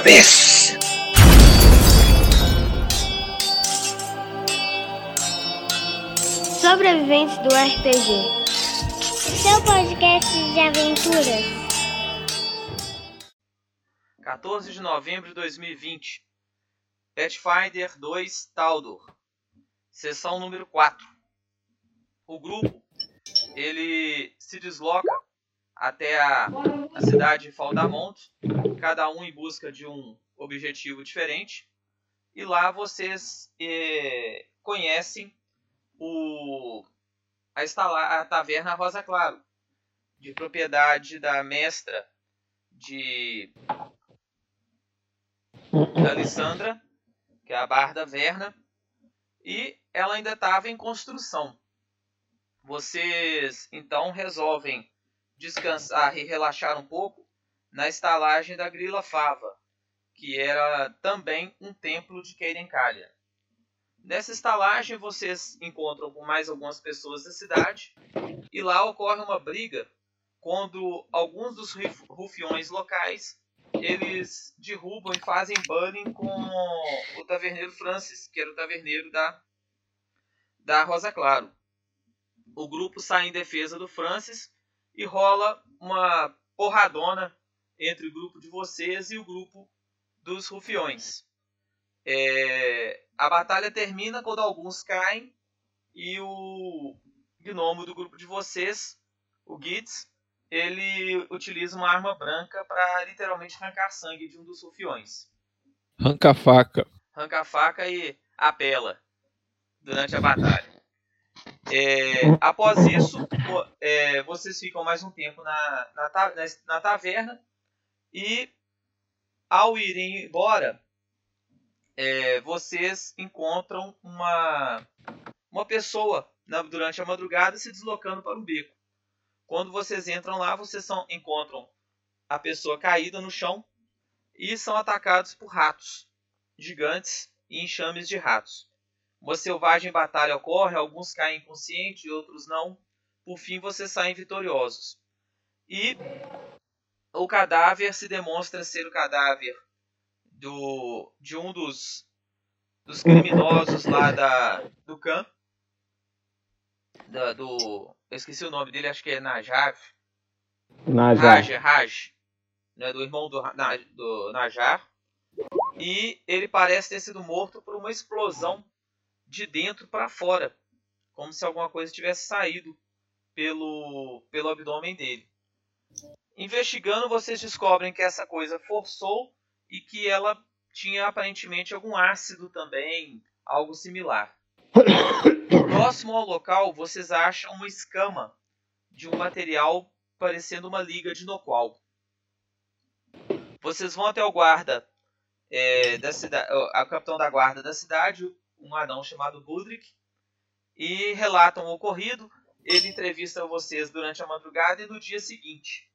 cabeça! Sobreviventes do RPG. Seu podcast de aventuras. 14 de novembro de 2020. Pathfinder 2 Taldor. Sessão número 4. O grupo ele se desloca até a, a cidade de Faldamont, cada um em busca de um objetivo diferente. E lá vocês eh, conhecem o, a, instala, a taverna Rosa Claro, de propriedade da mestra de da Alessandra, que é a Barda Verna, e ela ainda estava em construção. Vocês então resolvem descansar e relaxar um pouco na estalagem da Grila Fava, que era também um templo de Keirenkalha. Nessa estalagem vocês encontram com mais algumas pessoas da cidade e lá ocorre uma briga quando alguns dos rufiões locais eles derrubam e fazem bullying com o taverneiro Francis, que era o taverneiro da, da Rosa Claro. O grupo sai em defesa do Francis e rola uma porradona entre o grupo de vocês e o grupo dos rufiões. É, a batalha termina quando alguns caem e o gnomo do grupo de vocês, o Gitz, ele utiliza uma arma branca para literalmente arrancar sangue de um dos rufiões. Arranca a faca. Arranca a faca e apela durante a batalha. É, após isso, é, vocês ficam mais um tempo na, na, na, taverna e, ao irem embora, é, vocês encontram uma, uma pessoa na, durante a madrugada se deslocando para um beco. Quando vocês entram lá, vocês são, encontram a pessoa caída no chão e são atacados por ratos gigantes e enxames de ratos. Uma selvagem batalha ocorre, alguns caem inconscientes, outros não. Por fim, vocês saem vitoriosos. E o cadáver se demonstra ser o cadáver do, de um dos, dos criminosos lá da, do campo. Da, do, eu esqueci o nome dele, acho que é Najav. Najar. Raj, Raj. Né, do irmão do, do Najar. E ele parece ter sido morto por uma explosão de dentro para fora, como se alguma coisa tivesse saído pelo, pelo abdômen dele. Investigando, vocês descobrem que essa coisa forçou e que ela tinha aparentemente algum ácido também, algo similar. Próximo ao local, vocês acham uma escama de um material parecendo uma liga de noqual. Vocês vão até o guarda é, da cidade, o capitão da guarda da cidade, um anão chamado Budrick, e relatam o ocorrido. Ele entrevista vocês durante a madrugada e no dia seguinte.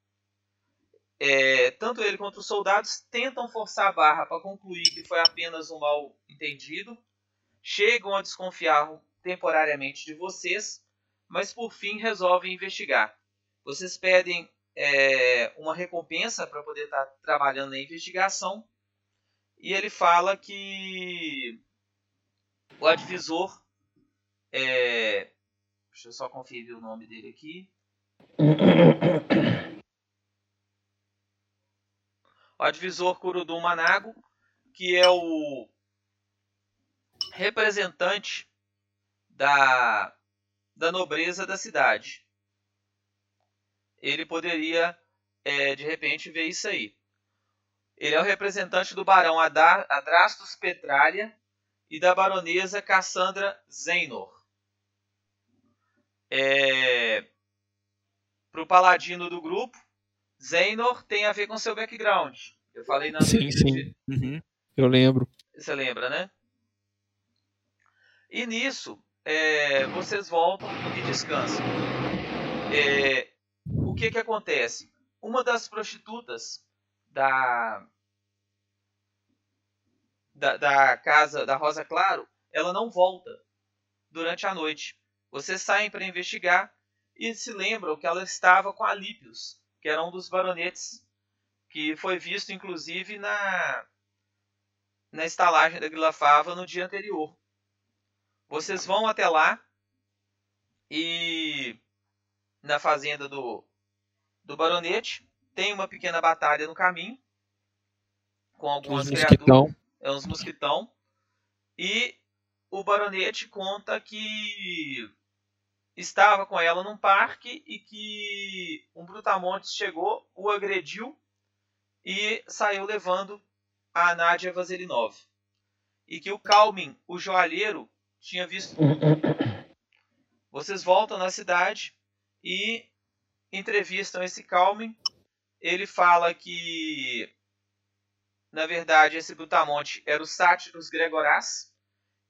É, tanto ele quanto os soldados tentam forçar a barra para concluir que foi apenas um mal entendido, chegam a desconfiar temporariamente de vocês, mas por fim resolvem investigar. Vocês pedem é, uma recompensa para poder estar tá trabalhando na investigação e ele fala que o advisor. É, deixa eu só conferir o nome dele aqui. O advisor Curudum Manago, que é o representante da, da nobreza da cidade. Ele poderia, é, de repente, ver isso aí. Ele é o representante do barão Adrastus Petralha e da baronesa Cassandra Zeynor. É... Para o paladino do grupo, Zeynor tem a ver com seu background. Eu falei na Sim, sim. Uhum. Eu lembro. Você lembra, né? E nisso, é, vocês voltam e descansam. É, o que que acontece? Uma das prostitutas da, da, da casa da Rosa Claro, ela não volta durante a noite. Vocês saem para investigar e se lembram que ela estava com Alípios, que era um dos baronetes, que foi visto inclusive na, na estalagem da Grila Fava no dia anterior. Vocês vão até lá e na fazenda do, do baronete tem uma pequena batalha no caminho com algumas criaturas, é uns mosquitão e o baronete conta que estava com ela num parque e que um brutamontes chegou, o agrediu e saiu levando a Nádia Vaselinov. E que o Calmin, o joalheiro, tinha visto. Vocês voltam na cidade e entrevistam esse Calmin. Ele fala que, na verdade, esse Brutamonte era o Sátiros Gregorás,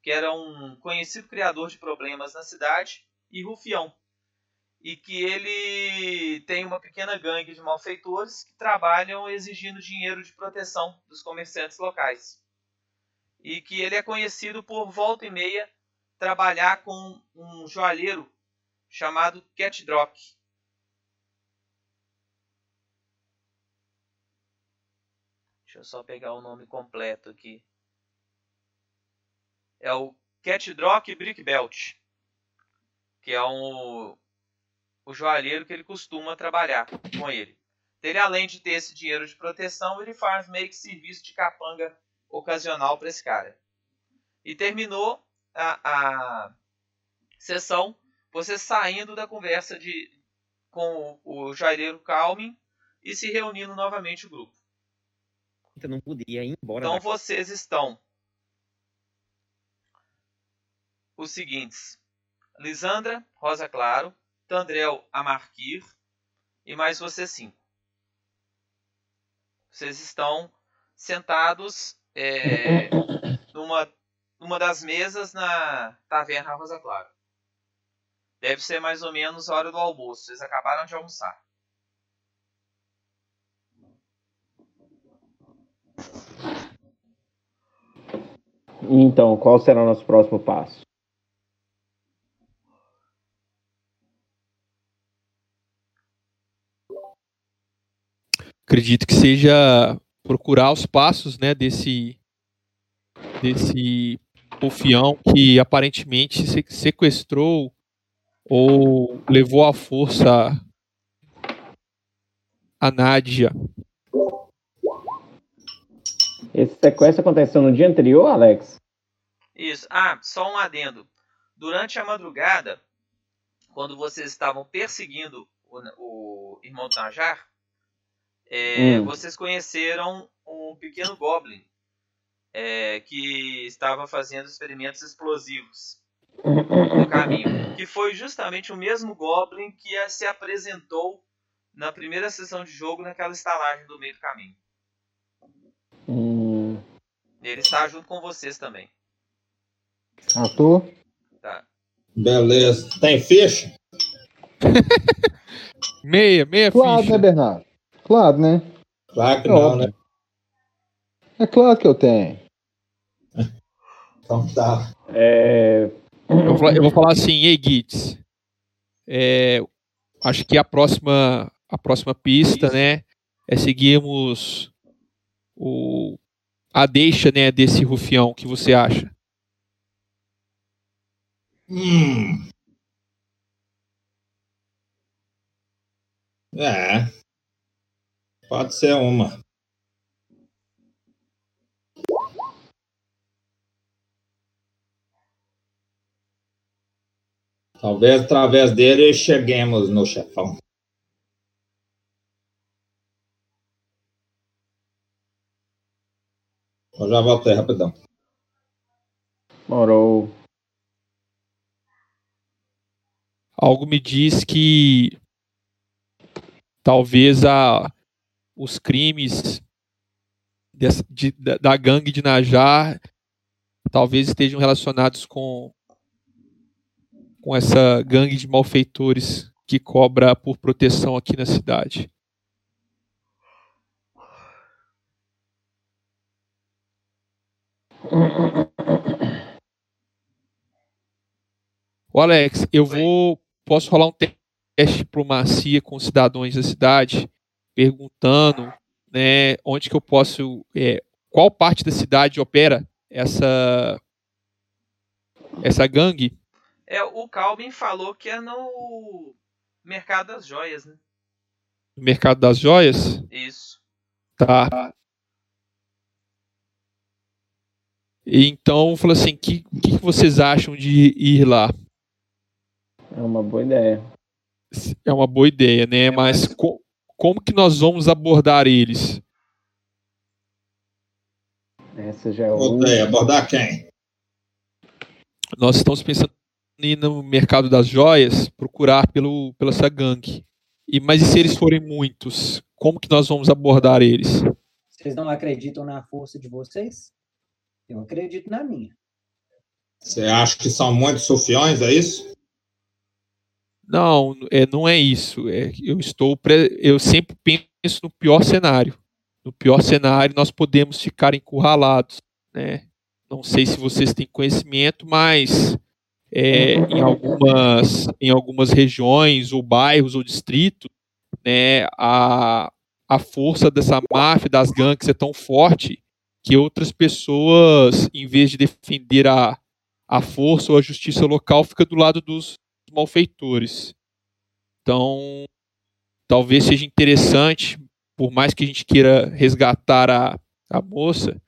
que era um conhecido criador de problemas na cidade, e Rufião, e que ele tem uma pequena gangue de malfeitores que trabalham exigindo dinheiro de proteção dos comerciantes locais. E que ele é conhecido por volta e meia trabalhar com um joalheiro chamado Catdrock. Deixa eu só pegar o nome completo aqui. É o Catdrock Brickbelt, que é um o joalheiro que ele costuma trabalhar com ele. Ele, além de ter esse dinheiro de proteção, ele faz meio que serviço de capanga ocasional para esse cara. E terminou a, a sessão você saindo da conversa de, com o, o joalheiro Calmin e se reunindo novamente o grupo. Então não podia ir embora. Então vocês estão os seguintes: Lisandra, Rosa Claro, Tandrel Amarquir e mais você cinco. Vocês estão sentados é, numa, numa das mesas na taverna Rosa Clara. Deve ser mais ou menos a hora do almoço. Vocês acabaram de almoçar. Então, qual será o nosso próximo passo? acredito que seja procurar os passos né, desse, desse rufião que aparentemente sequestrou ou levou à força a Nádia. Esse sequestro aconteceu no dia anterior, Alex? Isso. Ah, só um adendo. Durante a madrugada, quando vocês estavam perseguindo o, o irmão Najar, é, hum. vocês conheceram um pequeno goblin é, que estava fazendo experimentos explosivos no caminho, que foi justamente o mesmo goblin que se apresentou na primeira sessão de jogo naquela estalagem do meio do caminho. Hum. Ele está junto com vocês também. Arthur? Tá. Beleza. Tem ficha? meia, meia claro, ficha. né, Bernardo? Claro, né? Claro que é não, né? É claro que eu tenho. Então tá. É... Eu, vou, eu vou falar assim, ei Gits, é, acho que a próxima, a próxima pista, né, é seguirmos o, a deixa, né, desse rufião, que você acha? Hum. É, Pode ser uma. Talvez através dele cheguemos no chefão. Eu já voltei rapidão. Morou. Algo me diz que talvez a os crimes de, de, da gangue de Najar talvez estejam relacionados com, com essa gangue de malfeitores que cobra por proteção aqui na cidade. O Alex, eu vou. Posso rolar um teste de diplomacia com cidadãos da cidade? perguntando né, onde que eu posso, é, qual parte da cidade opera essa essa gangue? É, o Calvin falou que é no Mercado das Joias, né? No mercado das joias? Isso. Tá. Então, falou assim, o que, que vocês acham de ir lá? É uma boa ideia. É uma boa ideia, né? Mas co- como que nós vamos abordar eles? Essa já é o. Voltei, abordar quem? Nós estamos pensando em ir no mercado das joias, procurar pelo, pela essa gangue. E, mas e se eles forem muitos? Como que nós vamos abordar eles? Vocês não acreditam na força de vocês? Eu acredito na minha. Você acha que são muitos sufiões, é isso? Não, é, não é isso. É, eu estou, pre- eu sempre penso no pior cenário. No pior cenário, nós podemos ficar encurralados, né? Não sei se vocês têm conhecimento, mas é, em algumas, em algumas regiões ou bairros ou distritos, né, a, a força dessa máfia, das gangues é tão forte que outras pessoas, em vez de defender a, a força ou a justiça local, fica do lado dos malfeitores. Então, talvez seja interessante, por mais que a gente queira resgatar a, a moça,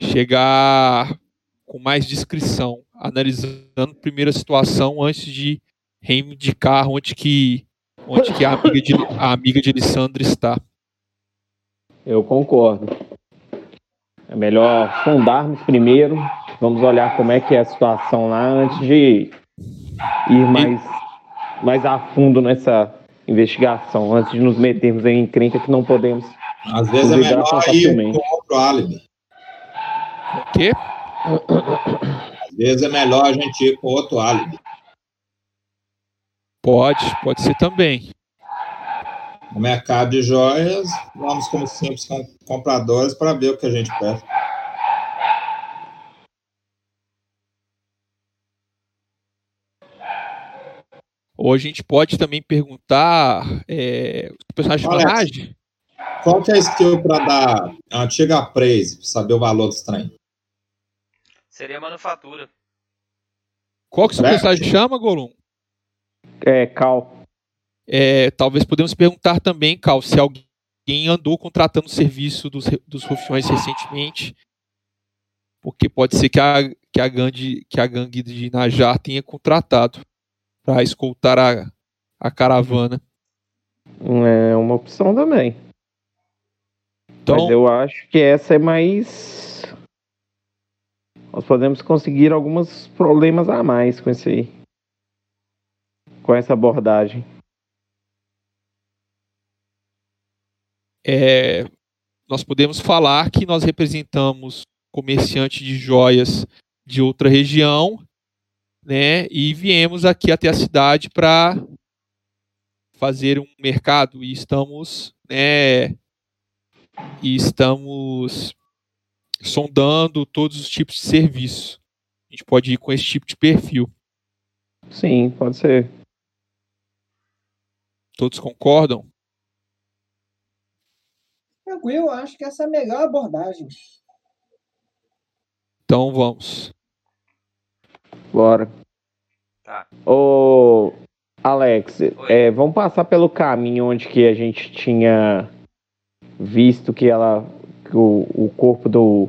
chegar com mais discrição, analisando primeiro a situação antes de reivindicar onde que, onde que a, amiga de, a amiga de Alessandra está. Eu concordo. É melhor sondarmos primeiro. Vamos olhar como é que é a situação lá antes de ir mais, mais a fundo nessa investigação, antes de nos metermos em encrenca que não podemos. Às vezes é melhor ir facilmente. com outro álibi. O quê? Às vezes é melhor a gente ir com outro álibi. Pode, pode ser também. No mercado de joias, vamos como simples com- compradores para ver o que a gente pede. Ou a gente pode também perguntar é, o personagem Alex. Manage. Qual que é a skill para dar a antiga appraise, pra saber o valor dos trem? Seria manufatura. Qual que o seu personagem chama, Golum? É, Cal. É, talvez podemos perguntar também, Cal, se alguém andou contratando o serviço dos, dos rufiões recentemente. Porque pode ser que a, que a, gangue, que a gangue de Najar tenha contratado para escoltar a, a caravana. É uma opção também. Então, Mas eu acho que essa é mais. Nós podemos conseguir alguns problemas a mais com esse aí. Com essa abordagem. É, nós podemos falar que nós representamos comerciante de joias de outra região, né? E viemos aqui até a cidade para fazer um mercado e estamos, né? E estamos sondando todos os tipos de serviço. A gente pode ir com esse tipo de perfil. Sim, pode ser. Todos concordam? Tranquilo, acho que essa é a melhor abordagem. Então vamos. Bora. Tá. Ô, Alex, é, vamos passar pelo caminho onde que a gente tinha visto que ela. Que o, o corpo do.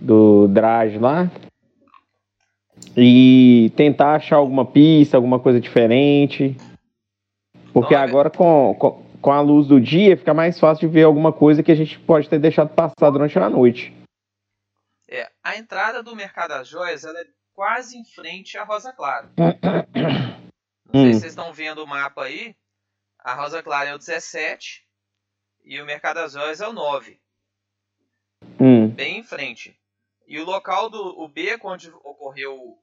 Do Drage lá. E tentar achar alguma pista, alguma coisa diferente. Porque agora com, com, com a luz do dia fica mais fácil de ver alguma coisa que a gente pode ter deixado passar durante a noite. É, a entrada do Mercado das Joias ela é quase em frente à Rosa Clara. Não sei Hum. se vocês estão vendo o mapa aí. A Rosa Clara é o 17 e o Mercado das Joias é o 9, Hum, bem em frente. E o local do o beco onde ocorreu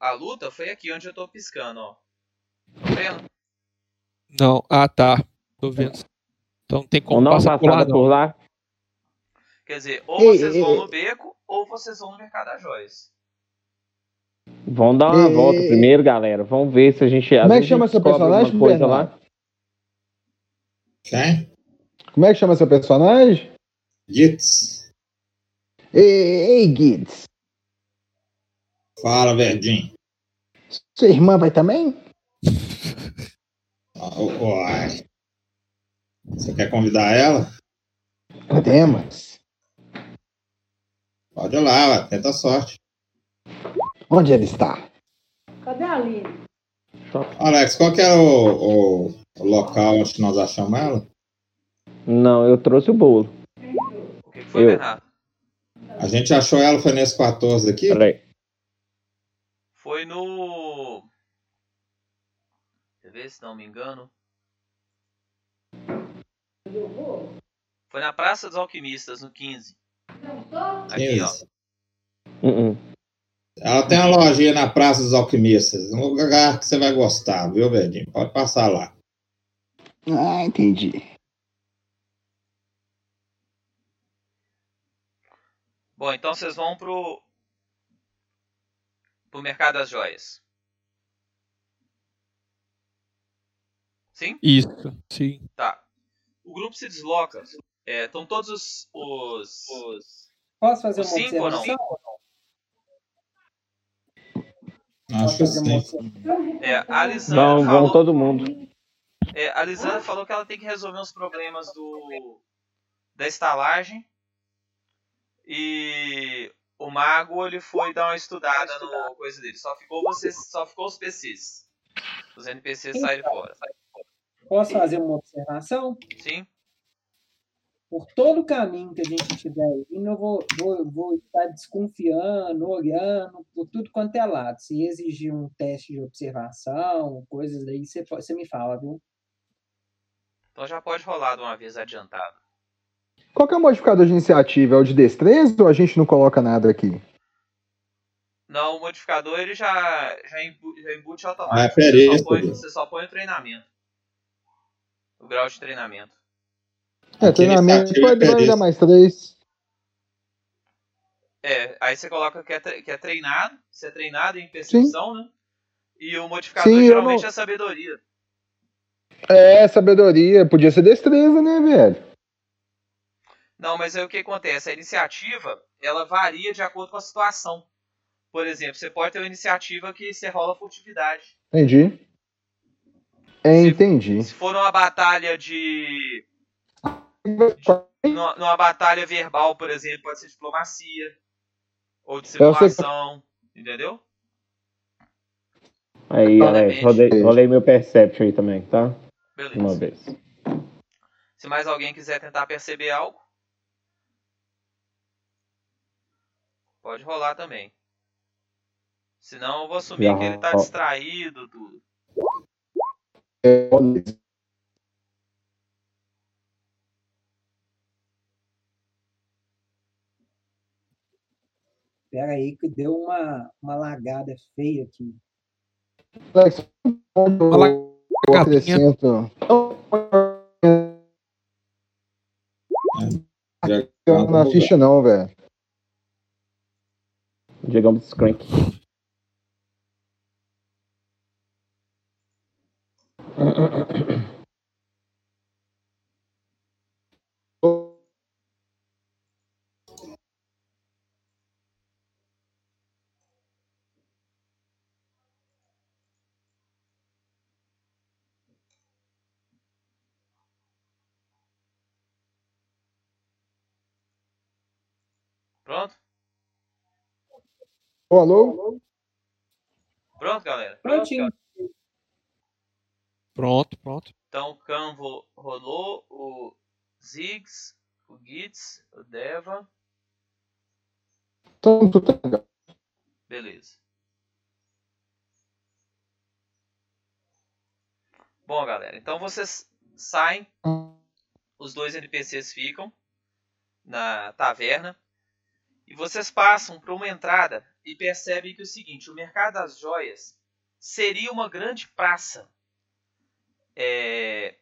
a luta foi aqui onde eu tô piscando, ó. Tá vendo? Não. Ah, tá. Tô vendo. Então não tem como uma passar por lá, não. por lá. Quer dizer, ou Ei, vocês ei, vão ei. no beco ou vocês vão no Mercado das Joias. Vamos dar uma volta primeiro, galera. Vamos ver se a gente. Como é que chama seu personagem, coisa Bernardo? lá. Quem? Como é que chama seu personagem? Gitz. Ei, ei Guides, Fala, Verdinho. sua irmã vai também? Ah, Uai. Você quer convidar ela? Podemos. Pode ir lá, ué, tenta a sorte. Onde ela está? Cadê a Aline? Alex, qual que era o, o- o local onde nós achamos ela? Não, eu trouxe o bolo. O que, que foi, Eu. Bernardo? A gente achou ela, foi nesse 14 aqui? Peraí. Foi no. Deixa eu ver se não me engano. Foi na Praça dos Alquimistas, no 15. Aqui, ó. 15. Uh-uh. Ela tem uma lojinha na Praça dos Alquimistas. Um lugar que você vai gostar, viu, Verdinho? Pode passar lá. Ah, entendi. Bom, então vocês vão pro. pro Mercado das Joias. Sim? Isso, sim. Tá. O grupo se desloca. Estão todos os. os, os- Posso fazer os uma cinco ou não? Acho que sim. É, a Lisandra Vão, falou. vão todo mundo. É, a Lisandra falou que ela tem que resolver uns problemas do da estalagem. E o mago ele foi dar uma estudada no coisa dele. Só ficou vocês, só ficou os PCs. Os NPCs saíram fora. Posso fazer uma observação? Sim? Por todo o caminho que a gente estiver indo, eu vou, vou, vou estar desconfiando, olhando por tudo quanto é lado. Se exigir um teste de observação, coisas daí, você, você me fala, viu? Então já pode rolar de uma vez adiantado. Qual que é o modificador de iniciativa? É o de destreza ou a gente não coloca nada aqui? Não, o modificador ele já, já, embu, já embute Ah, é automático. você, só põe, você só põe o treinamento. O grau de treinamento. É, treinamento perícia. dar mais três. É, aí você coloca que é, tre- que é treinado, você é treinado em percepção, né? E o modificador Sim, geralmente não- é sabedoria. É, sabedoria. Podia ser destreza, né, velho? Não, mas aí o que acontece? A iniciativa, ela varia de acordo com a situação. Por exemplo, você pode ter uma iniciativa que você rola furtividade. Entendi. É, entendi. Se for numa batalha de. Numa, numa batalha verbal, por exemplo, pode ser diplomacia. Ou de simulação. Entendeu? Aí, Alex, rodei, rolei meu Perception aí também, tá? Beleza. Uma vez. Se mais alguém quiser tentar perceber algo, pode rolar também. Senão eu vou assumir Já que ele tá distraído, tudo. É, Pera aí que deu uma, uma lagada feia aqui. Alex, eu lagadinha. acrescento. Não na ficha não, velho. Digamos Scrank. Pronto? Alô? Pronto, galera? Prontinho. Pronto, pronto. Então o Canvo rolou, o Ziggs, o Gitz, o Deva. Então, tu tá legal. Beleza. Bom, galera, então vocês saem, os dois NPCs ficam na taverna e vocês passam por uma entrada e percebem que é o seguinte: o mercado das joias seria uma grande praça. É,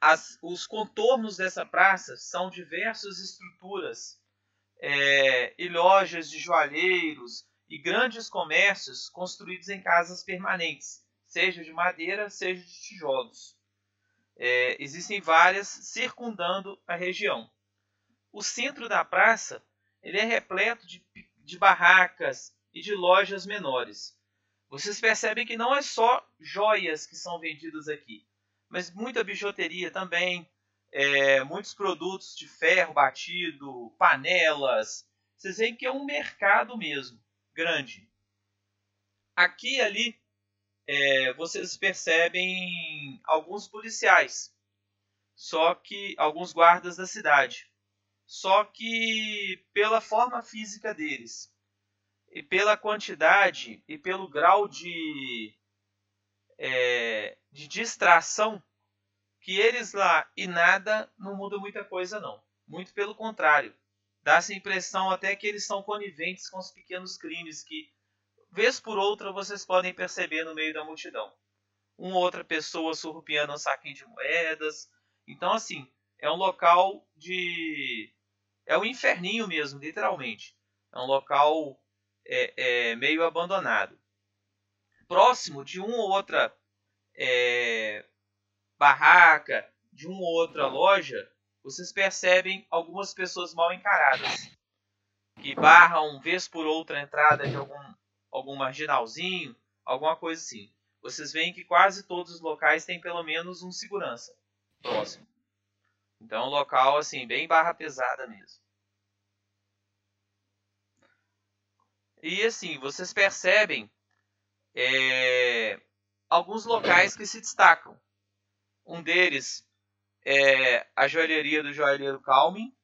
as- os contornos dessa praça são diversas estruturas é, e lojas de joalheiros e grandes comércios construídos em casas permanentes, seja de madeira, seja de tijolos. É, existem várias circundando a região. O centro da praça ele é repleto de, de barracas e de lojas menores. Vocês percebem que não é só joias que são vendidas aqui, mas muita bijuteria também, é, muitos produtos de ferro batido, panelas. Vocês veem que é um mercado mesmo, grande. Aqui e ali é, vocês percebem alguns policiais, só que alguns guardas da cidade. Só que pela forma física deles e pela quantidade e pelo grau de, é, de distração que eles lá e nada não muda muita coisa não. Muito pelo contrário. Dá-se a impressão até que eles são coniventes com os pequenos crimes que, vez por outra, vocês podem perceber no meio da multidão. Uma outra pessoa surrupiando um saquinho de moedas. Então, assim, é um local de. É um inferninho mesmo, literalmente. É um local é, é, meio abandonado. Próximo de uma ou outra é, barraca, de uma ou outra loja, vocês percebem algumas pessoas mal encaradas que barram vez por outra a entrada de algum, algum marginalzinho, alguma coisa assim. Vocês veem que quase todos os locais têm pelo menos um segurança próximo. Então, local assim, bem barra pesada mesmo. E assim, vocês percebem é, alguns locais que se destacam. Um deles é a joalheria do joalheiro Calmin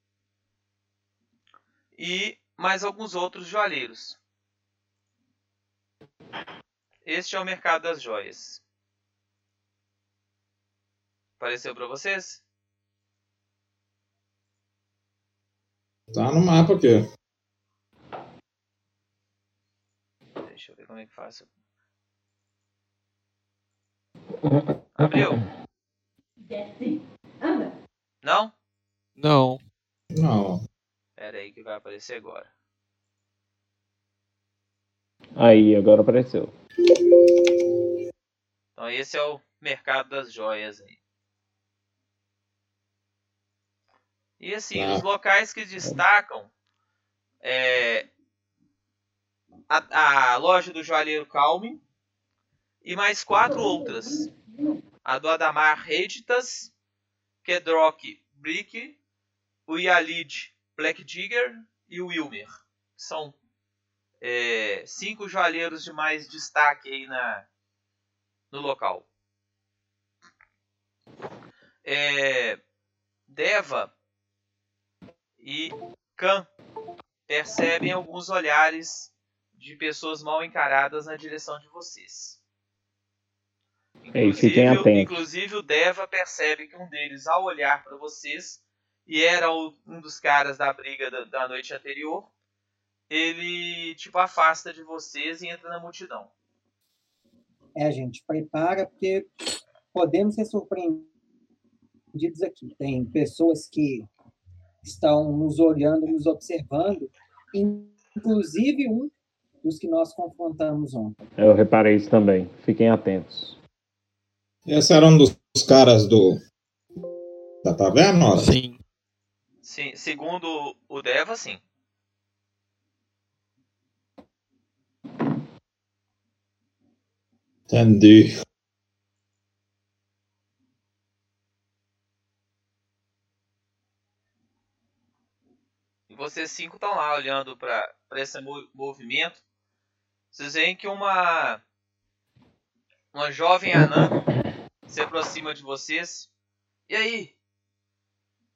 e mais alguns outros joalheiros. Este é o mercado das joias. Apareceu para vocês? Tá no mapa aqui. Deixa eu ver como é que faço. Abriu? Desce. Anda. Não? Não. Não. Pera aí que vai aparecer agora. Aí, agora apareceu. Então esse é o mercado das joias aí. E assim, Tá. os locais que destacam é a, a loja do joalheiro Calme e mais quatro outras. A do Adamar Reditas, Kedrock Brick, o Yalid Black Digger e o Wilmer. São é, cinco joalheiros de mais destaque aí na, no local. É, Deva e Khan percebem alguns olhares de pessoas mal encaradas na direção de vocês. Fiquem Inclusive, atentos. inclusive o Deva percebe que um deles, ao olhar para vocês, e era o- um dos caras da briga da, da noite anterior, ele tipo afasta de vocês e entra na multidão. É, gente, prepara, porque podemos ser surpreendidos aqui. Tem pessoas que estão nos olhando, nos observando, inclusive um dos que nós confrontamos ontem. Eu reparei isso também. Fiquem atentos. Esse era um dos caras do. Da taverna? Ora? Sim. Sim, segundo o Deva, sim. Entendi. E vocês cinco estão lá olhando para esse mo- movimento. Vocês veem que uma uma jovem anã se aproxima de vocês. E aí?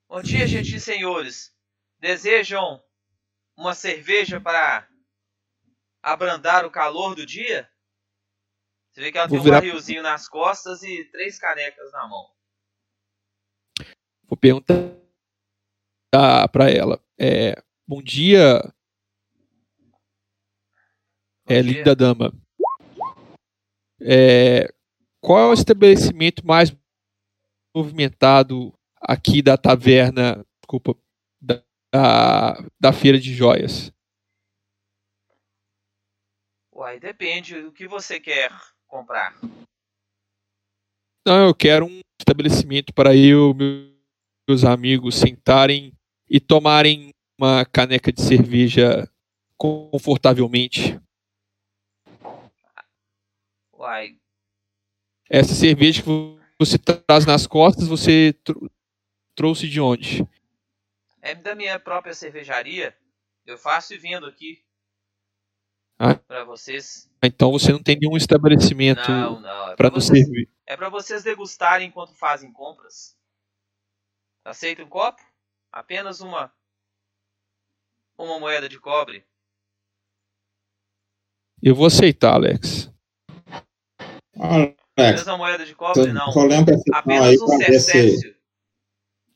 Bom dia, gentis senhores. Desejam uma cerveja para abrandar o calor do dia? Você vê que ela Vou tem um virar- barrilzinho nas costas e três canecas na mão. Vou perguntar para ela. É, bom dia, é, linda dama. É, qual é o estabelecimento mais movimentado aqui da taverna, desculpa, da, da, da feira de joias? Uai, depende do que você quer comprar. Não, eu quero um estabelecimento para eu e meus amigos sentarem e tomarem uma caneca de cerveja confortavelmente? Essa cerveja que você traz nas costas, você tro- trouxe de onde? é da minha própria cervejaria. Eu faço e vendo aqui Ah. pra vocês. Então você não tem nenhum estabelecimento. É para nos servir. é pra vocês degustarem enquanto fazem compras. Aceita um copo? Apenas uma uma moeda de cobre. Eu vou aceitar, Alex. Alex, Apenas uma moeda de cobre, não. pão aí Apenas um cercécio.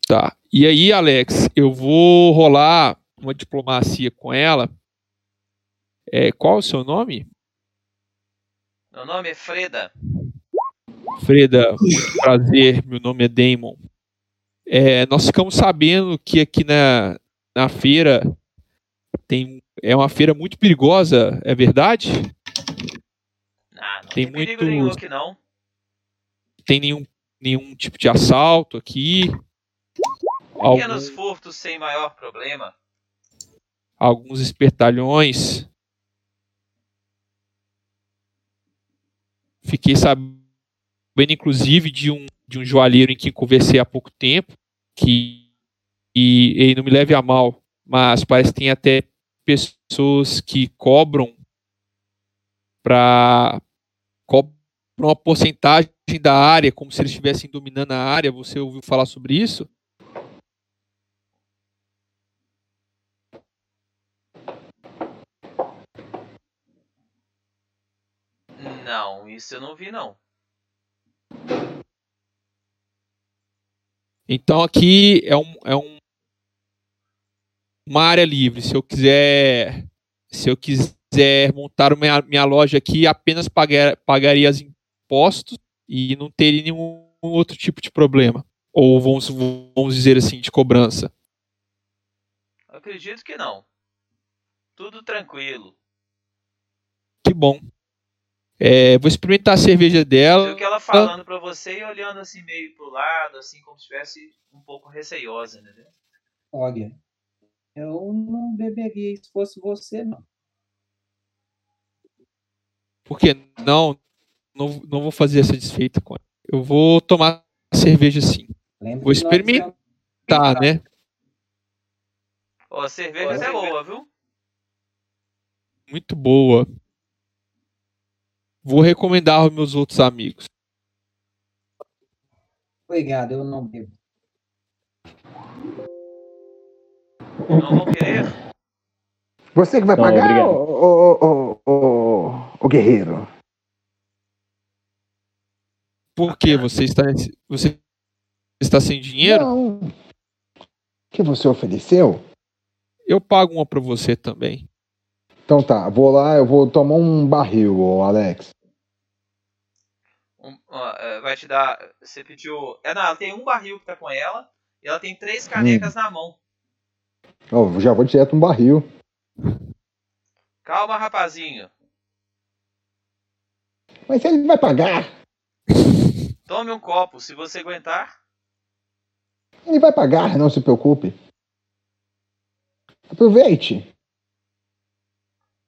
Tá. E aí, Alex, eu vou rolar uma diplomacia com ela. É, qual é o seu nome? Meu nome é Freda. Freda, muito prazer. Meu nome é Damon. É, nós ficamos sabendo que aqui na, na feira tem é uma feira muito perigosa, é verdade? Não Tem tem, perigo nenhum aqui não. Tem nenhum, nenhum tipo de assalto aqui? Pequenos Algum- furtos sem maior problema. alguns espertalhões. Fiquei sabendo, inclusive, de um, de um joalheiro em quem conversei há pouco tempo, que e ele não me leve a mal, mas parece que tem até pessoas que cobram para cobram uma porcentagem da área, como se eles estivessem dominando a área. Você ouviu falar sobre isso? Não, isso eu não vi não. Então aqui é um, é um uma área livre. Se eu quiser se eu quiser montar minha, minha loja aqui, apenas pagar, pagaria os impostos e não teria nenhum outro tipo de problema. Ou vamos, vamos dizer assim, de cobrança. Acredito que não. Tudo tranquilo. Que bom. É, vou experimentar a cerveja dela. O que ela falando pra você e olhando assim meio pro lado, assim como se estivesse um pouco receiosa, entendeu? Olha, eu não beberia se fosse você, não. Porque não, não, não vou fazer essa desfeita com ela. Eu vou tomar cerveja sim. Lembra Vou nós experimentar, né? Ó, a cerveja é boa, viu? Muito boa. Vou recomendar aos meus outros amigos. Obrigado, eu não bebo. Não vão querer? Você que vai Não, pagar, ô, ô, ô, ô, guerreiro? Por que você está você está sem dinheiro? Não. O que você ofereceu? Eu pago uma para você também. Então tá, vou lá, eu vou tomar um barril, ô Alex. Um- é, vai te dar. Você pediu. É, não, ela tem um barril que tá com ela e ela tem três canecas na mão. Ó, já vou direto um barril. Calma, rapazinho. Mas ele vai pagar. Tome um copo, se você aguentar. Ele vai pagar, não se preocupe. Aproveite.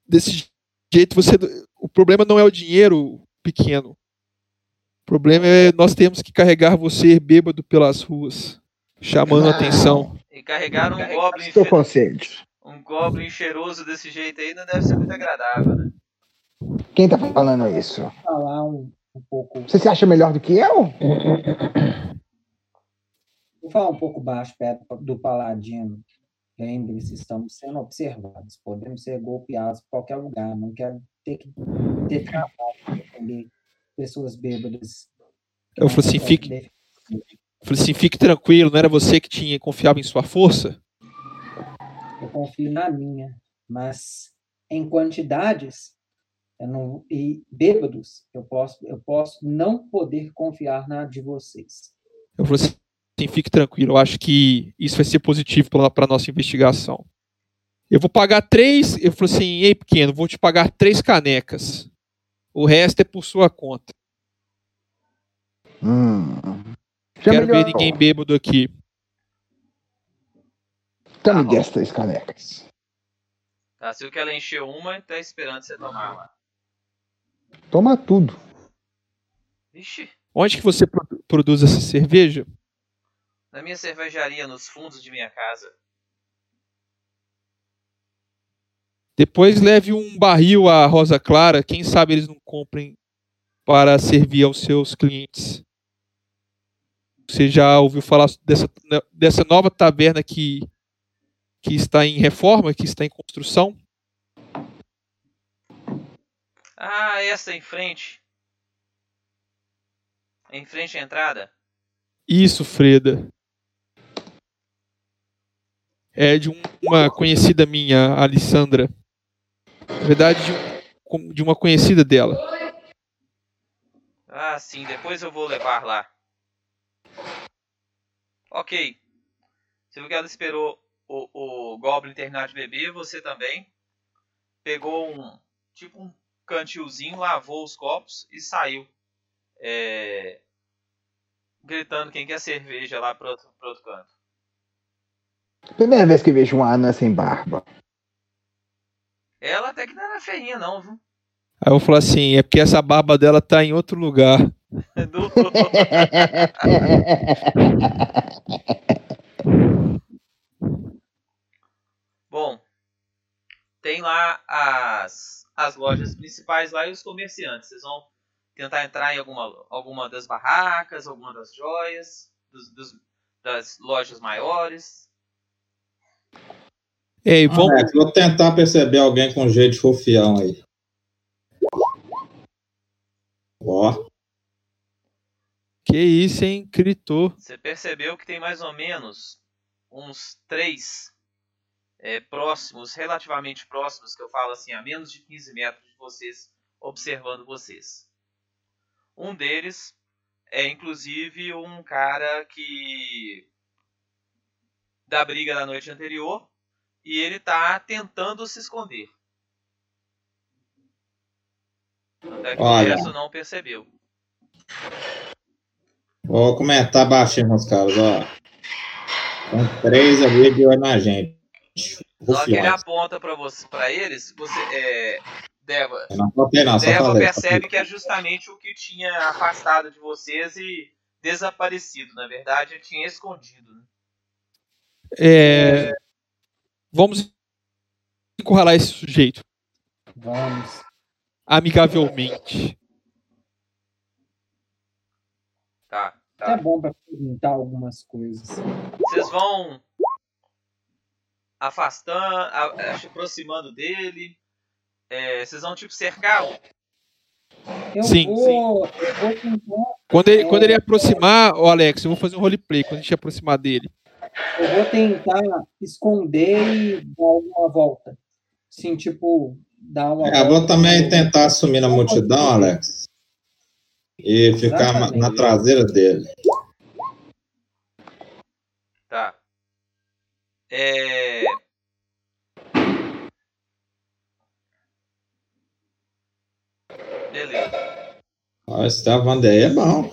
Desse jeito você o problema não é o dinheiro pequeno. O problema é nós temos que carregar você bêbado pelas ruas, chamando a atenção. E carregar um goblin, Estou sede. um goblin cheiroso desse jeito aí não deve ser muito agradável, né? Quem tá falando isso? Falar um, um pouco. Você se acha melhor do que eu? Vou falar um pouco baixo perto do paladino. Lembre-se, estamos sendo observados. Podemos ser golpeados em qualquer lugar. Não quero ter que ter trabalho para defender pessoas bêbadas. Eu falei assim, fique- defender. Falei assim, fique tranquilo, não era você que tinha confiava em sua força? Eu confio na minha, mas em quantidades eu não, e bêbados, eu posso, eu posso não poder confiar na de vocês. Eu falei assim, fique tranquilo, eu acho que isso vai ser positivo para a nossa investigação. Eu vou pagar três, eu falei assim, ei pequeno, vou te pagar três canecas. O resto é por sua conta. Hum. Já Quero ver ninguém bêbado aqui. Tome bom. dez, três canecas. Tá, se o que ela encheu uma, tá esperando você tomar lá. Toma tudo. Vixe, Onde que você produ- produz essa cerveja? na minha cervejaria, nos fundos de minha casa. Depois leve um barril à Rosa Clara. Quem sabe eles não comprem para servir aos seus clientes. Você já ouviu falar dessa, dessa nova taverna que, que está em reforma, que está em construção? Ah, essa em frente. Em frente à entrada? Isso, Freda. É de um- uma conhecida minha, Alessandra. Na verdade, de, de uma conhecida dela. Ah, sim, depois eu vou levar lá. Ok. Você viu que ela esperou o, o Goblin terminar de beber, você também. Pegou um. Tipo um cantilzinho, lavou os copos e saiu. É, gritando quem quer cerveja lá pro outro, pro outro canto. Primeira vez que vejo um anã sem barba. Ela até que não era feinha, não, viu? Aí eu falar assim, é porque essa barba dela tá em outro lugar. Do- Bom, tem lá as, as lojas principais lá e os comerciantes. Vocês vão tentar entrar em alguma, alguma das barracas, alguma das joias, dos- dos- das lojas maiores. Ei, vamos, Alex, vou tentar perceber alguém com jeito de rufião aí. Ó, que isso, hein? Gritou. Você percebeu que tem mais ou menos uns três é, próximos, relativamente próximos, que eu falo assim, a menos de 15 metros de vocês, observando vocês. Um deles é inclusive um cara que da briga da noite anterior e ele tá tentando se esconder. Até que Olha. o resto não percebeu. vou comentar baixinho nos caras, ó. Tem três ali de olho na gente. Que ele aponta pra você, para eles, você é, Deva, não, só Deva falei. percebe que é justamente o que tinha afastado de vocês e desaparecido. Na verdade, ele tinha escondido. né? É, vamos encurralar esse sujeito Vamos. amigavelmente. Tá, É tá. bom para perguntar algumas coisas. Vocês vão afastando, a- aproximando dele. É, vocês vão tipo cercar. Eu Sim, vou, eu vou tentar, Quando ele, quando ele aproximar, ô Alex, eu vou fazer um roleplay quando a gente aproximar dele. eu vou tentar esconder e dar uma volta. Assim, tipo, dar uma É, eu vou também tentar assumir na multidão, Alex. E ficar ma- na Exatamente. traseira dele. Tá. É... Beleza. Ó, esse da Vandeia é bom.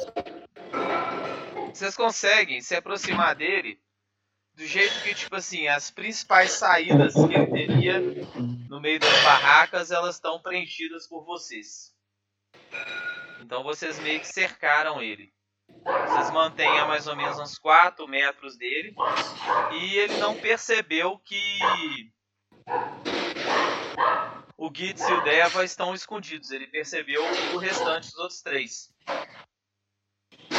Vocês conseguem se aproximar dele do jeito que, tipo assim, as principais saídas que ele teria no meio das barracas, elas estão preenchidas por vocês. Então vocês meio que cercaram ele. Vocês mantêm a mais ou menos uns 4 metros dele. E ele não percebeu que o Gitz e o Deva estão escondidos. Ele percebeu o restante dos outros três.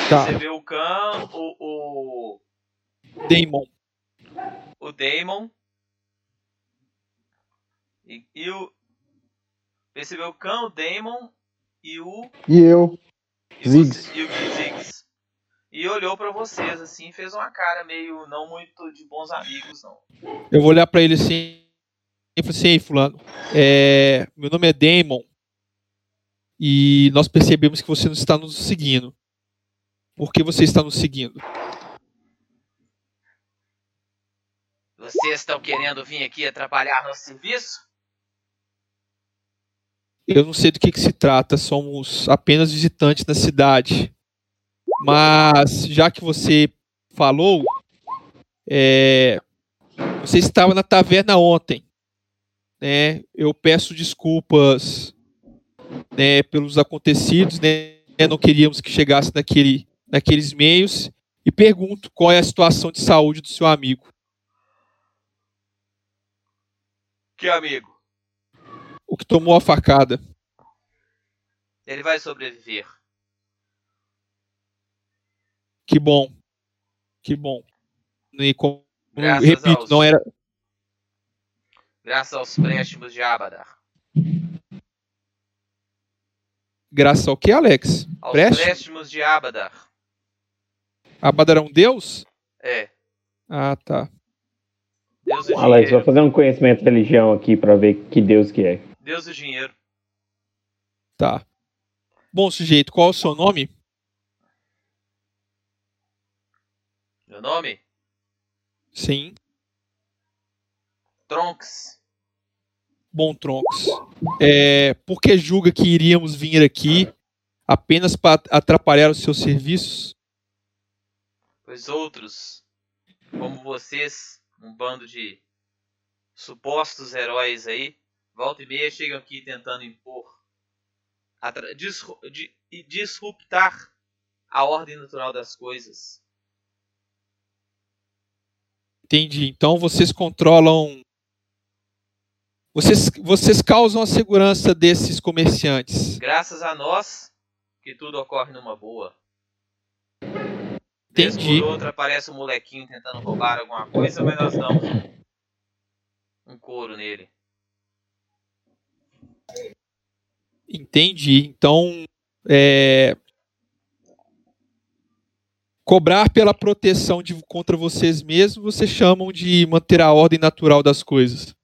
Tá, Percebeu o Khan, o, o, Damon. o Damon. E, e o. Percebeu o Khan, o Damon e o. E eu? E, Ziggs. você- e o Ziggs. E olhou pra vocês assim, fez uma cara meio não muito de bons amigos, não. Eu vou olhar pra ele assim e falei assim, ei, fulano, é, meu nome é Damon e nós percebemos que você não está nos seguindo. Por que você está nos seguindo? Vocês estão querendo vir aqui atrapalhar nosso serviço? Eu não sei do que, que se trata, somos apenas visitantes na cidade. Mas já que você falou, é, Você estava na taverna ontem. Né? Eu peço desculpas né, pelos acontecidos. Né? Não queríamos que chegasse naquele, naqueles meios. E pergunto qual é a situação de saúde do seu amigo. Que amigo? O que tomou a facada. Ele vai sobreviver. Que bom. Que bom. E como, repito, não era. Graças aos préstimos de Abadar. Graças ao que, Alex? Aos préstimos de Abadar. Abadar é um deus? É. Ah, tá. Deus do Alex, vou fazer um conhecimento de religião aqui pra ver que Deus que é. Deus do dinheiro. Tá. Bom, sujeito, qual é o seu nome? Meu nome? Sim. Tronks. Bom, Troncos. É, por que julga que iríamos vir aqui apenas para atrapalhar os seus serviços? Pois outros, como vocês, um bando de supostos heróis aí, volta e meia chegam aqui tentando impor, atra- disru- di- e disruptar a ordem natural das coisas. Entendi. Então vocês controlam. Vocês, vocês causam a segurança desses comerciantes. Graças a nós, que tudo ocorre numa boa. Vez Entendi. por outra aparece um molequinho tentando roubar alguma coisa, mas nós damos um couro nele. Entendi. Então, é, cobrar pela proteção de, contra vocês mesmos, vocês chamam de manter a ordem natural das coisas.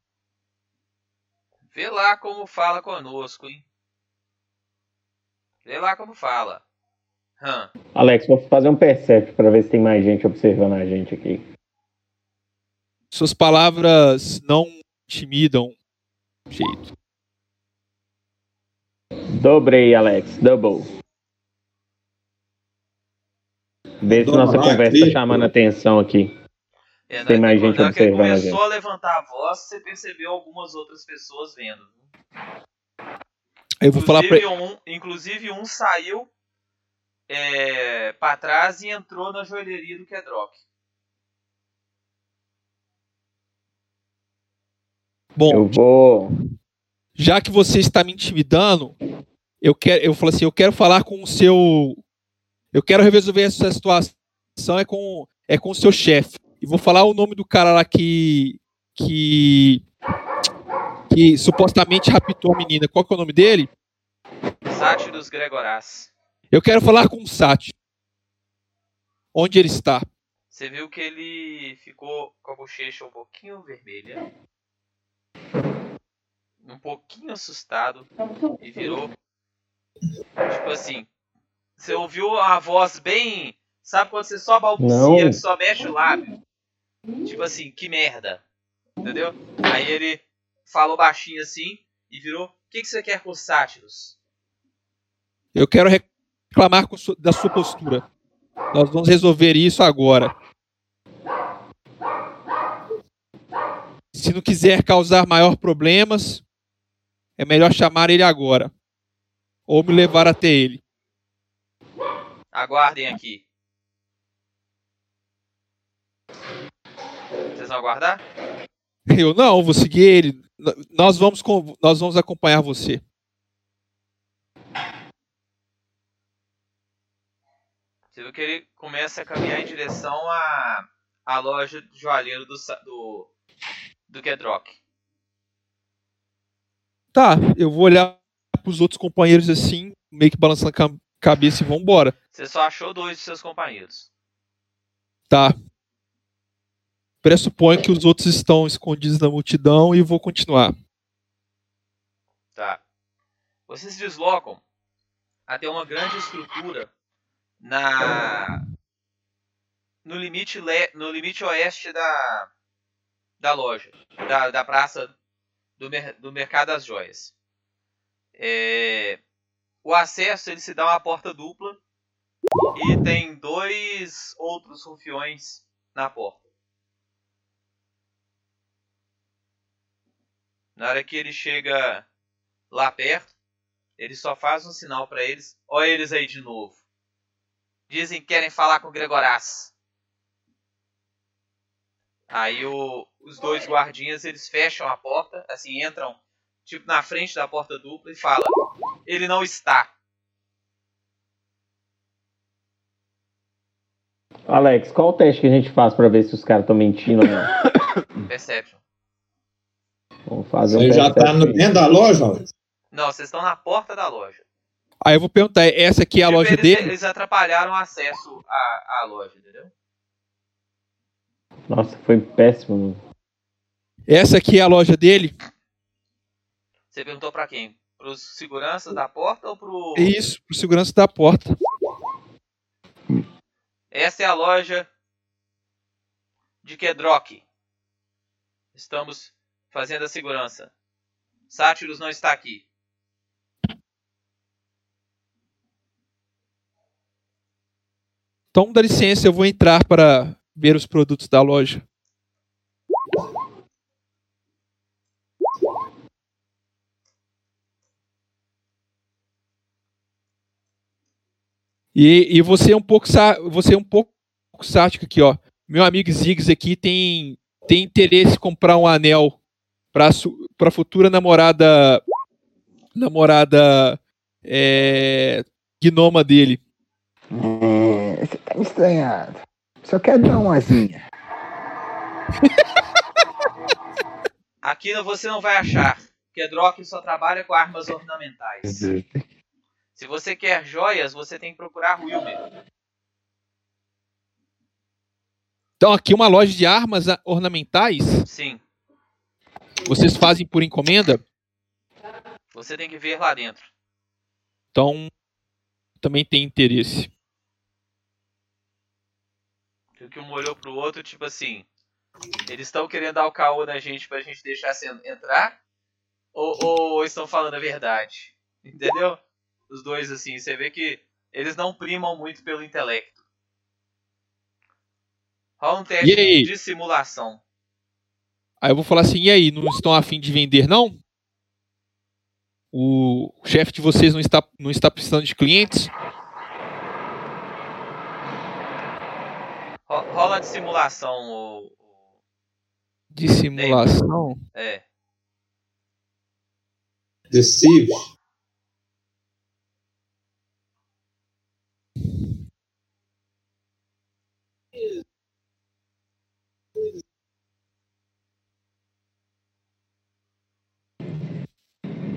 Vê lá como fala conosco, hein? Vê lá como fala. Hã. Alex, vou fazer um percep pra ver se tem mais gente observando a gente aqui. Suas palavras não intimidam. Jeito. Dobrei, Alex. Double. Vê se nossa conversa tá chamando atenção aqui. É, Tem na- mais gente hora que ele observando a começou a levantar a voz, você percebeu algumas outras pessoas vendo. Eu vou falar pra Inclusive um, inclusive um saiu é, para trás e entrou na joalheria do Kedrock. Bom, Eu vou. já que você está me intimidando, eu quero, eu falo assim, eu quero falar com o seu, eu quero resolver essa situação é com é com o seu chefe e vou falar o nome do cara lá que que que supostamente raptou a menina. Qual que é o nome dele? Sátiros Gregorás. Eu quero falar com o Sati. Onde ele está? Você viu que ele ficou com a bochecha um pouquinho vermelha. Um pouquinho assustado. E virou. Tipo assim. Você ouviu a voz bem. Sabe quando você só balbucia, só mexe o lábio? Tipo assim, que merda. Entendeu? Aí ele falou baixinho assim e virou. O que, que você quer com os sátiros? Eu quero reclamar da sua postura. Nós vamos resolver isso agora. Se não quiser causar maior problemas, é melhor chamar ele agora. Ou me levar até ele. Aguardem aqui. Aguardar? Eu não, vou seguir ele. Nós vamos, nós vamos acompanhar você. Você viu que ele começa a caminhar em direção à, à loja de joalheiro do, do, do Kedrock. Tá, eu vou olhar pros outros companheiros assim, meio que balançando a cabeça e vambora. Você só achou dois de seus companheiros. Tá. Pressuponho que os outros estão escondidos na multidão e vou continuar. Tá. Vocês se deslocam até uma grande estrutura na no limite le, no limite oeste da da loja, da, da praça do, mer, do mercado das joias. É, o acesso ele se dá uma porta dupla e tem dois outros rufiões na porta. Na hora que ele chega lá perto, ele só faz um sinal para eles. Olha eles aí de novo. Dizem que querem falar com o Gregorás. Aí o, os dois guardinhas eles fecham a porta, assim entram tipo na frente da porta dupla e falam: ele não está. Alex, qual o teste que a gente faz pra ver se os caras estão mentindo ou não? Perception. Vamos fazer um Você já teste tá no, aqui. dentro da loja? Não, vocês estão na porta da loja. Aí eu vou perguntar, essa aqui é a Tipo, loja eles, dele? eles atrapalharam o acesso à, à loja, entendeu? Nossa, foi péssimo. Essa aqui é a loja dele? Você perguntou pra quem? Pros seguranças da porta ou pro. Isso, pro segurança da porta. Essa é a loja de Kedrock. Estamos fazendo a segurança. Sátiros não está aqui. Então dá licença, eu vou entrar para ver os produtos da loja. E, e você é um pouco você é um pouco sático aqui, ó. Meu amigo Ziggs aqui tem tem interesse em comprar um anel para para futura namorada namorada é, gnoma dele. É, você tá me estranhando. Só quero dar uma asinha. Aqui não- você não vai achar. Kedrock só trabalha com armas ornamentais. Se você quer joias, você tem que procurar Wilmer. Então aqui uma loja de armas ornamentais. Sim, Vocês fazem por encomenda? você tem que ver lá dentro. Então também tem interesse. E que um olhou pro outro, tipo assim. Eles estão querendo dar o caô na gente pra gente deixar entrar? Ou, ou estão falando a verdade? Entendeu? Os dois, assim, você vê que eles não primam muito pelo intelecto. Rola um teste de simulação. Aí eu vou falar assim, e aí, não estão afim de vender não? O chefe de vocês não está, não está precisando de clientes? Ro- Rola de simulação, o. o- De simulação? É. Deceive.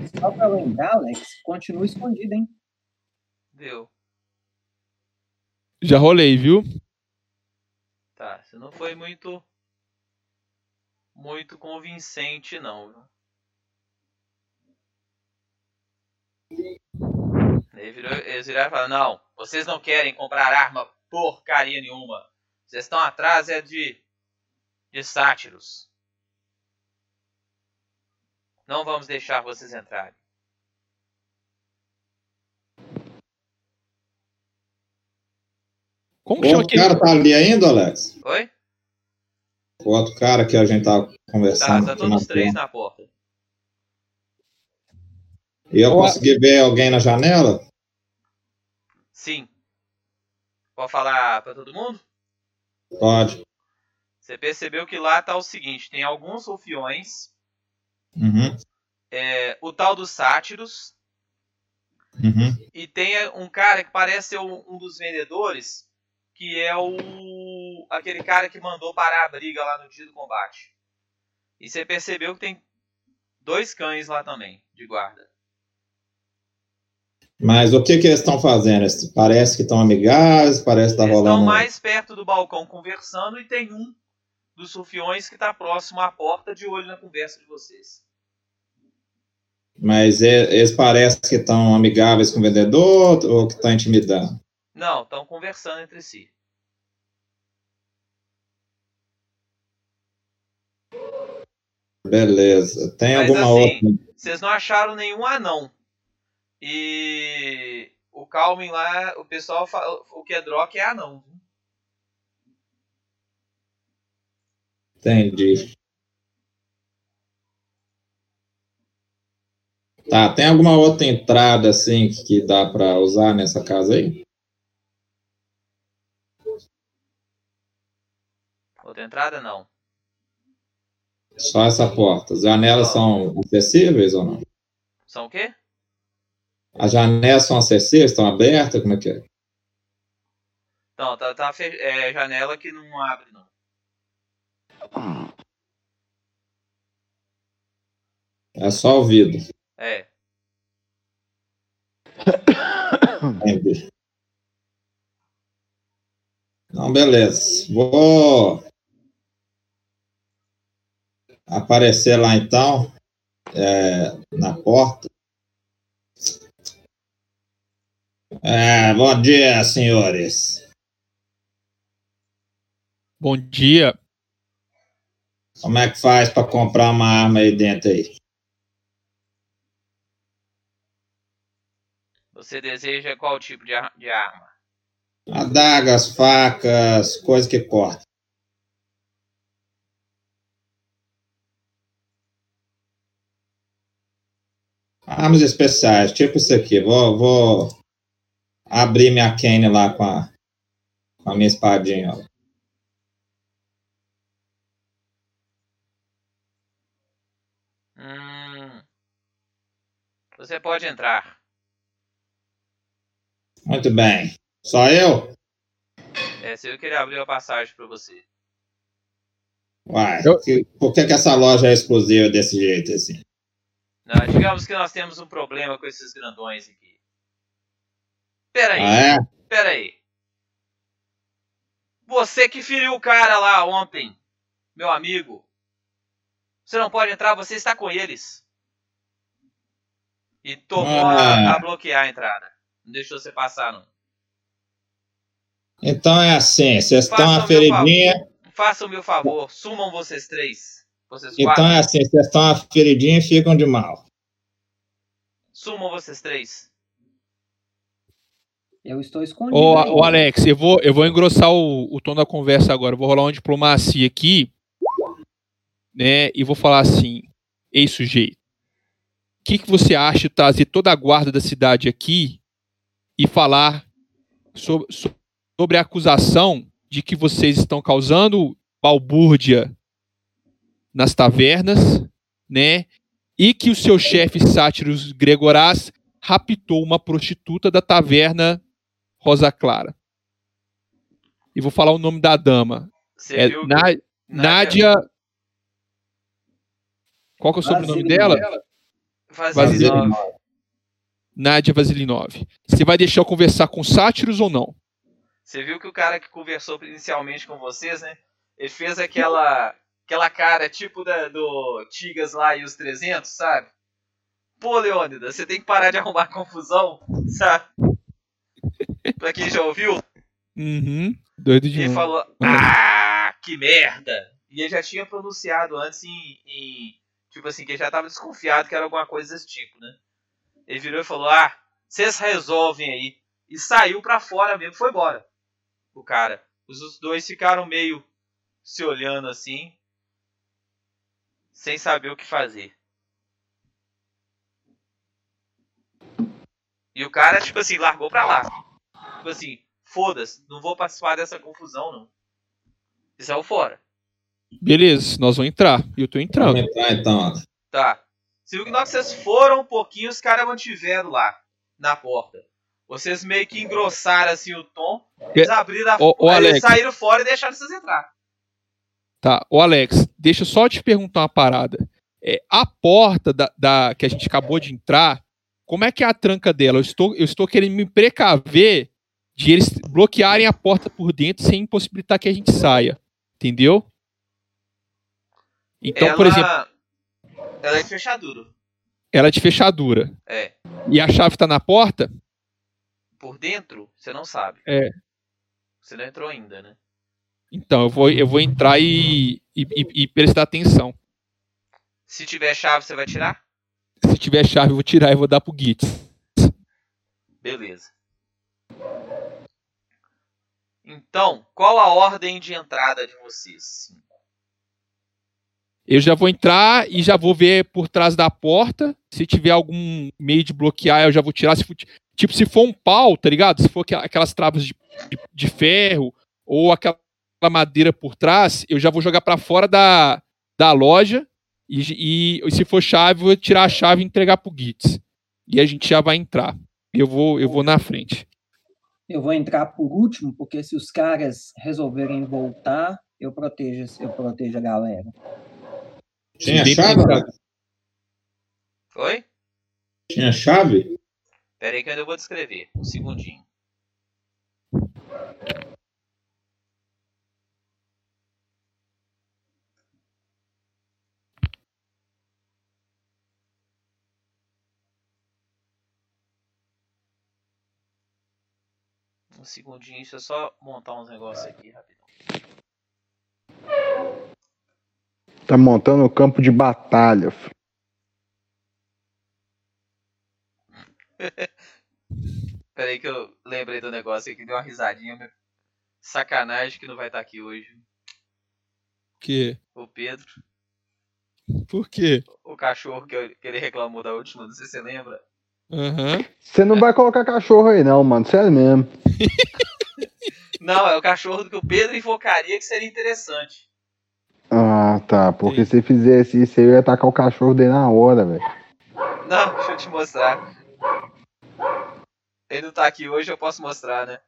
Só pra lembrar, Alex, continua escondido, hein? Deu. Já rolei, viu? Tá, você não foi muito. Muito convincente, não. viu? Ele virou, eles viraram e falaram: Não, vocês não querem comprar arma porcaria nenhuma. Vocês estão atrás é de. de sátiros. Não vamos deixar vocês entrarem. Como O que chama outro cara tá ali ainda, Alex? Oi? O outro cara que a gente tava Tá, conversando. tá aqui todos três porta. na porta. E eu consegui ver alguém na janela? Sim. Pode falar pra todo mundo? Pode. Você percebeu que lá tá o seguinte: tem alguns rufiões, Uhum. é, o tal dos sátiros, Uhum. e tem um cara que parece ser um, dos vendedores, que é o aquele cara que mandou parar a briga lá no dia do combate. E você percebeu que tem dois cães lá também, de guarda. Mas o que que eles estão fazendo? Parece que estão amigáveis, parece que tá Eles estão rolando. mais perto do balcão conversando e tem um dos rufiões que está próximo à porta de olho na conversa de vocês. Mas eles parecem que estão amigáveis com o vendedor ou que estão intimidando? Não, estão conversando entre si. Beleza. Tem Mas alguma assim, outra? vocês não acharam nenhum anão. E o Calmin lá, o pessoal fala, o Kedrock é anão. Entendi. Tá, tem alguma outra entrada assim que dá pra usar nessa casa aí? Outra entrada, não. Só essa porta. As janelas são acessíveis ou não? São o quê? As janelas são acessíveis, estão abertas? Como é que é? Não, tá, tá fe- é, janela que não abre, não. É só o vidro. É. Entendi. Não, beleza. Vou aparecer lá então, é, na porta. É, bom dia, senhores. Bom dia. Como é que faz para comprar uma arma aí dentro aí? Você deseja qual tipo de, ar- de arma? Adagas, facas, coisa que corta. Armas especiais, tipo isso aqui. Vou, vou abrir minha cane lá com a, com a minha espadinha. Ó. Hum. Você pode entrar. Muito bem. Só eu? É, se eu queria abrir a passagem pra você. Uai, que- por que, que essa loja é exclusiva desse jeito assim? Não, digamos que nós temos um problema com esses grandões aqui. Pera aí, Ah, é? pera aí. Você que feriu o cara lá ontem, meu amigo. Você não pode entrar, você está com eles. E tomou a, Ah. a bloquear a entrada. Não deixou você passar, não. Então é assim, vocês estão Faça o uma meu feridinha. favor. Faça o meu favor, sumam vocês três. Vocês Então quatro. é assim, vocês estão uma feridinha e ficam de mal. Sumam vocês três. Eu estou escondido. Ô, aí. ô, Alex, eu vou, eu vou engrossar o, o tom da conversa agora. Eu vou rolar uma diplomacia aqui, né? E vou falar assim: Ei, sujeito, o que, que você acha de trazer toda a guarda da cidade aqui e falar sobre, so- sobre a acusação de que vocês estão causando balbúrdia nas tavernas, né? E que o seu chefe Sátiros Gregorás raptou uma prostituta da taverna Rosa Clara. E vou falar o nome da dama. Você É viu Na- Nádia. Qual que é o sobrenome dela? Vazilinov. Nádia Vasilinov. Você vai deixar eu conversar com Sátiros ou não? Você viu que o cara que conversou inicialmente com vocês, né? Ele fez aquela aquela cara tipo da, do Tigas lá e os 300, sabe? Pô, Leônidas, você tem que parar de arrumar confusão, sabe? pra quem já ouviu, Uhum. Doido de ele falou: Ah, que merda! E ele já tinha pronunciado antes em. em- tipo assim, que ele já tava desconfiado que era alguma coisa desse tipo, né? Ele virou e falou: Ah, vocês resolvem aí. E saiu pra fora mesmo, foi embora. O cara. Os dois ficaram meio se olhando assim, sem saber o que fazer. E o cara, tipo assim, largou pra lá. Tipo assim, foda-se, não vou participar dessa confusão, não. E saiu fora. Beleza, nós vamos entrar. E eu tô entrando. Vamos entrar então. ó. Tá. Você viu que na hora que vocês foram um pouquinho, os caras mantiveram lá, na porta. Vocês meio que engrossaram assim o tom, eles abriram a aí eles Alex. saíram fora e deixaram vocês entrar. Tá. Ô, Alex, deixa eu só te perguntar uma parada. É, a porta da, da- que a gente acabou de entrar, como é que é a tranca dela? Eu estou, eu estou querendo me precaver de eles bloquearem a porta por dentro sem impossibilitar que a gente saia. Entendeu? Então, ela, por exemplo, ela é de fechadura. ela é de fechadura. É. E a chave tá na porta? Por dentro, você não sabe. É. Você não entrou ainda, né? Então, eu vou, eu vou entrar e, e, e- e prestar atenção. Se tiver chave, você vai tirar? Se tiver chave, eu vou tirar e vou dar pro Git. Beleza. Então, qual a ordem de entrada de vocês? Eu já vou entrar e já vou ver por trás da porta. Se tiver algum meio de bloquear, eu já vou tirar. Se for, tipo, se for um pau, tá ligado? Se for aquelas travas de, de, de ferro ou aquela madeira por trás, eu já vou jogar pra fora da, da loja. E, e- e se for chave, eu vou tirar a chave e entregar pro Gitz. E a gente já vai entrar. Eu vou, eu vou na frente. Eu vou entrar por último, porque se os caras resolverem voltar, eu protejo, eu protejo a galera. Tinha Bem chave? Oi? Tinha chave? Pera aí que eu ainda vou descrever. Um segundinho. Um segundinho, deixa eu só montar uns negócios aqui rapidão. Tá montando o campo de batalha. f- Pera aí que eu lembrei do negócio aqui, deu uma risadinha. Sacanagem que não vai estar aqui hoje. Que? O Pedro, Por quê? o cachorro que, eu- que ele reclamou da última, não sei se você lembra. Aham. Você não vai colocar cachorro aí, não, mano. Sério mesmo. Não, é o cachorro que o Pedro invocaria que seria interessante. Ah, tá. Porque se fizesse isso aí, eu ia tacar o cachorro dele na hora, velho. Não, deixa eu te mostrar. Ele não tá aqui hoje, eu posso mostrar, né?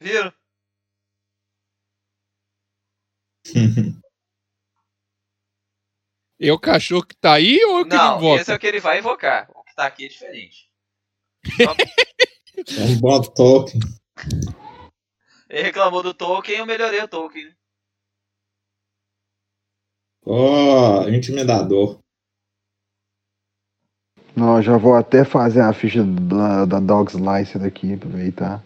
Viram? É o cachorro que tá aí ou o que ele Não, invoca? esse é o que ele vai invocar. O que tá aqui é diferente. É um bom token. Ele reclamou do Tolkien, eu melhorei o Tolkien. Ó, intimidador. Não, já vou até fazer a ficha da, da Dog Slicer aqui, aproveitar.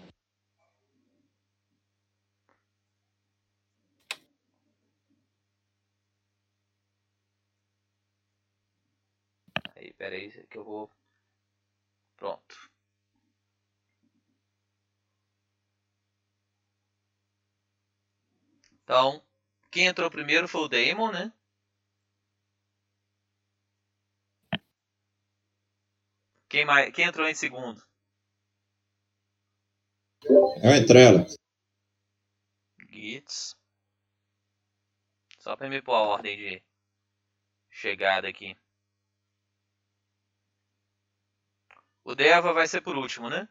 Aí, pera aí, que eu vou. Pronto. Então, quem entrou primeiro foi o Damon, né? Quem, mais, quem entrou em segundo? É o Entrela. Gits. Só pra me pôr a ordem de chegada aqui. O Deva vai ser por último, né?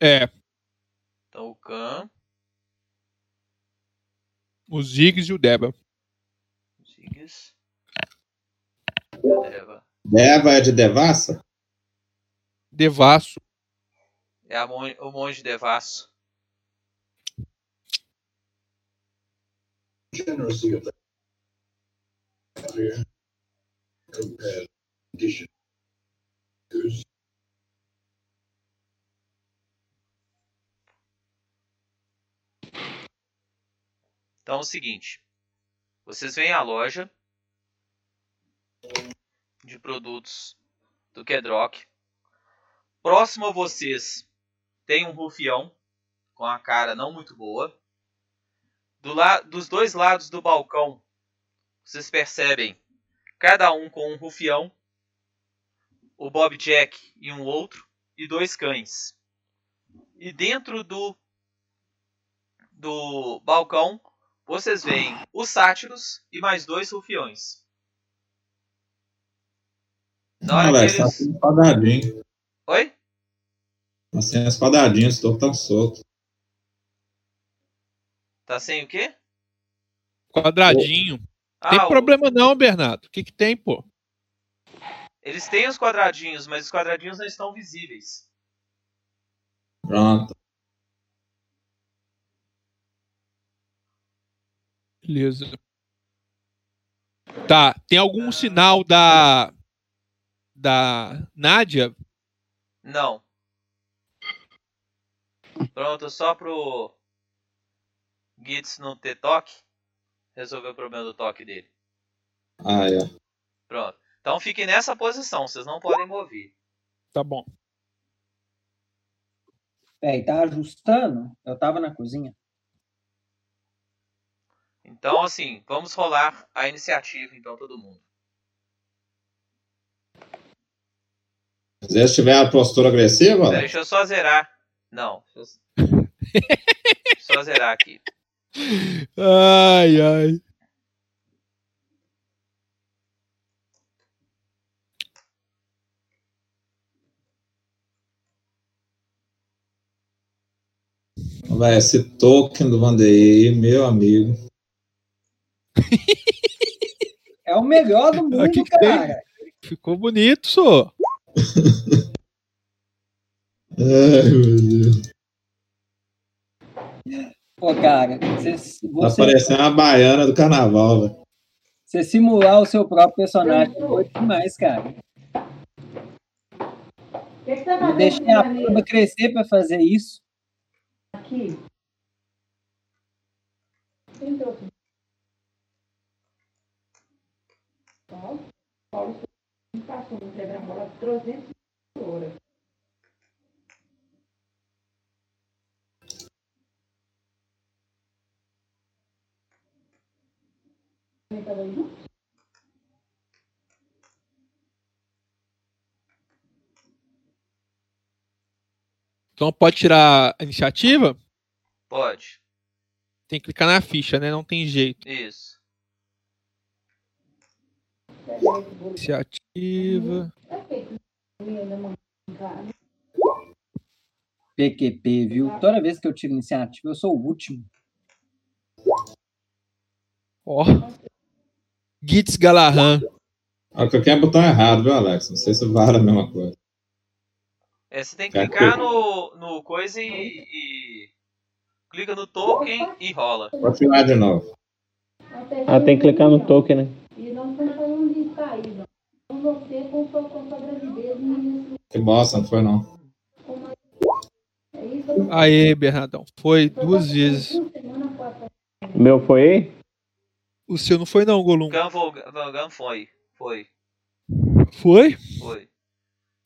É, Então o Khan, o Ziggs e o Deba. Ziggs. Deva. Deva é de devassa? Devasso. É a mon- o monge Devasso. Então é o seguinte. Vocês vêm à loja de produtos do Kedrock. Próximo a vocês tem um rufião com a cara não muito boa. Do la dos dois lados do balcão, vocês percebem cada um com um rufião, o Bob Jack e um outro, e dois cães. E dentro do, do balcão, vocês veem os sátiros e mais dois rufiões. Na hora Ah, que velho, tá eles... sem quadradinho. Oi? Tá sem os quadradinhos, tô tão solto. Tá sem o quê? Quadradinho. Ah, tem o- problema não, Bernardo. O que que tem, pô? Eles têm os quadradinhos, mas os quadradinhos não estão visíveis. Pronto. Beleza. Tá, tem algum sinal da da Nádia? Não. Pronto, só pro Gitz não ter toque. Resolveu o problema do toque dele. Ah, é. Pronto. Então fiquem nessa posição, vocês não podem mover. Tá bom. Peraí, tá ajustando? Eu tava na cozinha. Então, assim, vamos rolar a iniciativa, então, todo mundo. Se tiver a postura agressiva, Pera, deixa eu só zerar. Não. Deixa eu... deixa eu só zerar aqui. Ai, ai. vai esse token do Vanderlei, meu amigo. É o melhor do mundo, Aqui que tem. cara. Ficou bonito, só. Ai, meu Deus. Pô, cara, você, Tá você, parecendo a baiana do carnaval, velho. você simular o seu próprio personagem foi demais, cara. O que, que tá Eu deixei a barba crescer pra fazer isso. aqui? Quem trouxe? Paulo? Paulo passou no quebra-mola, trouxe dentro de hora. Também tava aí junto? Então pode tirar a iniciativa? Pode. Tem que clicar na ficha, né? Não tem jeito. Isso. Iniciativa. É. PQP, viu? Toda vez que eu tiro iniciativa, eu sou o último. Ó. Gitz Galahan. Olha que eu quero botão errado, viu, Alex? Não sei se vale a mesma coisa. É, você tem que Tá clicar aqui. no, no coisa e, e- Clica no token e rola. Vou tirar de novo. Ah, tem que clicar no token, né? E não foi falando de não. Então você comprou com sua gravidez, menino. Que bosta, não foi não. Aê, Bernardão. Foi duas vezes. Meu foi? O seu não foi não, Golum. Gun Volgan foi. Foi. Foi? Foi.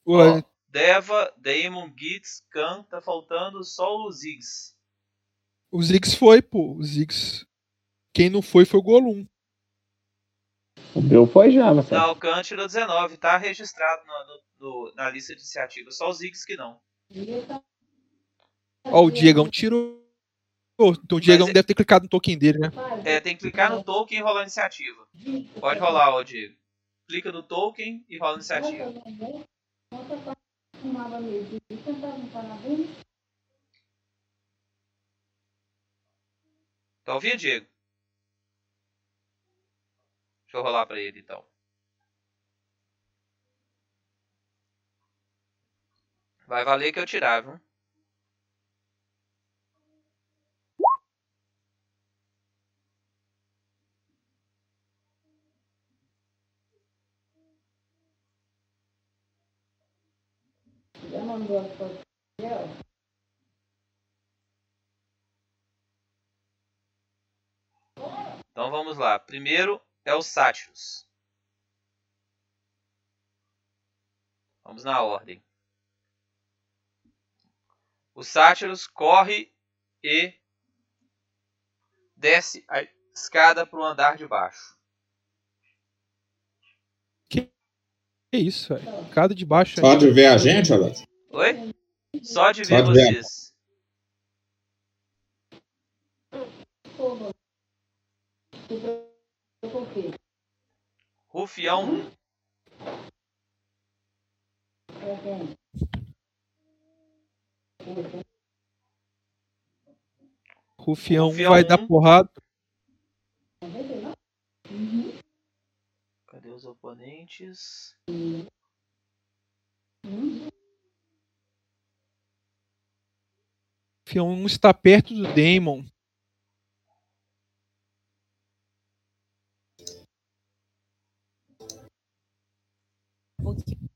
Ué, Ó, Deva, Daemon, Gitz, Khan, tá faltando só o Ziggs. O Ziggs foi, pô. O Ziggs. Quem não foi foi o Golum. O meu foi já, mas Não, o tirou 19, tá registrado no- no- no- na lista de iniciativas. Só o Ziggs que não. Ó, o Diegão tirou. Então o Diegão Mas é- deve ter clicado no token dele, né? É, tem que clicar no token e rolar a iniciativa. Pode rolar, ó, Diego. Clica no token e rola a iniciativa. Tá ouvindo, Diego? Deixa eu rolar pra ele então. Vai valer que eu fotos. Então vamos lá. Primeiro é o Sátiros. Vamos na ordem. O Sátiros corre e desce a escada para o andar de baixo. Que isso, velho. Cada de baixo Só aí. de ver a gente, Alex? Oi? Só de Só ver de ver. Rufião 1. Rufião Rufião vai dar um. porrada. Cadê os oponentes? Rufião 1 está perto do Damon. que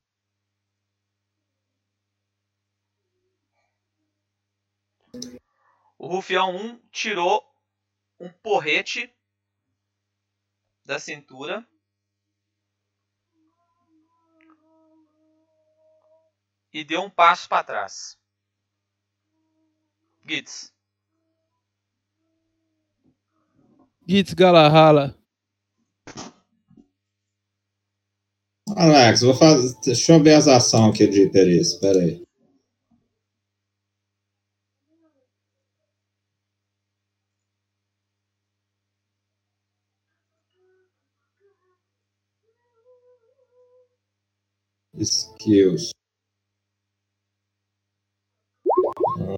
O Rufião 1 tirou um porrete da cintura. E deu um passo para trás. Gitz. Gitz Galahala. Alex, vou fazer. Deixa eu ver as ações aqui de interesse. Pera aí. Skills.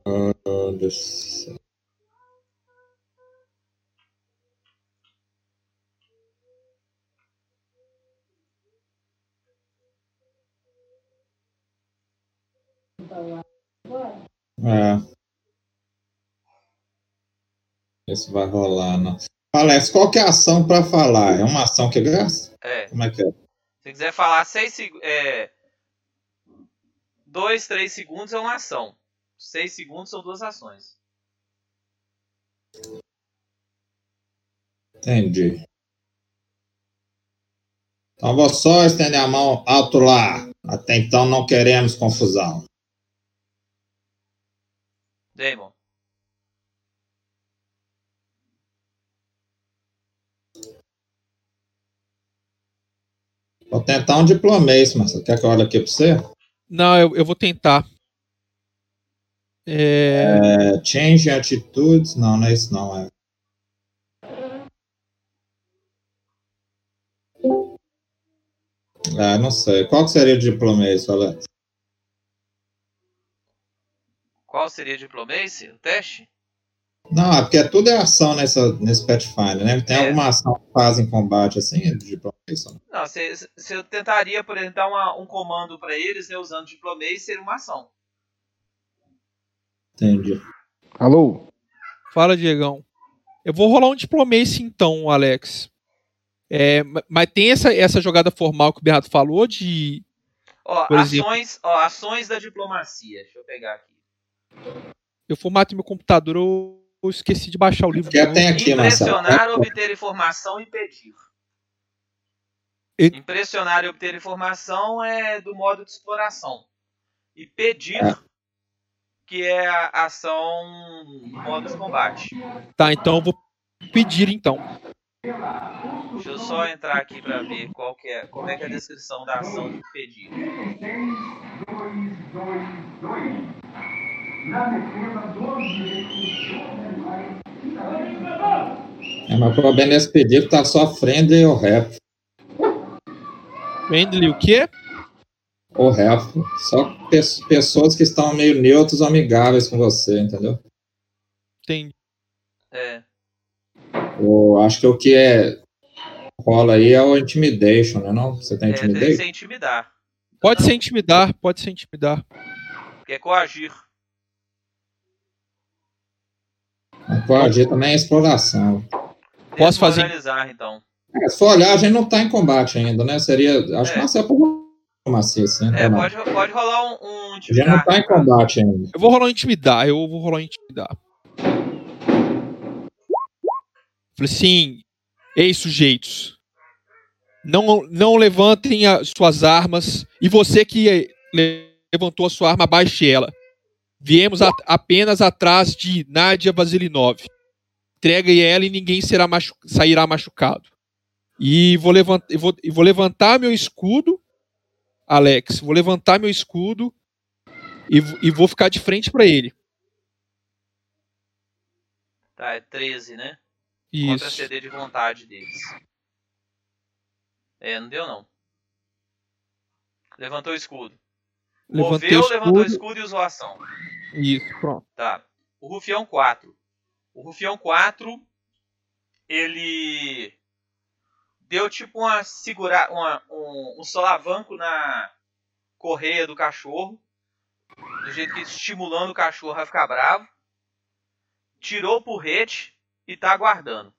Ah, eu- É. Isso vai rolar, não. Alex, qual que é a ação para falar? É uma ação que gasta? É. Como é que é? Se quiser falar 6 segundos. É, 2, 3 segundos é uma ação. 6 segundos são duas ações. Entendi. Então vou só estender a mão alto lá. Até então não queremos confusão. Damon. Vou tentar um diplomês, mas você quer que eu olhe aqui para você? Não, eu, eu vou tentar. É, É, change atitudes. Não, não é isso não. É. Ah, não sei. Qual que seria o diplomês, Alex? Qual seria a diplomacy? O teste? Não, é porque tudo é ação nessa, nesse Pathfinder, né? Tem É. alguma ação que faz em combate assim, de não? Não, se, se eu tentaria, por exemplo, dar uma- um comando para eles, né, usando diplomacy, seria uma ação. Entendi. Alô? Fala, Diegão. Eu vou rolar um diplomacy então, Alex. É, ma- mas tem essa, essa jogada formal que o Bernardo falou de. Ó, Por exemplo. ações, ó, ações da diplomacia. Deixa eu pegar aqui. Eu formatei meu computador, eu, eu esqueci de baixar o livro. Porque tem aqui, Marcelo. Impressionar, obter informação e pedir. E- Impressionar e obter informação é do modo de exploração. E pedir, É. que é a ação modo de combate. Tá, então eu vou pedir então. Deixa eu só entrar aqui para ver qual que é, como é que é a descrição da ação de pedir. É, mas o problema desse pedido tá só friendly ou rap. Friendly o quê? Ou rap. Só pe- pessoas que estão meio neutros ou amigáveis com você, entendeu? Tem. É, Eu acho que o que é rola aí é o intimidation, né? Não? Você tem é tem que intimidar, Pode ser intimidar, pode ser intimidar. que é coagir. Coagir também é exploração. Posso fazer- então. É, se for olhar, a gente não tá em combate ainda, né? Seria. Acho que É. não seria por assim, assim. É, não? pode, pode rolar um, um A gente não intimidar. tá em combate ainda. Eu vou rolar um intimidar, eu vou rolar um intimidar. Falei assim, ei sujeitos, não, não levantem as suas armas, e você que le- levantou a sua arma, abaixe ela. Viemos a- apenas atrás de Nadia Vasilinov. Entregue ela e ninguém será machu- sairá machucado. E vou, levant, vou, vou levantar meu escudo, Alex, vou levantar meu escudo e, e vou ficar de frente para ele. Tá, é 13, né? Contra Isso. CD de vontade deles. É, não deu não. Levantou o escudo. Levantei Moveu, levantou o escudo. e usou ação. Isso, pronto. Tá. O Rufião 4. O Rufião 4, ele deu tipo uma segura, uma, um, um solavanco na correia do cachorro, do jeito que estimulando o cachorro a ficar bravo. Tirou o porrete e tá aguardando.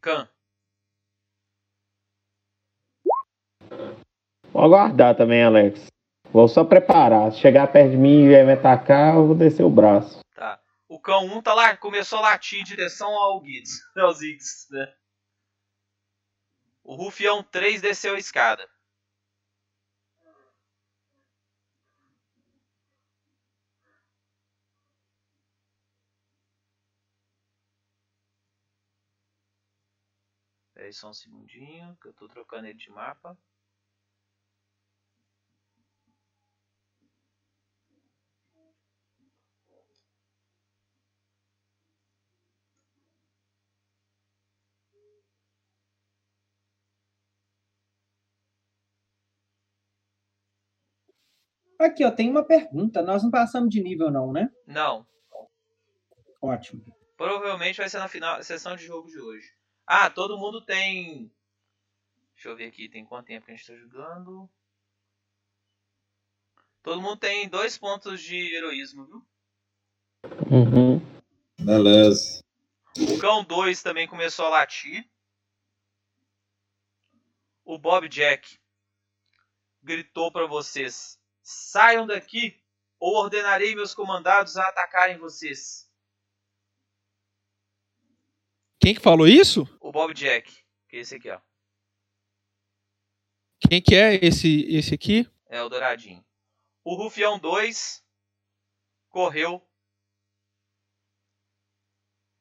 Can. Vou aguardar também, Alex. Vou só preparar. Se chegar perto de mim e me atacar, eu vou descer o braço. Tá. O cão 1 um tá lá, começou a latir em direção ao Guides, Aos Ziggs, né? O Rufião 3 desceu a escada. Espera aí só um segundinho, que eu tô trocando ele de mapa. Aqui, ó, tem uma pergunta. Nós não passamos de nível, não, né? Não, Ótimo. provavelmente vai ser na final, sessão de jogo de hoje. Ah, todo mundo tem. Deixa eu ver aqui, tem quanto tempo que a gente tá jogando? Todo mundo tem dois pontos de heroísmo, viu? Uhum. Beleza. O Cão 2 também começou a latir. O Bob Jack gritou para vocês: saiam daqui ou ordenarei meus comandados a atacarem vocês. Quem que falou isso? O Bob Jack, que é esse aqui, ó. Quem que é esse, esse aqui? É o Douradinho. O Rufião 2 correu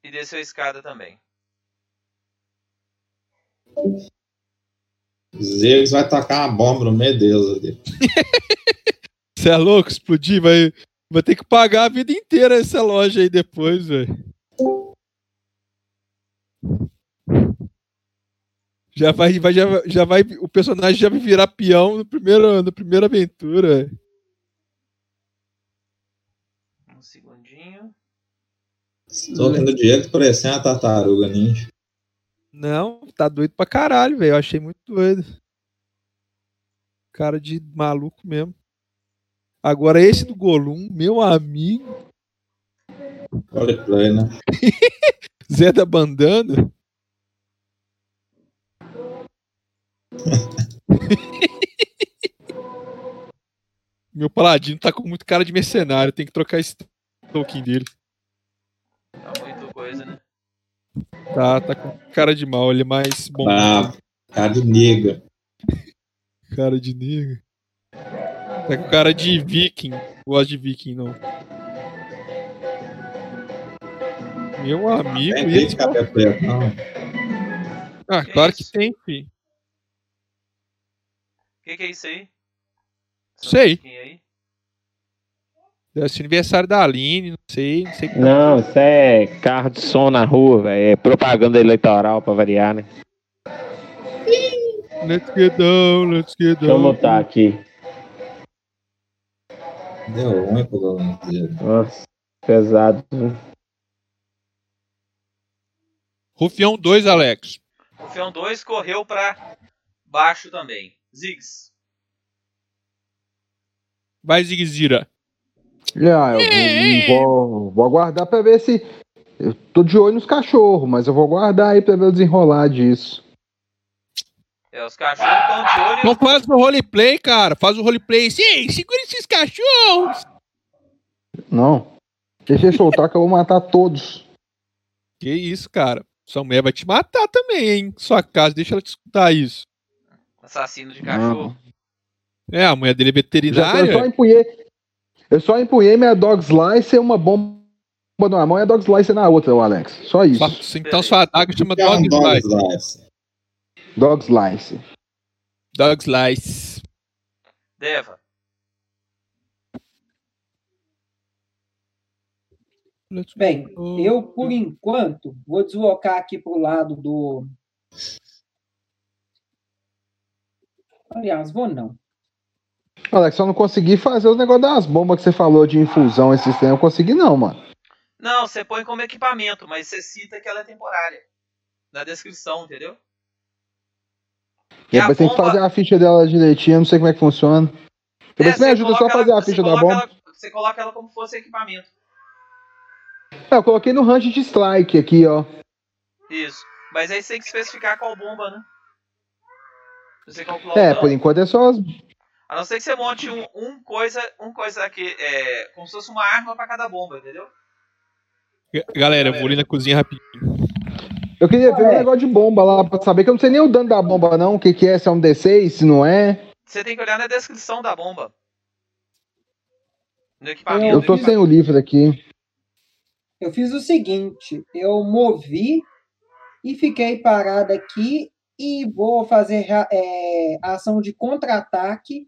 e desceu a escada também. Zeus vai tacar uma bomba no meio deles ali. Você é louco? Explodir? Vai, vai ter que pagar a vida inteira essa loja aí depois, velho. Já vai, vai, já, vai- já vai. O personagem já vai virar peão no primeiro, na primeira aventura. velho. Um segundinho. Tô aqui no Diego parecendo uma tartaruga ninja. Não, tá doido pra caralho, velho. Eu achei muito doido. Cara de maluco mesmo. Agora esse do Golum, meu amigo, Roleplay, né? Zé da Bandana. meu paladino tá com muito cara de mercenário, tem que trocar esse token dele. Tá muito coisa, né? Tá, tá com cara de mal, ele é mais bom. Bravo. Cara de nega. Cara de nega. Tá com cara de viking. Gosto de viking, não. Meu amigo, Tem esse... ficar preto, não. Ah, claro que tem, filho. O que, que é isso aí? Sei. aí? Deve ser aniversário da Aline, não sei, não sei. Não, isso é carro de som na rua, velho. É propaganda eleitoral pra variar, né? Let's get down, let's get Deixa eu down. botar aqui. Deu ruim pro. Nossa, pesado. Rufião 2, Alex. O Fião 2 correu pra baixo também. Ziggs. Vai, Zigzira. Ah, eu vou, vou, vou aguardar pra ver se. Eu tô de olho nos cachorros, mas eu vou aguardar aí pra ver o desenrolar disso. É, os cachorros estão de olho. Não faz o roleplay, cara. Faz o roleplay. Ei, segura esses cachorros. Não. Deixa ele soltar que eu vou matar todos. Que isso, cara. Sua mulher vai te matar também, hein? Sua casa, deixa ela te escutar isso. Assassino de cachorro. É, a mulher dele é Já, eu só veterinária. empunhei. Eu só empunhei minha dog slice e uma bomba numa mão e a dog slice na outra, o Alex. Só isso. Então sua adaga chama dog Slice. Dog slice. Dog Slice. Deva. Bem, eu, por enquanto, vou deslocar aqui para o lado do. Aliás, vou não. Alex, só não consegui fazer os negócios das bombas que você falou de infusão esse sistema. Eu consegui não, mano. Não, você põe como equipamento, mas você cita que ela é temporária. Na descrição, entendeu? E E a depois tem que fazer a ficha dela direitinho, não sei como é que funciona. Depois É, você me ajuda só a fazer ela- a ficha da coloca bomba. ela- você coloca ela como se fosse equipamento. É, eu coloquei no range de strike aqui, ó. Isso. Mas aí você tem que especificar qual bomba, né? Você calcular É, o por enquanto é só as. A não ser que você monte um, um coisa, um coisa aqui, é, como se fosse uma arma pra cada bomba, entendeu? Galera, eu vou ali na cozinha rapidinho. Eu queria ver É. o negócio de bomba lá pra saber que eu não sei nem o dano da bomba, não. O que, que é, se é um D6, se não é. Você tem que olhar na descrição da bomba. No equipamento. Eu tô sem o livro aqui. Eu fiz o seguinte: eu movi e fiquei parado aqui e vou fazer é, ação de contra-ataque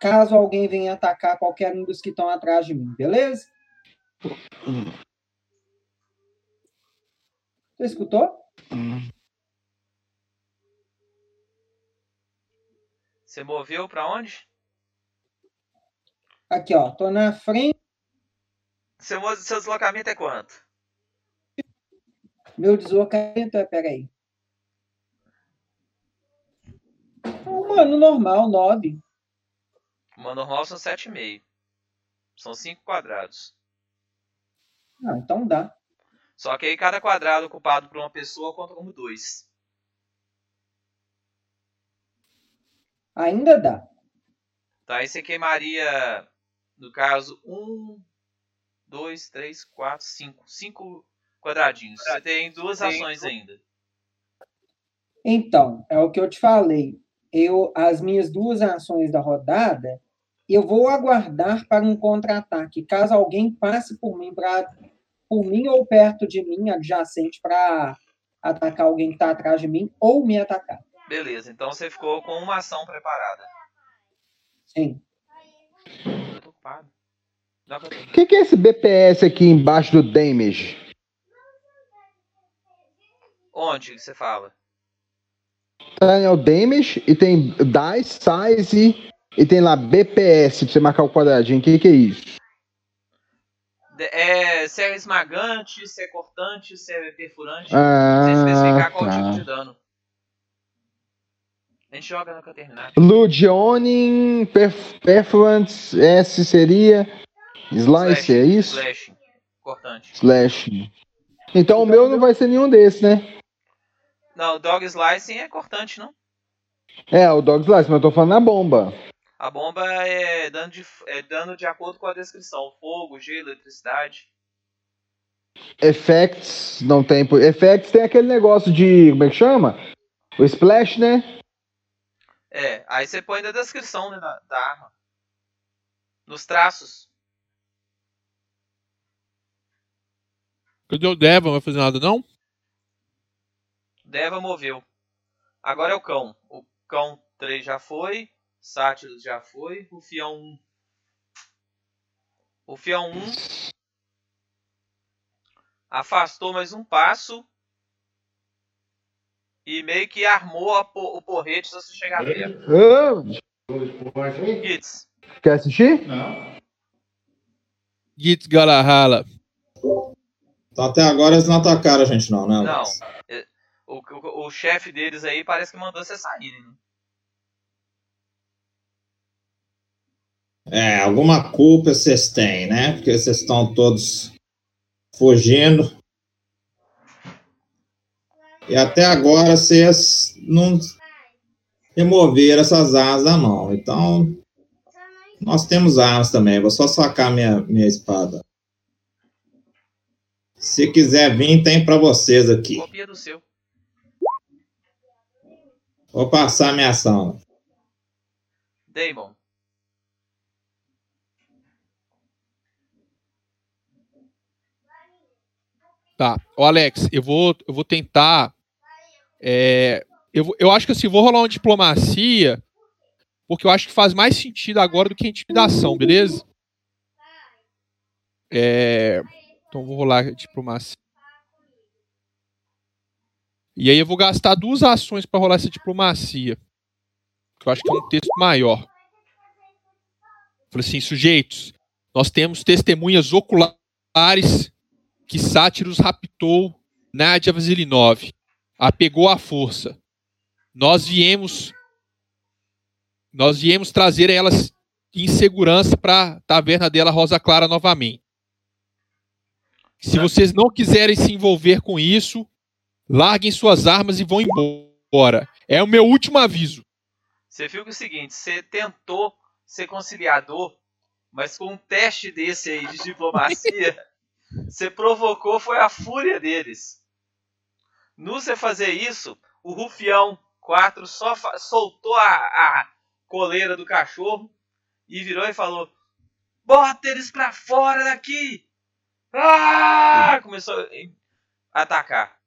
caso alguém venha atacar qualquer um dos que estão atrás de mim, beleza? Você escutou? Você moveu pra onde? Aqui, ó. Tô na frente. Seu, seu deslocamento é quanto? Meu deslocamento é. Peraí. Mano, normal, 9. Uma normal são 7,5. São 5 quadrados. Ah, então dá. Só que aí cada quadrado ocupado por uma pessoa conta como 2. Ainda dá. Tá, aí você queimaria, no caso, 1, 2, 3, 4, 5. 5 quadradinhos. Você tem duas ações ainda. Então, é o que eu te falei. Eu, as minhas duas ações da rodada, eu vou aguardar para um contra-ataque. Caso alguém passe por mim, pra, por mim ou perto de mim, adjacente, para atacar alguém que está atrás de mim ou me atacar. Beleza, então você ficou com uma ação preparada. Sim. Eu tô ocupado. O que, que é esse BPS aqui embaixo do damage? Onde que você fala? Tá, é o damage e tem dice, size e tem lá BPS pra você marcar o quadradinho. O que, que é isso? É, se é esmagante, se é cortante, se é perfurante. Ah, sem especificar qual tá. tipo de dano. A gente joga no terminar. Ludioning, perf Perforant, S seria Slice, é isso? Slash. Cortante. Slash. Então o meu não vai ser nenhum desses, né? Não, Dog Slicing é cortante, não? É, o Dog Slice, mas eu tô falando na bomba. A bomba é dano de, é dano de acordo com a descrição. Fogo, gelo, eletricidade. Effects, não tem. Effects tem aquele negócio de. Como é que chama? O Splash, né? É, aí você põe na descrição né, da, da arma. Nos traços. Cadê o Devon? Não vai fazer nada, não? Deva moveu. Agora é o cão. O cão 3 já foi. Sátiro já foi. O fião 1. O fião 1 afastou mais um passo. E meio que armou a po- o porrete se você chegar perto. Gitz, quer assistir? Gitz Galahalla. Então até agora eles não atacaram a gente não, né? não. Alex? É, O, o, o chefe deles aí parece que mandou vocês saírem. Né? É, alguma culpa vocês têm, né? Porque vocês estão todos fugindo. E até agora vocês não removeram essas armas da mão. Então, nós temos armas também. Vou só sacar minha, minha espada. Se quiser vir, tem para vocês aqui. Copia do seu. Vou passar minha ação. Damon. Tá. Ô, Alex, eu vou, eu vou tentar. é, eu, eu acho que assim, vou rolar uma diplomacia, porque eu acho que faz mais sentido agora do que intimidação, beleza? É, então vou rolar diplomacia. E aí eu vou gastar duas ações para rolar essa diplomacia. Que eu acho que é um texto maior. Falei assim, sujeitos, nós temos testemunhas oculares que Sátiros raptou Nádia Vasilinov, a pegou à força. Nós viemos nós viemos trazer elas em segurança para a taverna dela Rosa Clara novamente. Se vocês não quiserem se envolver com isso, larguem suas armas e vão embora. É o meu último aviso. Você viu que é o seguinte, você tentou ser conciliador, mas com um teste desse aí de diplomacia, você provocou foi a fúria deles. No você fazer isso, o Rufião 4 só soltou a, a coleira do cachorro e virou e falou: Bota eles pra fora daqui! Ah! Começou a atacar.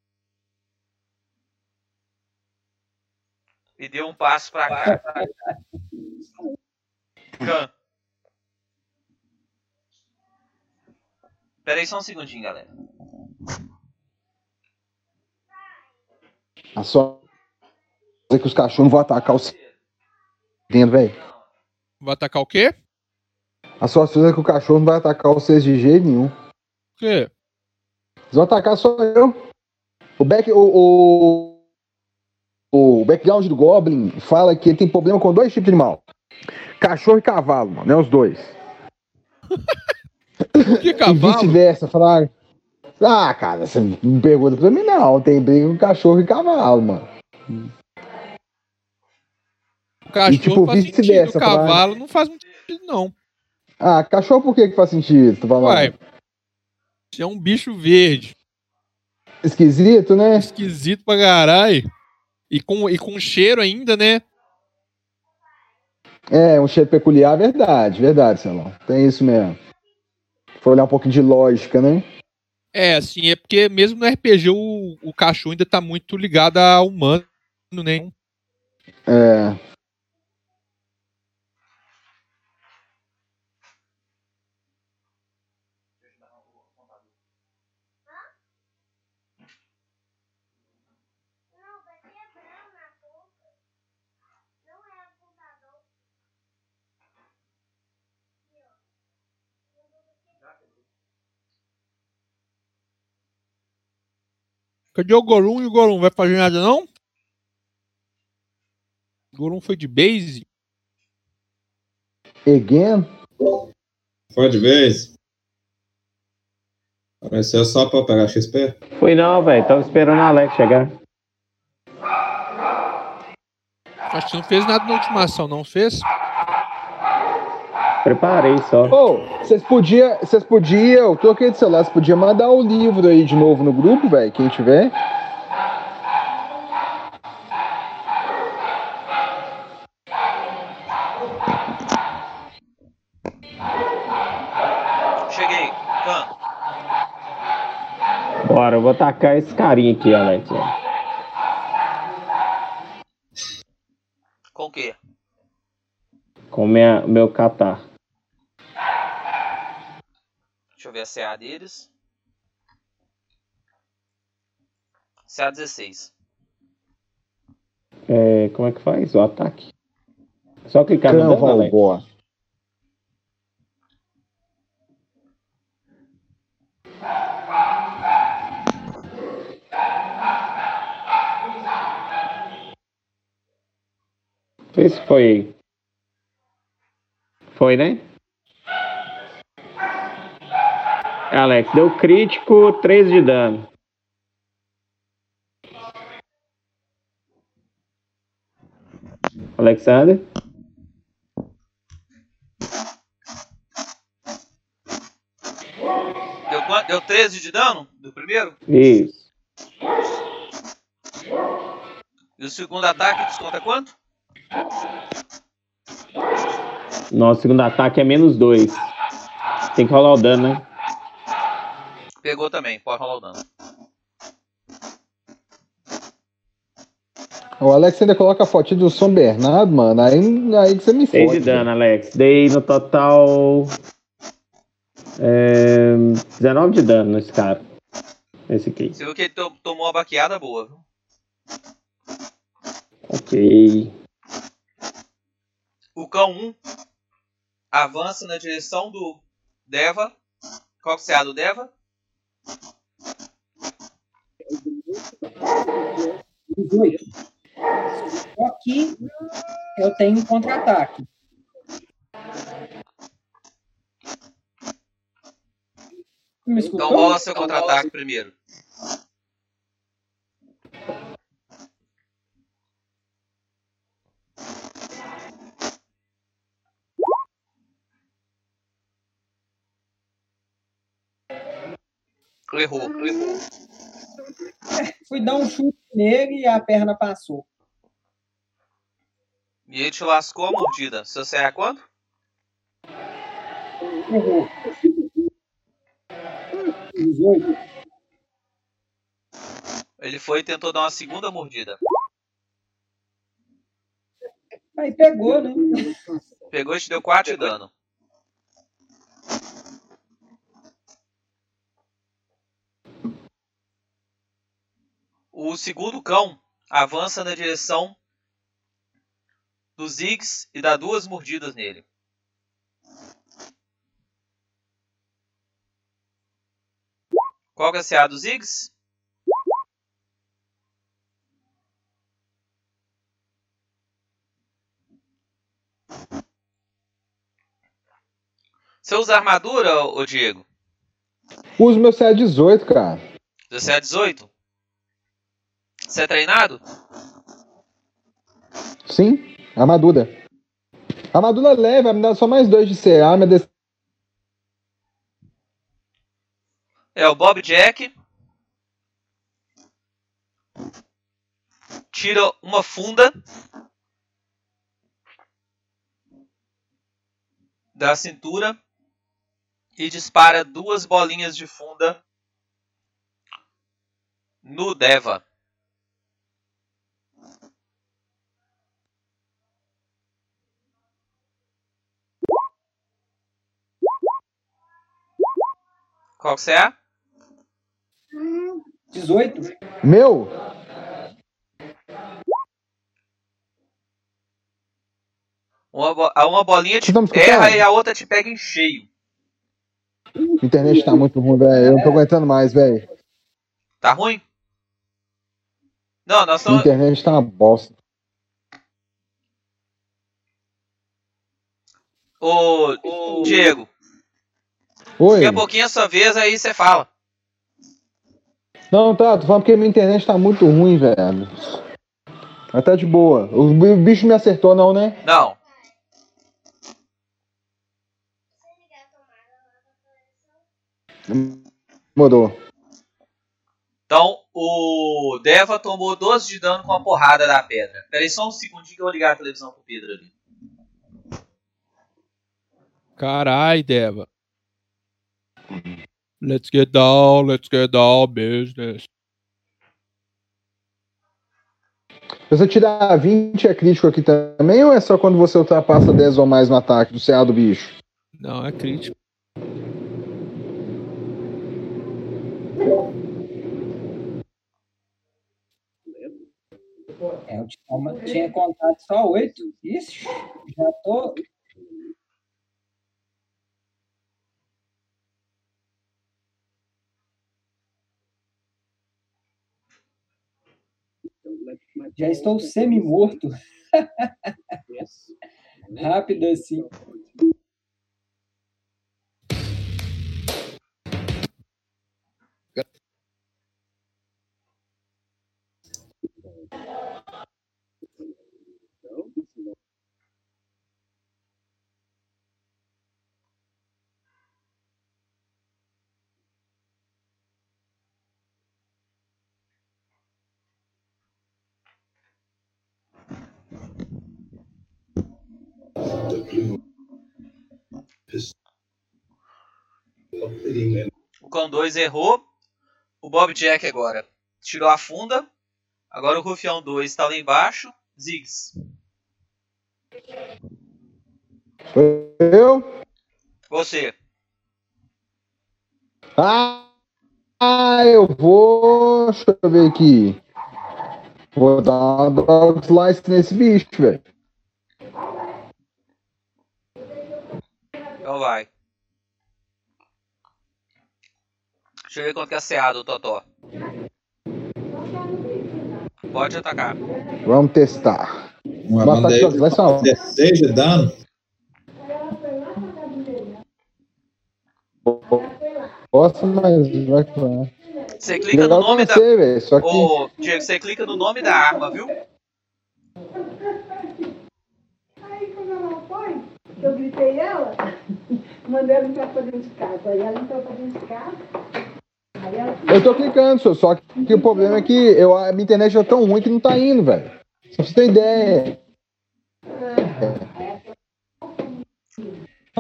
e deu um passo pra cá. Can. Pera aí só um segundinho, galera. A só é que os cachorros não vão atacar o dentro, velho. Vai atacar o quê? A sorte é que o cachorro não vai atacar vocês de jeito nenhum. O quê? Eles vão atacar só eu. O back, o, o, o background do Goblin fala que ele tem problema com dois tipos de animal. Cachorro e cavalo, mano, né? Os dois. Que E cavalo? vice-versa, falaram. Ah, cara, você não pergunta pra mim, não. Tem briga com cachorro e cavalo, mano. O cachorro E, tipo, faz sentido, o cavalo não faz muito sentido, não. Ah, cachorro por que que faz sentido? Tu isso é um bicho verde. Esquisito, né? Esquisito pra caralho. E com, e com cheiro ainda, né? É, um cheiro peculiar, verdade, verdade, Celão. Tem isso mesmo. For olhar um pouco de lógica, né? É, assim, é porque mesmo no RPG o, o cachorro ainda tá muito ligado ao humano, né? É. Cadê o Gorum e o Gorum? Vai fazer nada, não? O Gorum foi de base? Again? Foi de vez? Apareceu só pra pegar XP? Foi não, velho. Tava esperando a Alex chegar. Acho que não fez nada na última ação, não fez? Preparei só. Ô, vocês podiam, vocês podiam, eu tô aqui de celular, vocês podiam mandar o livro aí de novo no grupo, velho, quem tiver. Cheguei. Can. Bora, eu vou tacar esse carinha aqui, Alex. ó. Com o quê? Com minha, meu catar. Deixa eu ver a CA deles. CA 16. É, como é que faz? O ataque. Só clicar no dano, Cão, Alex. boa. Se foi. Foi, né? Alex, deu crítico, 3 de dano. Alexander? Deu, quanto? Deu 13 de dano do primeiro? Isso. E o segundo ataque desconta quanto? Nosso segundo ataque é menos 2. Tem que rolar o dano, né? Pegou também, pode rolar o dano. O Alex ainda coloca a fotinha do São Bernardo, mano, aí, aí que você me 6 fode. de dano, Alex. Dei no total. É, 19 de dano nesse cara. Esse aqui. Você viu que ele to- tomou uma baqueada boa, viu? Ok. O cão 1 avança na direção do Deva. Qual que é a do Deva? 18. Só que eu tenho um contra-ataque. Me escutou? Então rola seu contra-ataque primeiro. Errou, errou. Fui dar um chute nele e a perna passou. E ele te lascou a mordida. Seu CA é quanto? Errou. 18. Ele foi e tentou dar uma segunda mordida. Aí pegou, né? Pegou e te deu 4 de dano. O segundo cão avança na direção do Ziggs e dá duas mordidas nele. Qual que é a CA do Ziggs? Você usa armadura, ô Diego? Uso meu CA18, cara. Você é 18? Você é treinado? Sim, armadura. Armadura leve, vai me dar só mais dois de CA, minha É o Bob Jack. Tira uma funda da cintura e dispara duas bolinhas de funda no Deva. Qual que você é? 18. Meu? Uma, uma bolinha te escutando? erra e a outra te pega em cheio. A internet tá muito ruim, velho. Eu não tô aguentando mais, velho. Tá ruim? Não, nós A estamos. internet tá uma bosta. Ô, Diego, Oi. daqui a pouquinho é a sua vez, aí você fala. Não, tá, tô falando porque minha internet tá muito ruim, velho. Mas tá de boa. O bi- bicho me acertou, não, né? Não. Mudou. Então, o Deva tomou 12 de dano com a porrada da pedra. Pera aí só um segundinho que eu vou ligar a televisão pro Pedro ali. Carai, Deva. Let's get down, let's get down business. Se você tirar 20 é crítico aqui também ou é só quando você ultrapassa 10 ou mais no ataque do CA do bicho? Não, é crítico. É, eu tinha, tinha contado só 8. Ixi, já tô. Já estou semi-morto. Rápido assim. O Cão 2 errou. O Bob Jack agora tirou a funda. Agora o Rufião 2 está lá embaixo. Ziggs. Eu? Você. Ah, ah, eu vou. Deixa eu ver aqui. Vou dar uma dog slice nesse bicho, velho. Então vai. Deixa eu ver quanto que é a CA do Totó. Pode atacar. Vamos testar. Uma dog slice não. 16 de dano. Posso, mas vai que vai. Você clica no Legal nome da. velho. Só que. Ô, Diego, você clica no nome da arma, viu? Aí quando ela foi, que eu gritei ela, mandei ela entrar pra dentro de casa. Aí ela entrou pra dentro de casa. Ela Eu tô clicando, só- só que o problema é que eu, a minha internet já é tão ruim que não tá indo, velho. Só pra você ter ideia.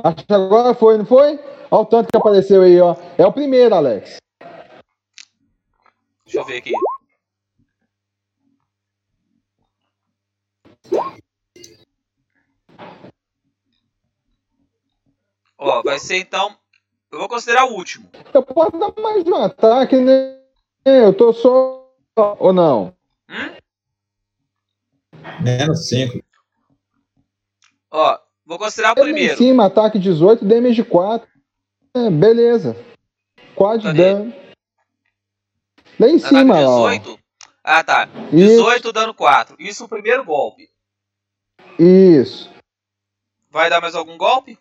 Acho que agora foi, não foi? Olha o tanto que apareceu aí, ó. É o primeiro, Alex. Deixa eu ver aqui. Ó, vai ser então. Eu vou considerar o último. Eu posso dar mais de um ataque, né? Eu tô só. Ou não? Menos 5. Ó, vou considerar o Lá em primeiro. cima, ataque 18, damage 4. É, beleza. 4 de Cadê? dano. Lá em Ataque cima, ó. 18? Ah, tá. Isso. 18 dano 4. Isso o primeiro golpe. Isso. Vai dar mais algum golpe?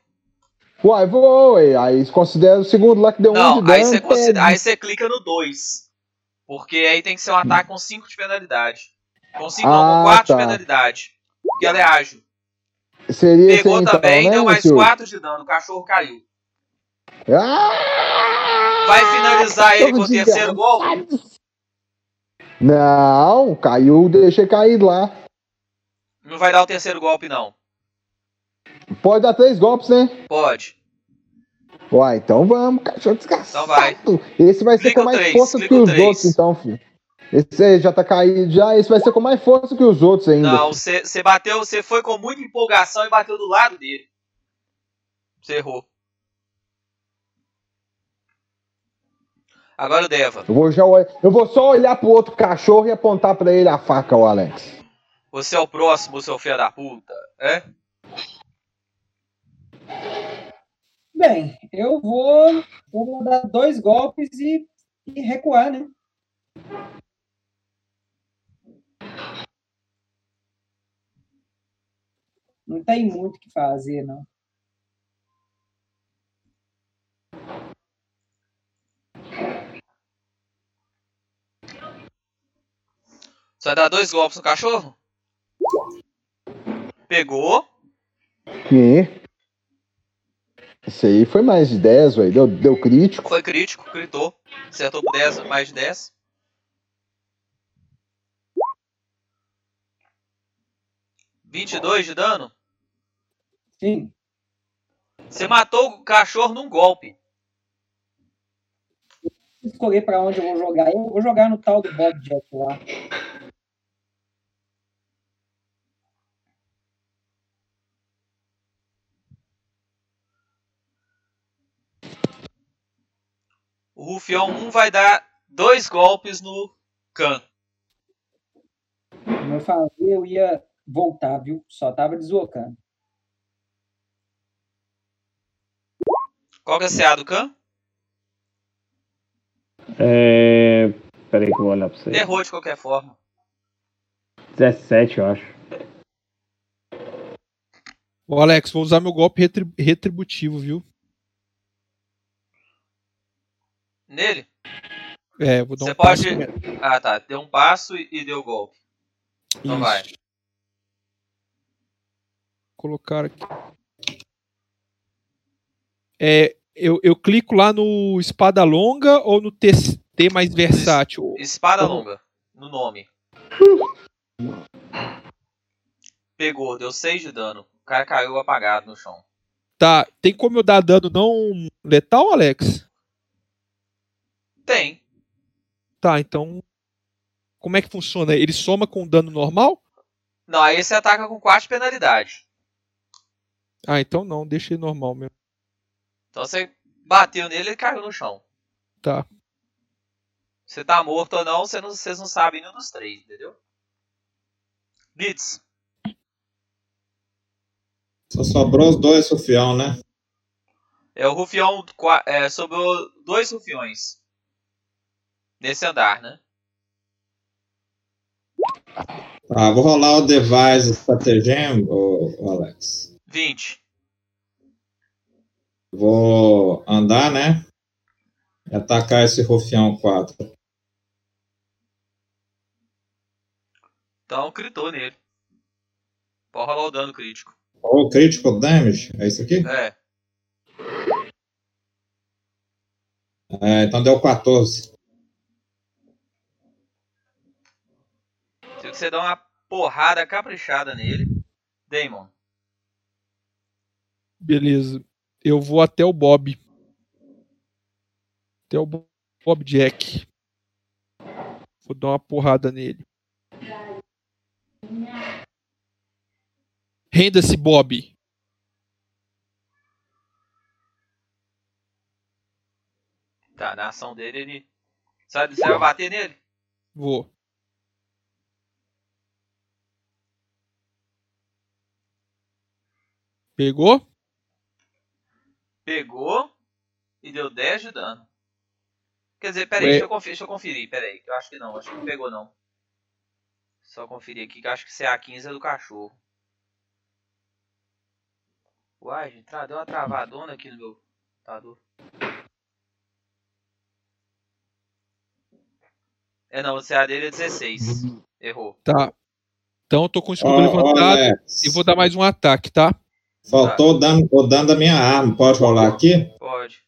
Uai, vou, ué. aí considera o segundo lá que deu um Não, de aí dano. considera, aí você clica no 2. Porque aí tem que ser um ataque com 5 de penalidade. Com 5 não, Ah, com 4 tá. de penalidade. Porque ela é ágil. Seria Pegou então, também, né, deu mais Silvio? 4 de dano. O cachorro caiu. Ah! Vai finalizar ele com o terceiro golpe? Não, caiu, deixei cair lá. Não vai dar o terceiro golpe, não. Pode dar três golpes, né? Pode. Uai, então vamos, cachorro desgraçado. Então vai. Esse vai ser com mais três, força que os três. outros, então, filho. Esse aí já tá caído já, esse vai ser com mais força que os outros ainda. Não, você bateu, você foi com muita empolgação e bateu do lado dele. Você errou. Agora o Deva. Eu vou, já, eu vou só olhar pro outro cachorro e apontar pra ele a faca, o Alex. Você é o próximo, seu filho da puta. É? Bem, eu vou, vou dar dois golpes e, e recuar, né? Não tem muito o que fazer, não. Você vai dar dois golpes no cachorro? Pegou. E? Esse aí foi mais de 10, velho. Deu, deu crítico. Foi crítico, gritou. Acertou por 10, mais de 10. Vinte e dois de dano? Sim. Você matou o cachorro num golpe. Escolher para onde eu vou jogar. Eu vou jogar no tal do Bob Jack lá. O Rufião 1 vai dar dois golpes no Khan. Como eu falei, eu ia voltar, viu? Só tava deslocando. Qual que é a CA do Khan? É... Peraí que eu vou olhar pra você. Errou de qualquer forma. 17, eu acho. Ô, Alex, vou usar meu golpe retri- retributivo, viu? Nele? É, vou dar Você um passo pode. Ah tá. Deu um passo e e deu golpe. Então vai. Isso. Colocar aqui. É, eu, eu clico lá no espada longa ou no T, T mais versátil? Espada longa. No nome. Pegou, deu 6 de dano. O cara caiu apagado no chão. Tá, tem como eu dar dano não letal, Alex? Tem. Tá, então. Como é que funciona? Ele soma com dano normal? Não, aí você ataca com 4 de penalidade. Ah, então não, deixa ele normal mesmo. Então você bateu nele e ele caiu no chão. Tá. Você tá morto ou não, você não- vocês não sabem nenhum dos três, entendeu? Blitz. Só sobrou os dois Rufião, né? É o rufião. É, sobrou dois rufiões. Nesse andar, né? Tá, vou rolar o device estratagem, ô Alex. 20. Vou andar, né? E atacar esse Rufião 4. Então critou nele. Pode rolar o dano crítico. Ou critical damage, é isso aqui? É. É, então deu 14. Que você dar uma porrada caprichada nele. Damon. Beleza. Eu vou até o Bob. Até o Bo- Bob Jack. Vou dar uma porrada nele. Renda-se, Bob. Tá, na ação dele, ele. Sabe, você vai bater nele? Vou. Pegou? Pegou e deu 10 de dano. Quer dizer, peraí, deixa eu, conferir, deixa eu conferir, peraí. que Eu acho que não, acho que não pegou não. Só conferir aqui que eu acho que CA15 é do cachorro. Uai, gente, tra- deu uma travadona aqui no meu computador. É não, o CA dele é 16. Errou. Tá. Então eu tô com o escudo ó, levantado Alex, e vou dar mais um ataque, tá? Faltou o dano, o dano da minha arma. Pode rolar aqui? Pode.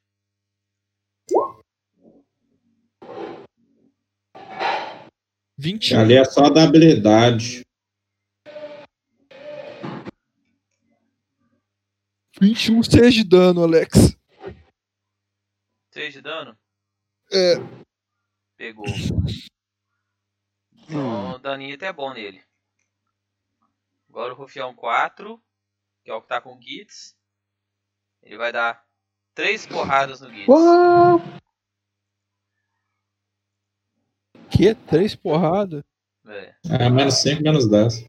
Vinte. Ali é só da habilidade. 21 6 de dano, Alex. 6 de dano? É. Pegou. Então, o daninho até é bom nele. Agora o Rufião 4, que é o que tá com o Gitz. Ele vai dar 3 porradas no Gitz. Que? Três porradas? É. É, menos 5, menos 10.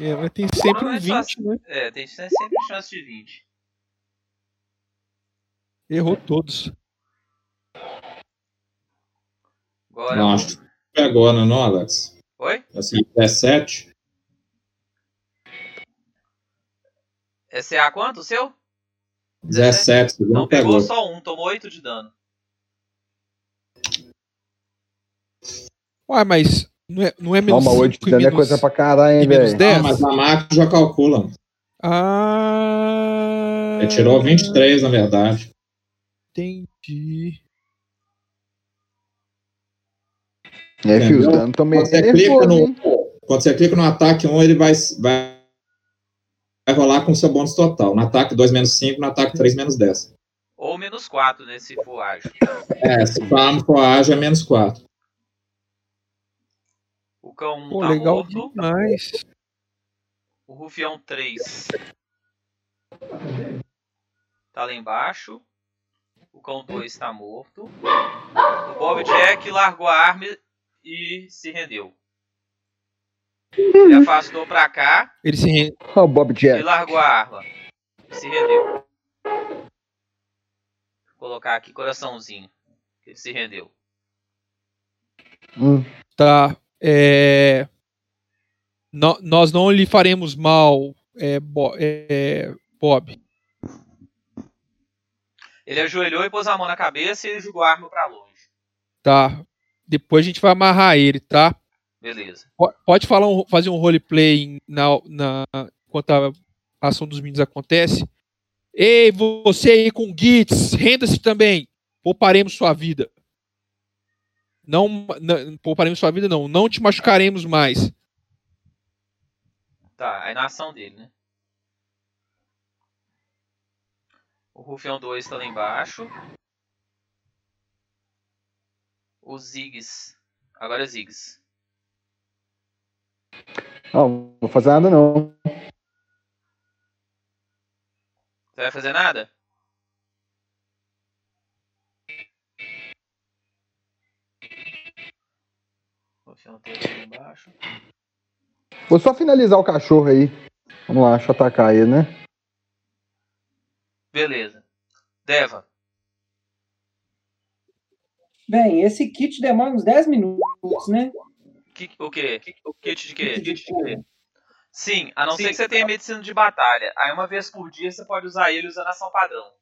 É, mas tem sempre Não, um é 20, fácil. né? É, tem sempre chance de 20. Errou todos. Agora acho que pegou, não, não, Alex? Oi? Assim, 17. É CA quanto o seu? 17, segundo Não pegou pegou. só um, tomou 8 de dano. Ué, mas não é, não é menos Calma, 8 cinco de dano é coisa pra caralho, hein, velho. 10? Não, mas a máquina já calcula. Ah. Ele tirou 23, na verdade. Entendi. É, filho, os danos também Quando você, é clica no, quando você clica no ataque 1, ele vai, vai, vai rolar com o seu bônus total. No ataque 2 menos 5, no ataque 3 menos 10. Ou menos 4 nesse for ágil. É, se for ágil, é menos 4. O cão 1 Pô, tá legal morto. demais. O Rufião 3 tá lá embaixo. O cão 2 tá morto. O Bob Jack largou a arma e se rendeu. Ele afastou pra cá Ele se rende. Ó, o Bob e Jack. largou a arma. E se rendeu. Vou colocar aqui coraçãozinho. Ele se rendeu. Hum. Tá. É... nó- nós não lhe faremos mal, é, Bo- é, Bob. Ele ajoelhou e pôs a mão na cabeça e jogou a arma pra longe. Tá. Depois a gente vai amarrar ele, tá? Beleza. Po- Pode falar um- fazer um roleplay na, na, enquanto a ação dos meninos acontece. Ei, você aí com Gits, renda-se também. Pouparemos sua vida. Não, não pouparemos sua vida, não. Não te machucaremos mais. Tá, aí na ação dele, né? O Rufião 2 tá lá embaixo. O Ziggs. Agora é Ziggs. Não vou fazer nada não. Você vai fazer nada? O Rufião 3 lá embaixo. Vou só finalizar o cachorro aí. Vamos lá, deixa eu atacar ele, né? Beleza. Deva. Bem, esse kit demora uns 10 minutos, né? Que- o quê? O kit de quê? Kit de cura. Sim, a não ser que você tenha medicina de batalha. Aí uma vez por dia você pode usar ele usando ação padrão.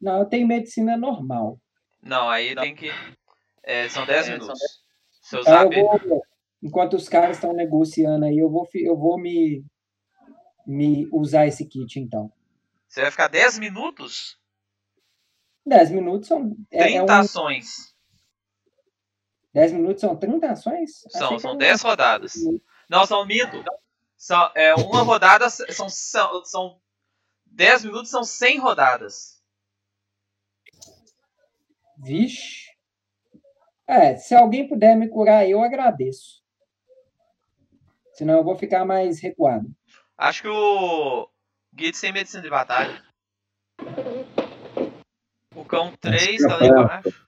Não, eu tenho medicina normal. Não, aí tem que. é, são 10 É, minutos. são Se eu Então usar eu vou, enquanto os caras estão negociando aí, eu vou, eu vou me, me usar esse kit, então. Você vai ficar 10 minutos? 10 minutos são. É, 30 é um, ações. 10 minutos são 30 ações? São, são era 10 rodadas. Não, são mito. São, é, uma rodada são, são, são 10 minutos são 100 rodadas. Vixe. É, se alguém puder me curar, eu agradeço. Senão eu vou ficar mais recuado. Acho que o Gitz tem medicina de batalha. cão 3 tá lá embaixo.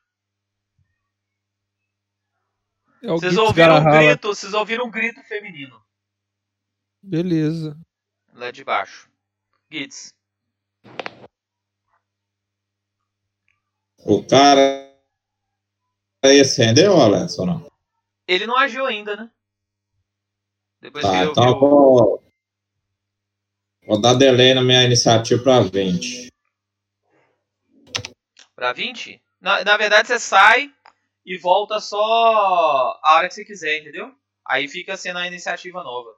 É Vocês ouviram um grito, vocês ouviram um grito feminino Beleza. lá de baixo. Gitz. O cara. Esse rendeu, Alex, ou não? Ele não agiu ainda, né? Depois Tá, que ele então eu ouviu. vou. Vou dar delay na minha iniciativa pra 20. Pra 20? Na, na verdade, você sai e volta só a hora que você quiser, entendeu? Aí fica sendo a iniciativa nova.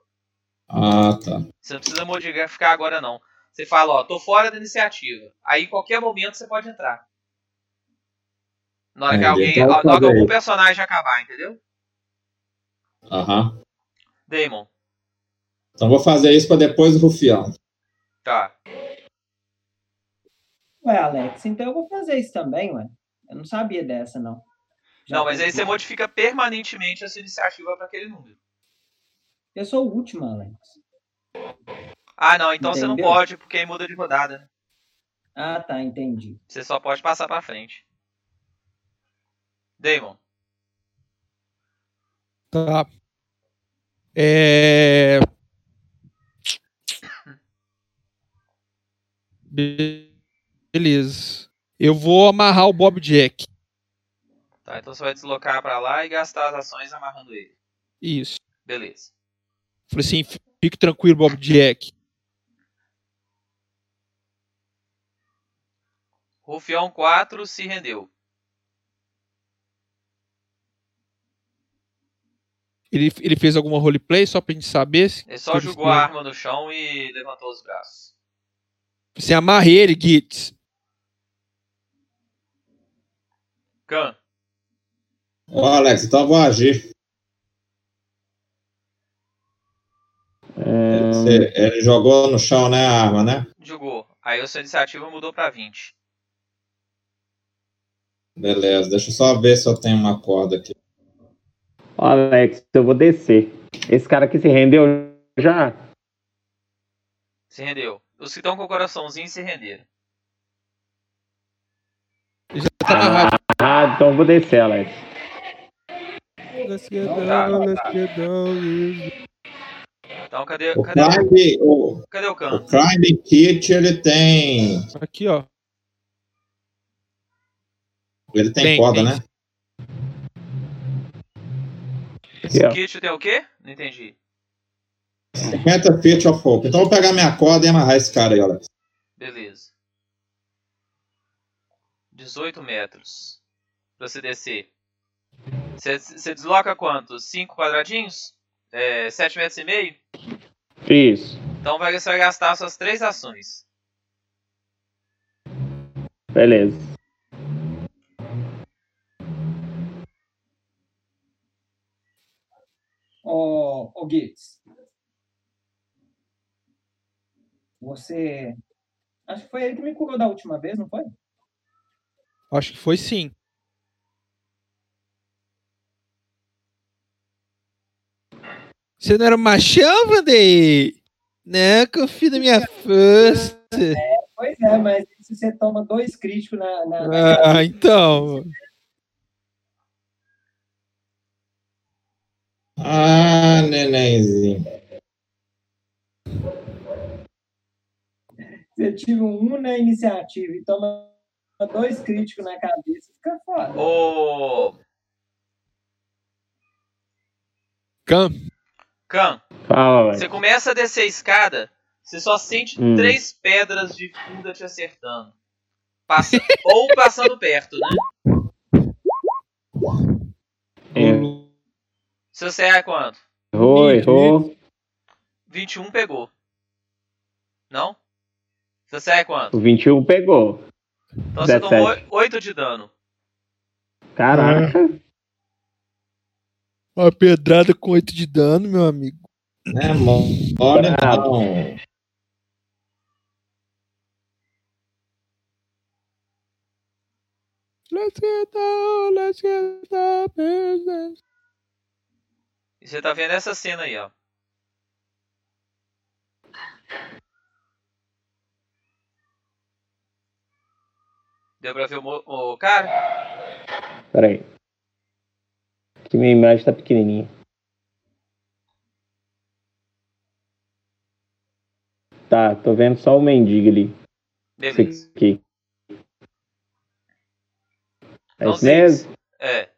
Ah, tá. Você não precisa modificar agora, não. Você fala, ó, tô fora da iniciativa. Aí, em qualquer momento, você pode entrar. Na hora que Entendi. alguém. Na hora que algum personagem acabar, entendeu? Aham. Damon. Então vou fazer isso pra depois do rufião. Tá. Ué, Alex, então eu vou fazer isso também, ué. Eu não sabia dessa, não. Não, mas aí você modifica permanentemente essa iniciativa pra aquele número. Eu sou o último, Alex. Ah, não, então você não Entendeu? pode, porque aí muda de rodada, né? Ah, tá, entendi. Você só pode passar pra frente. Damon. Tá. É... Be- Beleza. Eu vou amarrar o Bob Jack. Tá, então você vai deslocar pra lá e gastar as ações amarrando ele. Isso. Beleza. Falei assim, "F- fique tranquilo, Bob Jack. Rufião 4 se rendeu. Ele, ele fez alguma roleplay só pra gente saber? se- Ele só jogou a arma no chão e levantou os braços. Você amarre ele, Gitz. Khan. Ô, Alex, então eu vou agir. É, Você- ele jogou no chão, né, a arma, né? Jogou. Aí a sua iniciativa mudou pra 20. Beleza, deixa eu só ver se eu tenho uma corda aqui. Ó, Alex, eu vou descer. Esse cara aqui se rendeu já? Se rendeu. Os que estão com o coraçãozinho se renderam. Já tá amarrado. Ah, então eu vou descer, Alex. Let's get Tá, down, let's tá. get down. Então cadê, O cadê, o, Climb, o, cadê o Khan? o Climb Kit, ele tem. Aqui, ó. Ele tem, Tem, corda, tem. né? Aqui, ó. Kit tem o quê? Não entendi. 50 feet of hope. Então eu vou pegar minha corda e amarrar esse cara aí, Alex. Beleza. 18 metros. Pra você descer. Você, desloca quanto? 5 quadradinhos? É, 7 metros e meio? Isso. Então vai, você vai gastar suas três ações. Beleza. Ô, ô Gitz. Você. Acho que foi ele que me curou da última vez, não foi? Acho que foi sim. Você não era machão, Vandei? Não, confia na minha força. Pois é, mas se você toma dois críticos na. na, na- Ah, então. Ah, nenenzinho. Você tira um na iniciativa e toma dois críticos na cabeça, fica foda. Ô. Cam. Khan, Fala, você começa a descer a escada, você só sente Hum. três pedras de funda te acertando. Passa, ou passando perto, né? É. Seu CA é quanto? Errou, errou. 21 pegou. Não? Seu CA é quanto? O 21 pegou. Então você 17. tomou 8 de dano. Caraca. Uma pedrada com 8 de dano, meu amigo. É, mano. Olha, não. Let's get down, let's get down, business. E você tá vendo essa cena aí, ó. Deu pra ver o, o cara? Pera aí. Que minha imagem tá pequenininha. Tá, tô vendo só o mendigo ali. Beleza. Aqui. É Então, isso mesmo? É.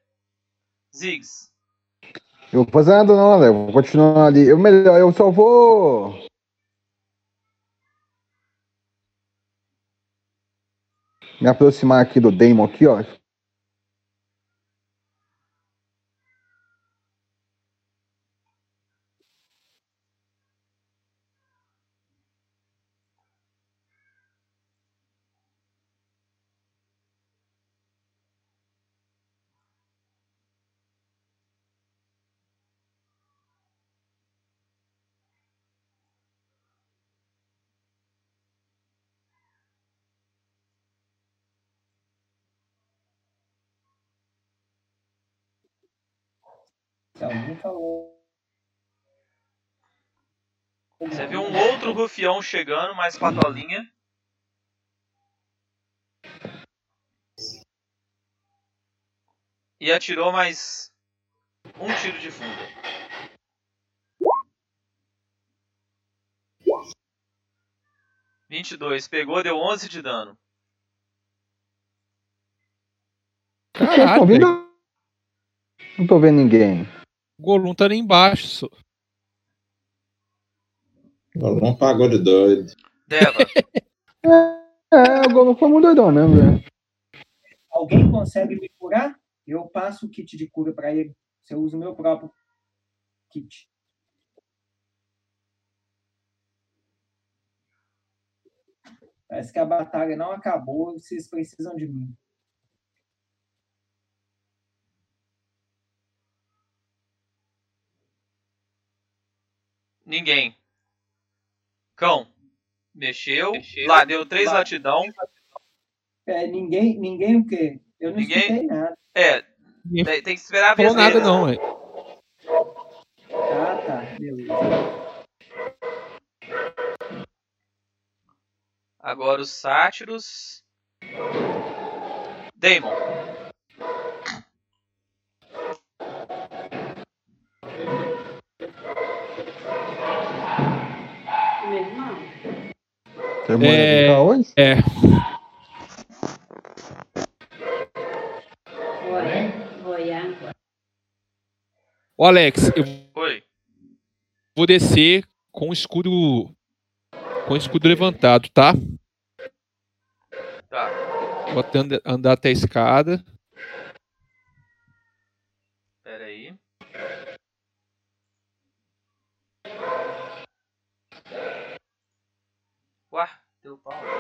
Ziggs. Eu vou fazer nada não, Léo. Vou continuar ali. Eu melhor, eu só vou. Me aproximar aqui do Damon aqui, ó. Se alguém falou. Você viu um outro rufião chegando, mais patolinha. E atirou mais um tiro de funda. Vinte e dois. Pegou, deu 11 de dano. Vocês Caralho, estão vendo? Não tô vendo ninguém. o Golum tá ali embaixo. Não pagou de doido. Deva. É, o gol não foi muito doidão, né, velho? Alguém consegue me curar? Eu passo o kit de cura pra ele. Se eu uso o meu próprio kit. Parece que a batalha não acabou vocês precisam de mim. Ninguém. Cão. Mexeu. Lá, deu três Lá. latidão. É, ninguém, ninguém o quê? Eu não Ninguém? escutei nada. É. Tem, que esperar a vez nada dele. não, ué. Ah, tá. Beleza. Agora os sátiros. Damon. Tem É. pra hoje? É. Ô, Alex, eu Oi. vou descer com o escudo. Com o escudo levantado, tá? Tá. Vou até andar até a escada. Pera aí. Ué, deu pau.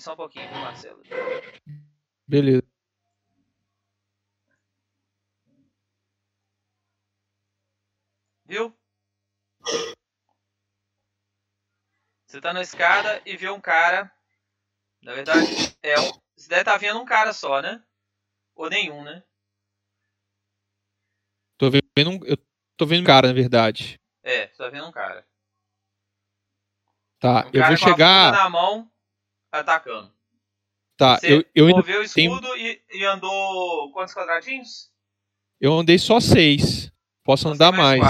Só um pouquinho, Marcelo. Beleza. Viu? Você tá na escada e vê um cara. Na verdade, é um. Você deve estar vendo um cara só, né? Ou nenhum, né? Tô vendo um, eu tô vendo um cara, na verdade. É, você tá vendo um cara. Tá, Um eu cara vou chegar. na mão, atacando. Tá, Você eu, eu moveu o tenho. escudo e, e andou quantos quadradinhos? Eu andei só seis. Posso Você andar mais.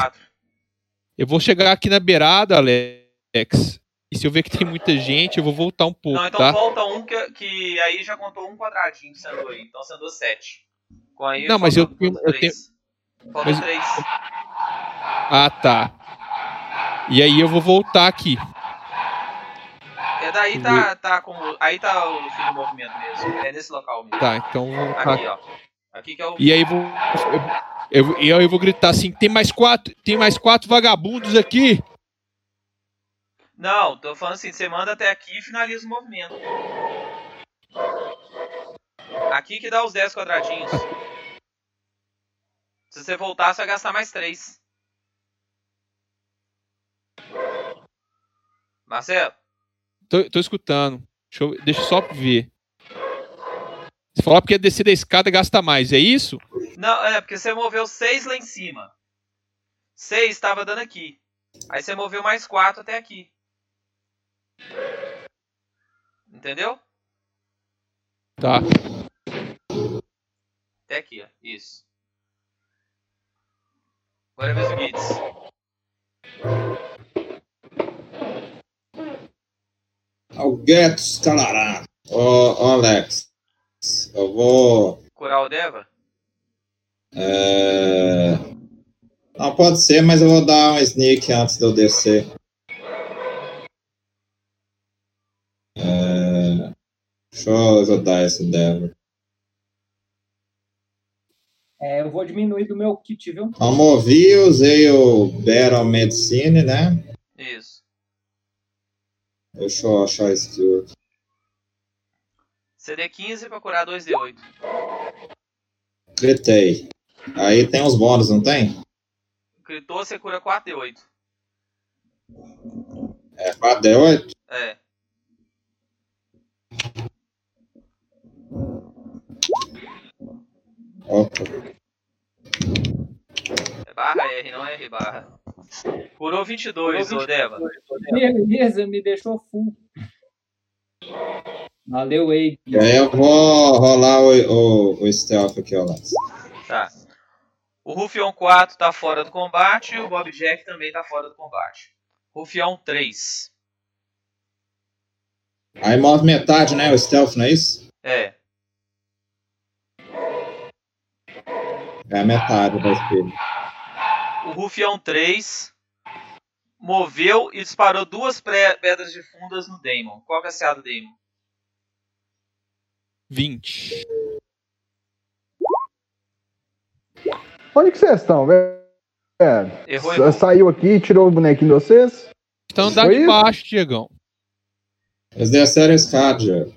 Eu vou chegar aqui na beirada, Alex. E se eu ver que tem muita gente, eu vou voltar um pouco, Não, então tá? volta um que, que aí já contou um quadradinho que você andou aí. Então você andou sete. Com aí Não, mas eu tenho- eu três. Faltam mas- três. Ah, tá. E aí eu vou voltar aqui. É daí tá, tá como. Aí tá o fim do movimento mesmo. É nesse local mesmo. Tá, então Aqui, ó. Aqui que é o. E aí vou. Eu, eu, eu vou gritar assim: tem mais quatro, tem mais quatro vagabundos aqui. Não, tô falando assim, você manda até aqui e finaliza o movimento. Aqui que dá os 10 quadradinhos. Se você voltar, você vai gastar mais 3. Marcelo? Tô, tô escutando. Deixa eu, deixa eu só ver. Você falou porque descer da escada gasta mais, é isso? Não, é porque você moveu 6 lá em cima. 6 estava dando aqui. Aí você moveu mais 4 até aqui. Entendeu? Tá. Até aqui, ó. Isso. Agora é vez do Gitz. Alguetos Calará. Ô, ô, Alex, eu vou. Curar o Deva? É... Não, pode ser, mas eu vou dar um sneak antes de eu descer. É... Deixa eu ajudar esse Deva. É, eu vou diminuir do meu kit, viu? Eu movi, usei o Battle Medicine, né? Isso. Deixa eu achar esse aqui. CD 15 pra curar 2D8. Gritei. Aí tem os bônus, não tem? Gritou, você cura 4D8. É 4D8? É. Opa. É barra R, não é R barra. Curou 22, ô Deva. Beleza, me deixou full. Valeu, Wade. Aí eu vou rolar o, o, o stealth aqui, ó. Tá. O Rufião 4 tá fora do combate e o Bob Jack também tá fora do combate. Rufião 3. Aí move metade, né? O stealth, não é isso? É. É a metade da espelho. O Rufião 3 moveu e disparou duas pedras de fundas no Daemon. Qual que é a CA do Daemon? 20. Onde que vocês estão, velho? Errou, Sa- errou. Saiu aqui, tirou o bonequinho de vocês? Andar Foi de baixo, Diegão. Eles desceram a escada, Diego.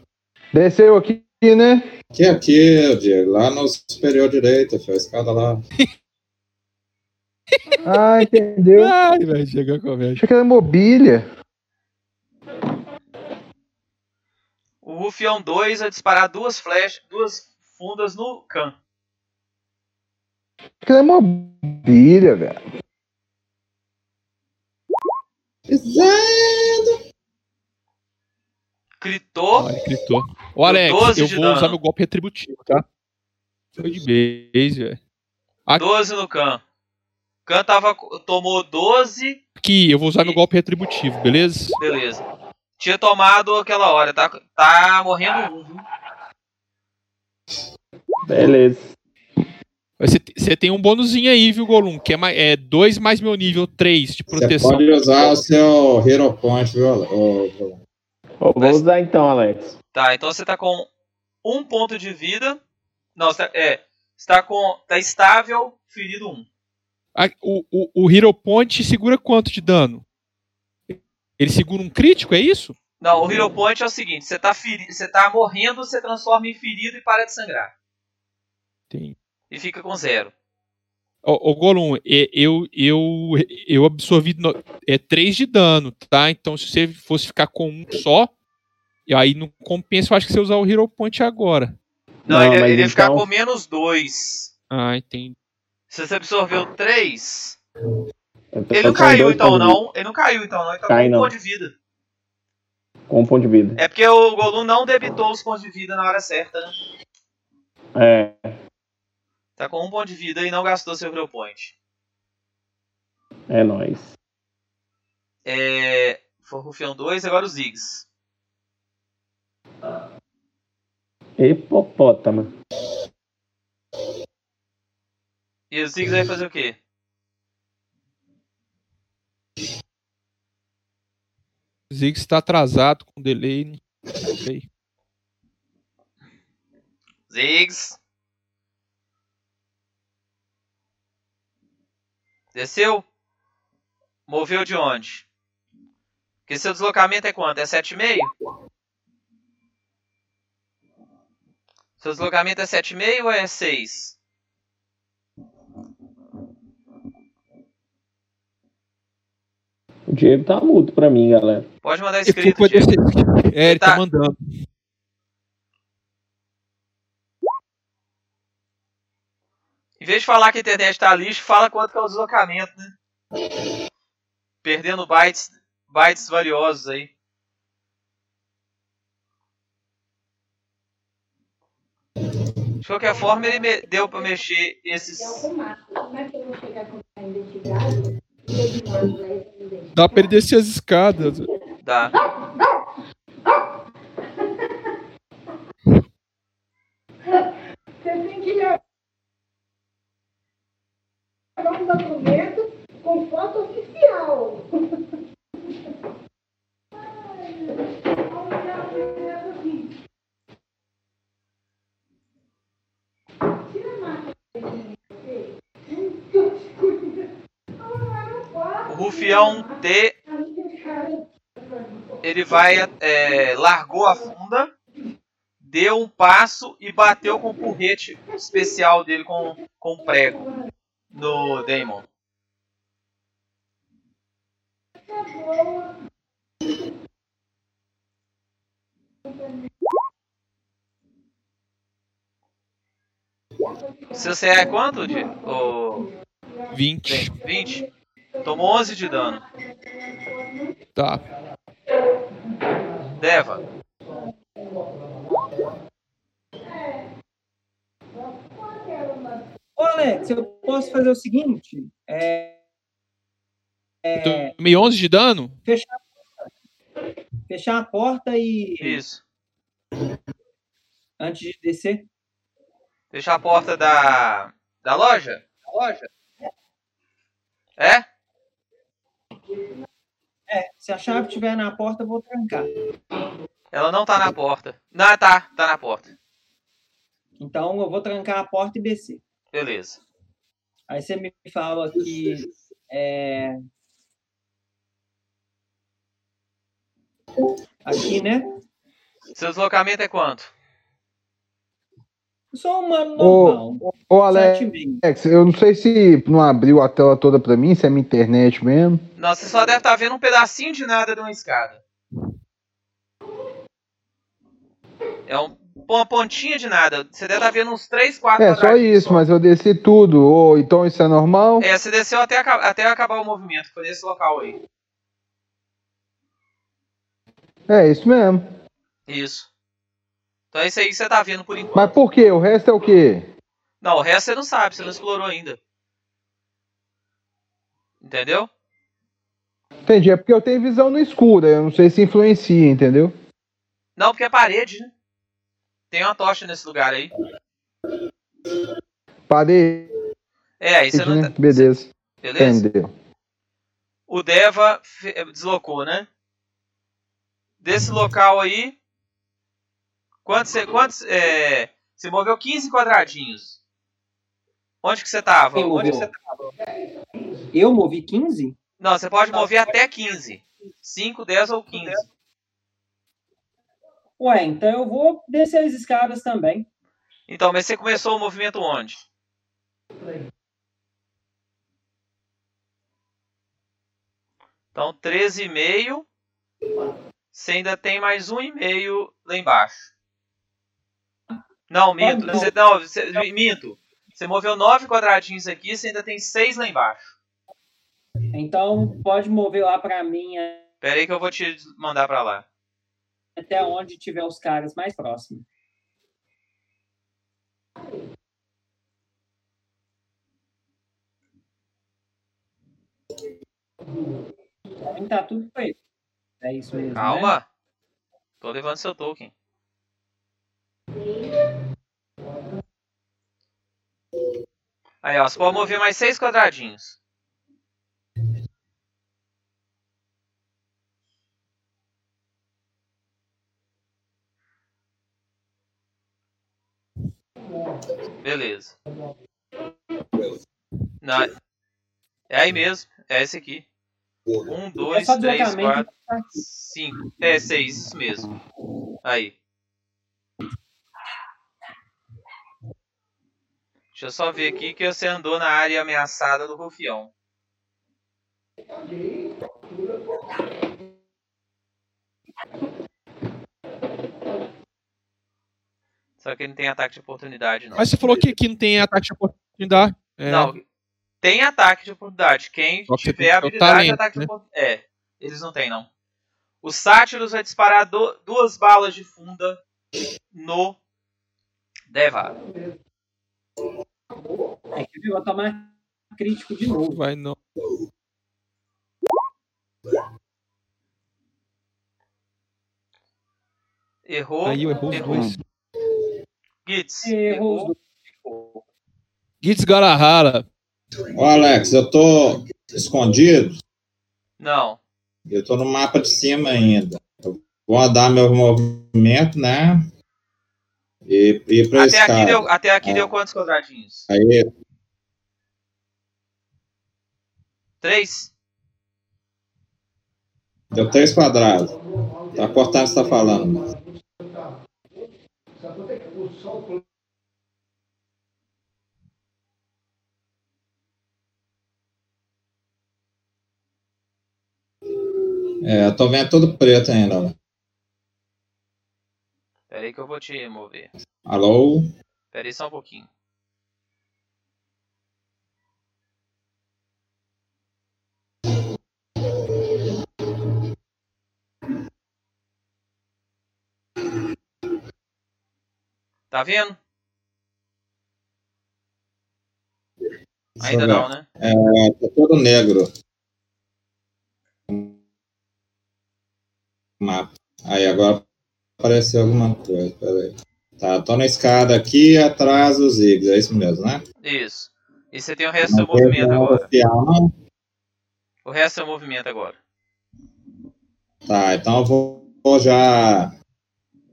Desceu aqui, né? Aqui, aqui, Diego. Lá no superior direito, foi a escada lá. Ah, entendeu. Ai, velho, Diegão comédia. Achei que era mobília. O Rufião 2 vai disparar duas flash, duas fundas no Khan. Que era mobília, velho. Pesado. Gritou. Olha, gritou. Ô, Alex, 12 eu vou dano. usar meu golpe retributivo, tá? Foi de base, velho. Aqui- 12 no Khan. Khan tava, tomou 12. Aqui, eu vou usar meu golpe retributivo, beleza? Beleza. Tinha tomado aquela hora. Tá, tá morrendo um, viu? Beleza. Você, te- você tem um bônusinho aí, viu, Golum? Que é, mais, é 2 mais meu nível 3 de Você proteção. pode usar o seu Hero Point, viu? ô, Ó, vou usar então, Alex. Tá, então você tá com um ponto de vida. Não, você tá, é. Você tá com. Tá estável, ferido um. Ah, o, o, o Hero Point segura quanto de dano? Ele segura um crítico, é isso? Não, o Hero Point é o seguinte: você tá, feri você tá morrendo, você transforma em ferido e para de sangrar. Tem. E fica com zero. Ô, ô Golum, é, eu, eu, eu absorvi no, é 3 de dano, tá? Então se você fosse ficar com um só, e aí não compensa, eu acho que você usar o Hero Point agora. Não, Não, ele, ele ia ficar então- com menos dois. Ah, entendi. Se você absorveu três. Eu tô Ele não caiu então, não. Ele não caiu então, não. Ele tá Cai, com um não. ponto de vida. Com um ponto de vida. É porque o Golum não debitou os pontos de vida na hora certa, né? É, Tá com um ponto de vida e não gastou seu Hero Point. é nóis. É. Foi o Rufião 2, agora o Ziggs. Hipopótamo. E o Ziggs vai fazer o quê? O Ziggs está atrasado com delay. Sei. Ziggs. Desceu? Moveu de onde? Porque seu deslocamento é quanto? É 7,5? Seu deslocamento é 7,5 ou é 6? O Diego tá mudo pra mim, galera. Pode mandar escrito, Diego. desse- É, ele tá Tá. mandando. Em vez de falar que a internet tá lixo, fala quanto que é o deslocamento, né? Perdendo bytes, bytes valiosos aí. De qualquer forma, ele me- deu pra mexer esses. Dá pra ele descer as escadas. Dá. Você tem que levar um documento com foto oficial. Tira a máscara O rufião T, ele vai. é, largou a funda, deu um passo e bateu com o porrete especial dele com, com prego no Damon. Seu CA é quanto, Di? O 20. 20? Tomou 11 de dano. Tá. Deva. Ô, Alex, eu posso fazer o seguinte? É, é, Tomei 11 de dano? fechar, fechar a porta e. Isso. Antes de descer. Fechar a porta da. da loja? Loja? É? É, se a chave estiver na porta, eu vou trancar. Ela não tá na porta. Não, tá, tá na porta. Então eu vou trancar a porta e descer. Beleza. Aí você me fala que. É... Aqui, né? Seu deslocamento é quanto? Eu sou um humano Ô, normal. ô Alex, meio. eu não sei se não abriu a tela toda pra mim, se é minha internet mesmo. Não, você só deve estar vendo um pedacinho de nada de uma escada. É um- uma pontinha de nada. Você deve estar vendo uns 3, 4 É, só isso, mas eu desci tudo. Ô, então isso é normal? É, você desceu até, até acabar o movimento. Foi nesse local aí. É, isso mesmo. Isso. Então é isso aí que você tá vendo por enquanto. Mas por quê? O resto é o quê? Não, o resto você não sabe, você não explorou ainda. Entendeu? Entendi, é porque eu tenho visão no escuro, eu não sei se influencia, entendeu? Não, porque é parede, né? Tem uma tocha nesse lugar aí. Parei, É, aí você não tá... Beleza. Beleza? Entendeu. O Deva deslocou, né? Desse local aí. Quantos você. Quantos, é, você moveu 15 quadradinhos. Onde que você tava? Quem Onde que você tava? Eu movi 15? Não, você pode mover até 15. 5, 10 ou 15. Ué, então eu vou descer as escadas também. Então, mas você começou o movimento onde? Então, 13,5. Você ainda tem mais um e meio lá embaixo. Não, minto. Pode- Você, não, você, minto. Você moveu 9 quadradinhos aqui, você ainda tem 6 lá embaixo. Então pode mover lá pra mim é, Pera aí que eu vou te mandar pra lá. até onde tiver os caras mais próximos. Tá tudo feito. É isso mesmo. Né? Calma. Tô levando seu token. Aí, ó. Você pode mover mais 6 quadradinhos. Beleza. Não, é aí mesmo. É esse aqui. Um, É dois, só três, quatro, cinco. É, seis, isso mesmo. Aí. Deixa eu só ver aqui que você andou na área ameaçada do Rufião. Só que ele não tem ataque de oportunidade, não. Mas você falou que aqui não tem ataque de oportunidade. É. Não, tem ataque de oportunidade. Quem Só tiver que habilidade de talento, ataque né? de oportunidade. É, eles não têm, não. O Sátiros vai disparar do- duas balas de funda no Deva. É que viu, vai tomar crítico de novo. Vai não. Errou. Aí eu errou os dois. Gitz. Errou Errou. Gitz Garahara. Ô, Alex, eu tô escondido. Não. Eu tô no mapa de cima ainda. Eu vou andar meu movimento, né? E ir pra Até aqui, escada. deu, até aqui É. deu quantos quadradinhos? Aí, Três? deu três quadrados. Tá cortando o que você tá falando. É, eu tô vendo tudo preto ainda. Pera aí que eu vou te mover. Alô? Pera aí só um pouquinho. Tá vendo? Ainda não, né? É, tá todo negro. Mapa. Aí agora apareceu alguma coisa. Peraí. Tá, tô na escada aqui atrás dos Ziggs, é isso mesmo, né? Isso. E você tem o resto do Não seu movimento agora. oficial, não? O resto é o movimento agora. Tá, então eu vou, vou já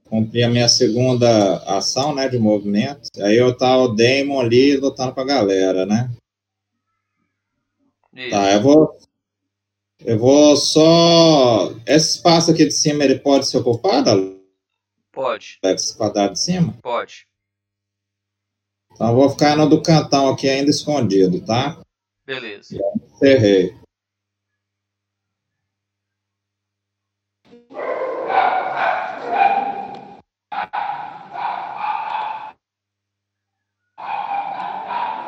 cumprir a minha segunda ação, né, de movimento. Aí eu tá o Damon ali lutando com a galera, né? Isso. Tá, eu vou. Eu vou só. Esse espaço aqui de cima ele pode ser ocupado, Pode, Alex? Esse quadrado de cima? pode. Então eu vou ficar no do cantão aqui ainda escondido, tá? Beleza. Errei.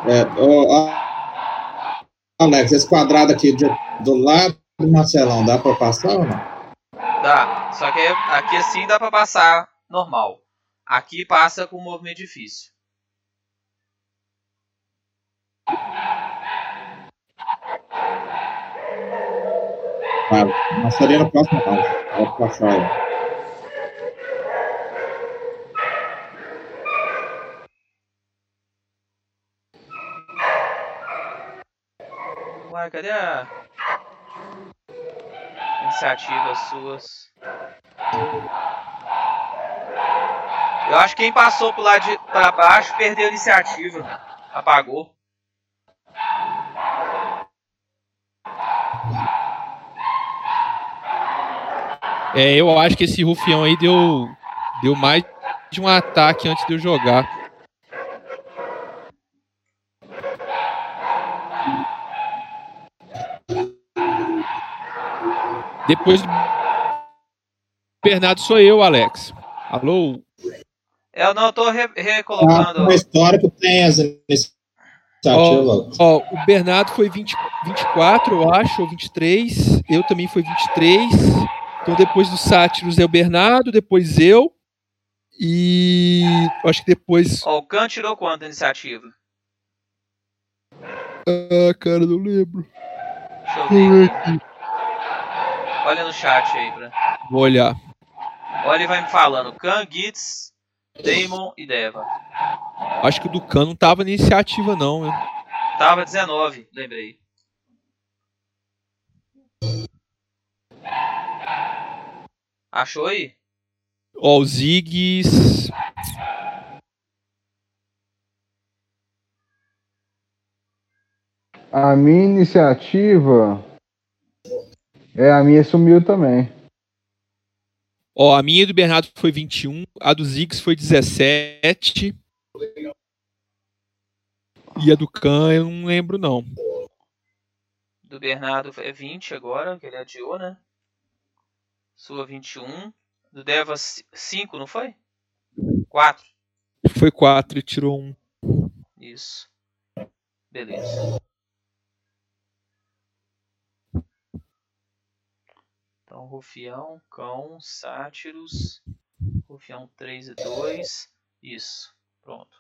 É, ó, Alex, esse quadrado aqui de- do lado do Marcelão, dá pra passar ou não? Dá. Só que aqui assim dá pra passar normal. Aqui passa com movimento difícil. Mas seria no próximo round. Pode passar aí. Uai, cadê a iniciativas suas? Eu acho que quem passou pro lado de pra baixo perdeu a iniciativa. Apagou. É, eu acho que esse rufião aí deu, deu mais de um ataque antes de eu jogar. Depois do Bernardo sou eu, Alex. Alô? Eu não tô re- Ah, recolocando. no histórico tem as iniciativas. Ó, o Bernardo foi 20, 24, eu acho, ou 23. Eu também fui 23. Então depois do Sátiros é o Bernardo, depois eu. E acho que depois. Ó, o Khan tirou quanto da iniciativa? Ah, cara, não lembro. Deixa eu ver aqui. Olha no chat aí, pra... Vou olhar. Olha e vai me falando. Khan, Gitz, Damon e Deva. Acho que o Ducan não tava na iniciativa, não. hein? Tava 19, lembrei. Achou aí? Ó, o Ziggs. A minha iniciativa. É, a minha sumiu também. Ó, a minha e do Bernardo foi 21. A do Ziggs foi 17. E a do Khan eu não lembro, não. Do Bernardo é 20 agora, que ele adiou, né? Sua 21. Do Deva 5, não foi? 4. Foi 4 e tirou um. Isso. Beleza. Então, Rufião, Cão, Sátiros. Rufião 3 e 2. Isso. Pronto.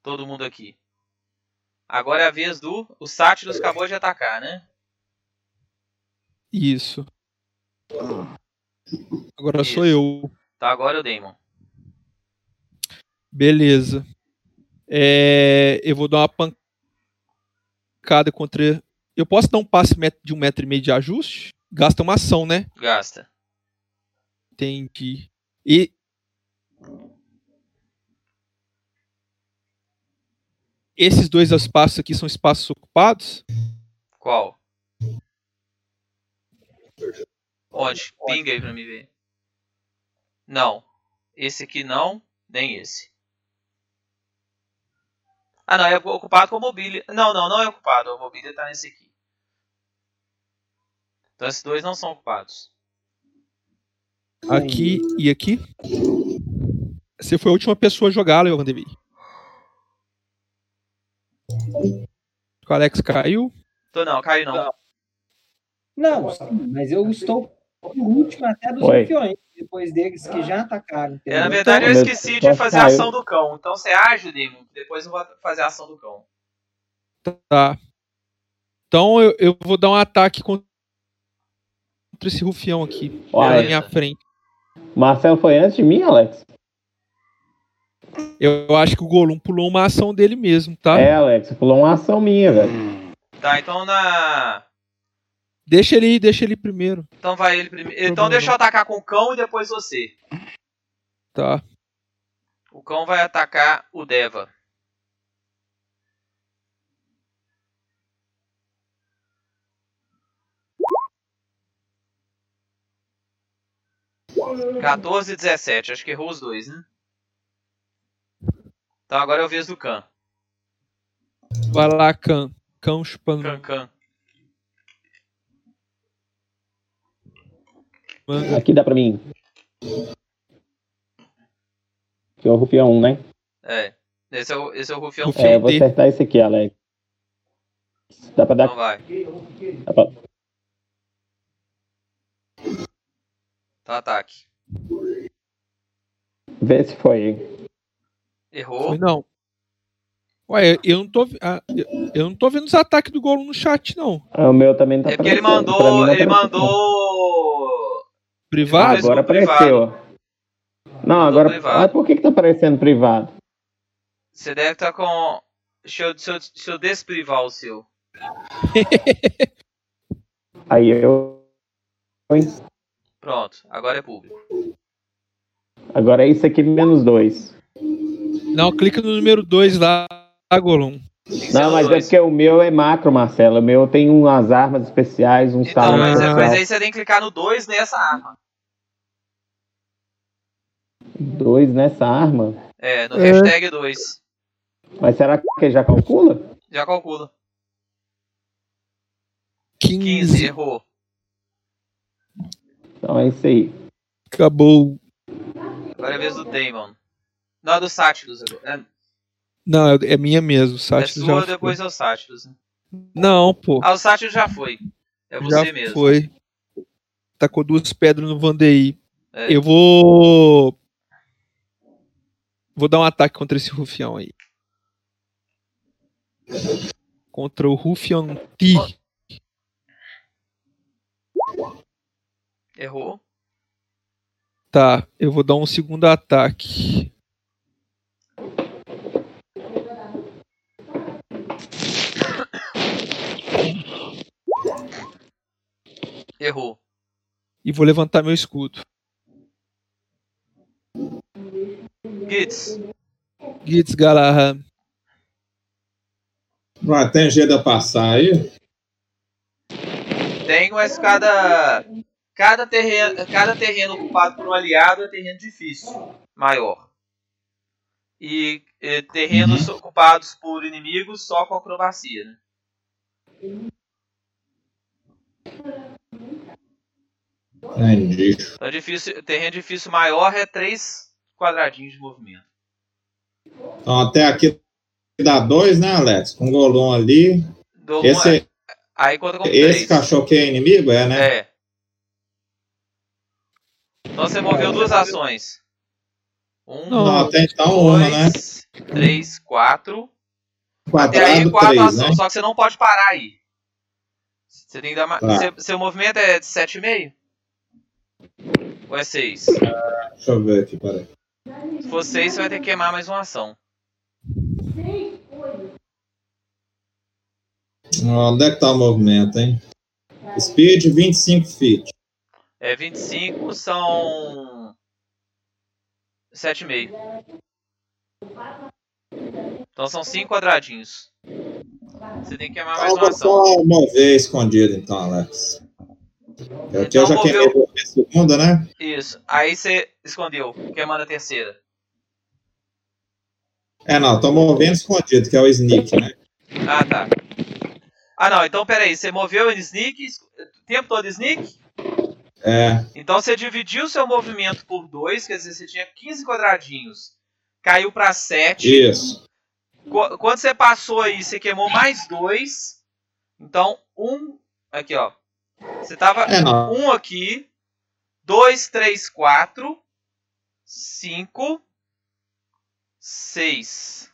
Todo mundo aqui. Agora é a vez do. O Sátiros acabou de atacar, né? Isso. Agora Isso. sou eu. Tá, agora é o Damon. Beleza. É, eu vou dar uma pancada contra. Eu posso dar um passe de um metro e meio de ajuste? Gasta uma ação, né? Gasta. Entendi. E. Esses dois espaços aqui são espaços ocupados? Qual? Onde? Pinga aí pra me ver. Não. Esse aqui não, nem esse. Ah, não, é ocupado com a mobília. Não, não, não é ocupado. A mobília tá nesse aqui. Então esses dois não são ocupados. Aqui e aqui? Você foi a última pessoa a jogar, Leon Devi. O Alex caiu. Tô não, caiu não. Não, sim, mas eu estou por último até dos Oi. rufiões, depois deles que já atacaram. É, entendeu? na verdade eu esqueci de fazer a ação do cão. Então você age, Demon. que Depois eu vou fazer a ação do cão. Tá. Então eu, eu vou dar um ataque contra esse rufião aqui. Uai. na minha frente. Marcelo foi antes de mim, Alex? Eu acho que o Golum pulou uma ação dele mesmo, tá? É, Alex, pulou uma ação minha, velho. Tá, então na. Deixa ele ir, deixa ele ir primeiro. Então vai ele primeiro. Então deixa eu atacar com o cão e depois você. Tá. O cão vai atacar o Deva. Quatorze e 17, acho que errou os dois, né? Então agora é o vez do Khan. Vai lá, Cão. Cão chupando Khan Khan. Manga. Aqui dá pra mim. Que é o Rufião 1, né? É. Esse é o, esse é o Rufião. Rufião. É, eu vou acertar esse aqui, Alex. Dá pra dar. Então vai. Dá pra... Então ataque. Vê se foi. Errou. Foi não. Ué, eu não tô. ah, eu, não tô vendo os ataques do Golum no chat, não. Ah, O meu também não tá É porque ele mandou. não Ele apareceu. mandou. Privado? Agora apareceu. Não, agora. privado. Ah, por que, que tá aparecendo privado? Você deve estar com. Deixa eu, deixa, eu, deixa eu desprivar o seu. Aí eu. Pronto, agora é público. Agora é isso aqui menos dois. Não, clica no número 2 lá, Golum. Não, mas é porque o meu é macro, Marcelo. O meu tem umas armas especiais, um Então, salão mas, é- mas aí você tem que clicar no 2 nessa arma. Dois nessa arma. É, no É. hashtag 2. Mas será que já calcula? Já calcula. 15. 15, errou. Então é isso aí. Acabou. Agora é a vez do Damon. Não, é do Sátiros agora. É, Não, é é minha mesmo. O é sua, já foi. depois é o Sátiros. né? Não, pô. Ah, o Sátiros já foi. É você já mesmo. foi. Tacou duas pedras no Vandeir. É. Eu vou. Vou dar um ataque contra esse rufião aí. Contra o Rufião T. Errou. Tá, eu vou dar um segundo ataque. Errou. E vou levantar meu escudo. Gitz. Gitz Galahad. Vai, tem jeito de passar aí? Tem, mas cada. Cada terreno, cada terreno ocupado por um aliado é terreno difícil. Maior. E eh, terrenos ocupados por inimigos só com acrobacia, né? Entendi. Então, difícil, terreno difícil maior é 3 quadradinhos de movimento. Então até aqui dá dois, né, Alex? Com o Golum ali. Esse, uma- aí conta como esse 3. cachorro que é inimigo, é, né? É. Então você moveu duas ações. Um, Não, até então uma, né? dois, três, quatro. Até Quadrado aí quatro 3, ações. né? Só que você não pode parar aí. Você tem que dar mais. Tá. Seu, seu movimento é de 7,5? Ou é 6? Deixa eu ver aqui, peraí. Se for 6, você vai ter que queimar mais uma ação. Onde é que tá o movimento, hein? Speed 25 feet. É 25 são 7,5. Então são 5 quadradinhos. Você tem que queimar mais uma ação. só mover escondido, então, Alex. Aqui eu Então, já queimei a segunda, né? Isso. Aí você escondeu. Queimando a terceira. É, não, tô movendo escondido, que é o sneak, né? Ah, tá. Ah, não. Então, peraí. Você moveu em sneak, o tempo todo sneak? É, Então, você dividiu seu movimento por 2, quer dizer, você tinha 15 quadradinhos. Caiu pra 7. isso. Qu- Quando você passou aí, você queimou mais 2. Então, um... Aqui, ó. Você tava É, não. um aqui. 2, 3, 4. 5. 6.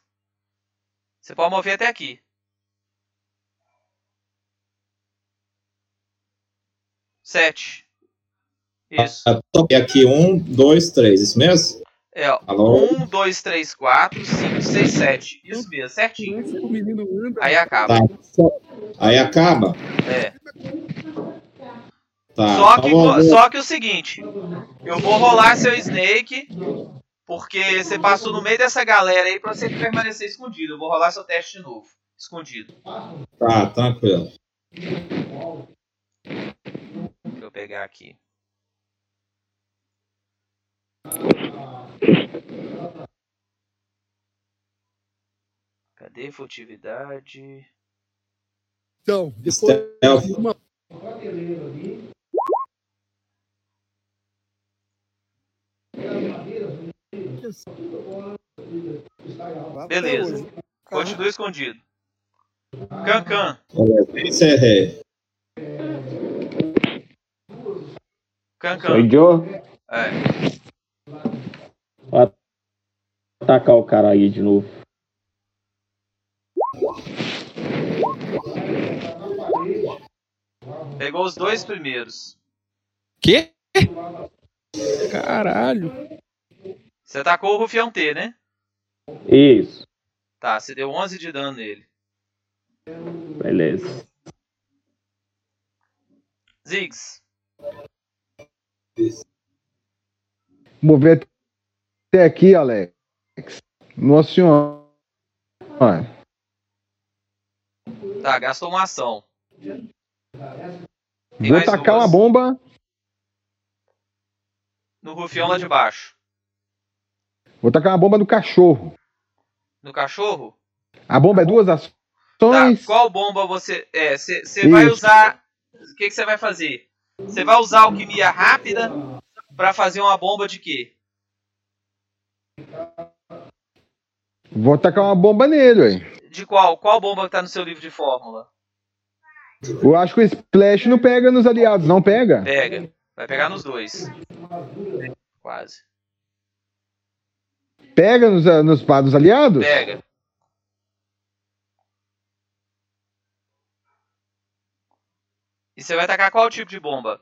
Você pode mover até aqui. Sete. Isso. Eu toquei aqui um, dois, três, isso mesmo? É, ó. Alô? 1, 2, 3, 4, 5, 6, 7. Isso mesmo, certinho. Anda. Aí acaba. Tá. Aí acaba? É. Tá. Só, então que, ver. só que o seguinte, eu vou rolar seu Snake, porque você passou no meio dessa galera aí pra você permanecer escondido. Eu vou rolar seu teste de novo, escondido. Tá, tranquilo. Deixa eu pegar aqui. Cadê furtividade? Então, depois de uma Beleza. Continua escondido. Cancan. Cancan. Sou Joe. É. Vou atacar o cara aí de novo. Pegou os dois primeiros. Quê? Caralho. Você atacou o Rufião T, né? Isso. Tá, você deu 11 de dano nele. Beleza. Ziggs. Mover até aqui, Alex. Nossa senhora. Tá, gastou uma ação. Tem Vou tacar duas. uma bomba. No Rufião lá de baixo. Vou tacar uma bomba no cachorro. No cachorro? A bomba é duas Tá, ações. qual bomba você. É, você vai usar. O que você vai fazer? Você vai usar alquimia rápida pra fazer uma bomba de quê? Vou tacar uma bomba nele, ué. De qual? Qual bomba que tá no seu livro de fórmula? Eu acho que o Splash não pega nos aliados, não pega? Pega. Vai pegar nos dois. Quase. Pega nos, ah, nos, nos aliados? Pega. E você vai tacar qual tipo de bomba?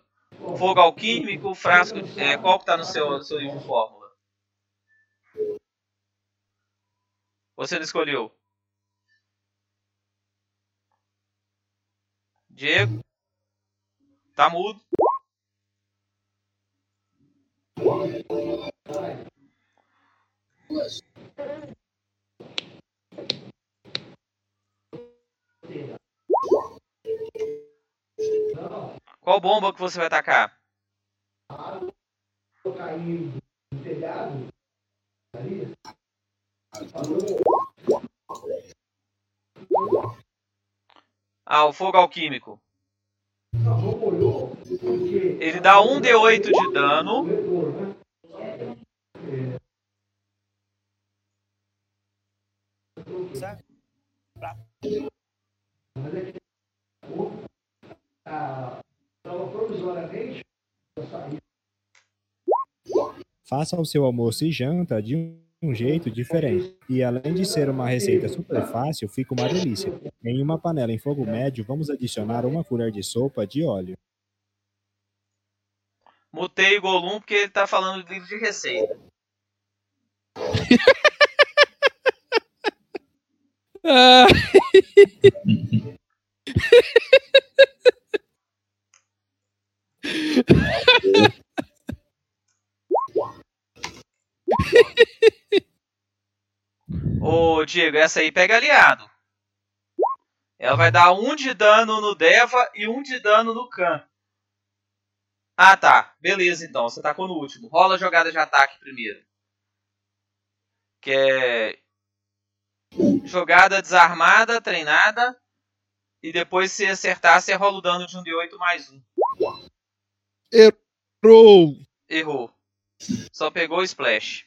Fogo alquímico, frasco. É, qual que tá no seu, seu livro de fórmula? Você não escolheu? Diego? Tá mudo? Qual bomba que você vai atacar? Ah, o fogo alquímico. Ele dá 1d8 de dano. Faça o seu almoço e janta de um jeito diferente. E além de ser uma receita super fácil, fica uma delícia. Em uma panela em fogo médio, vamos adicionar uma colher de sopa de óleo. Mutei o Golum porque ele tá falando de livro de receita. Ah. Ô, Diego, essa aí pega aliado. Ela vai dar um de dano no Deva e um de dano no Khan. Ah, tá. Beleza, então. Você tacou no último. Rola a jogada de ataque primeiro. Que é... Jogada desarmada, treinada. E depois, se acertar, você rola o dano de um D8 mais um. Errou! Errou. Só pegou o Splash.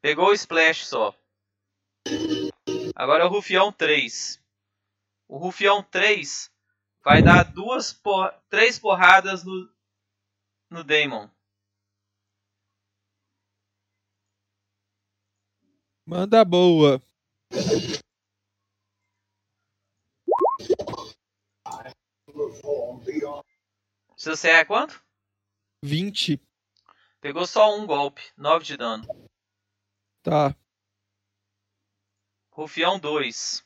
Pegou o Splash só. Agora é o Rufião 3. O Rufião 3 vai dar duas por... três porradas no, no Daemon. Manda boa. Seu CE é quanto? 20. Pegou só um golpe, 9 de dano. Tá. Rufião 2.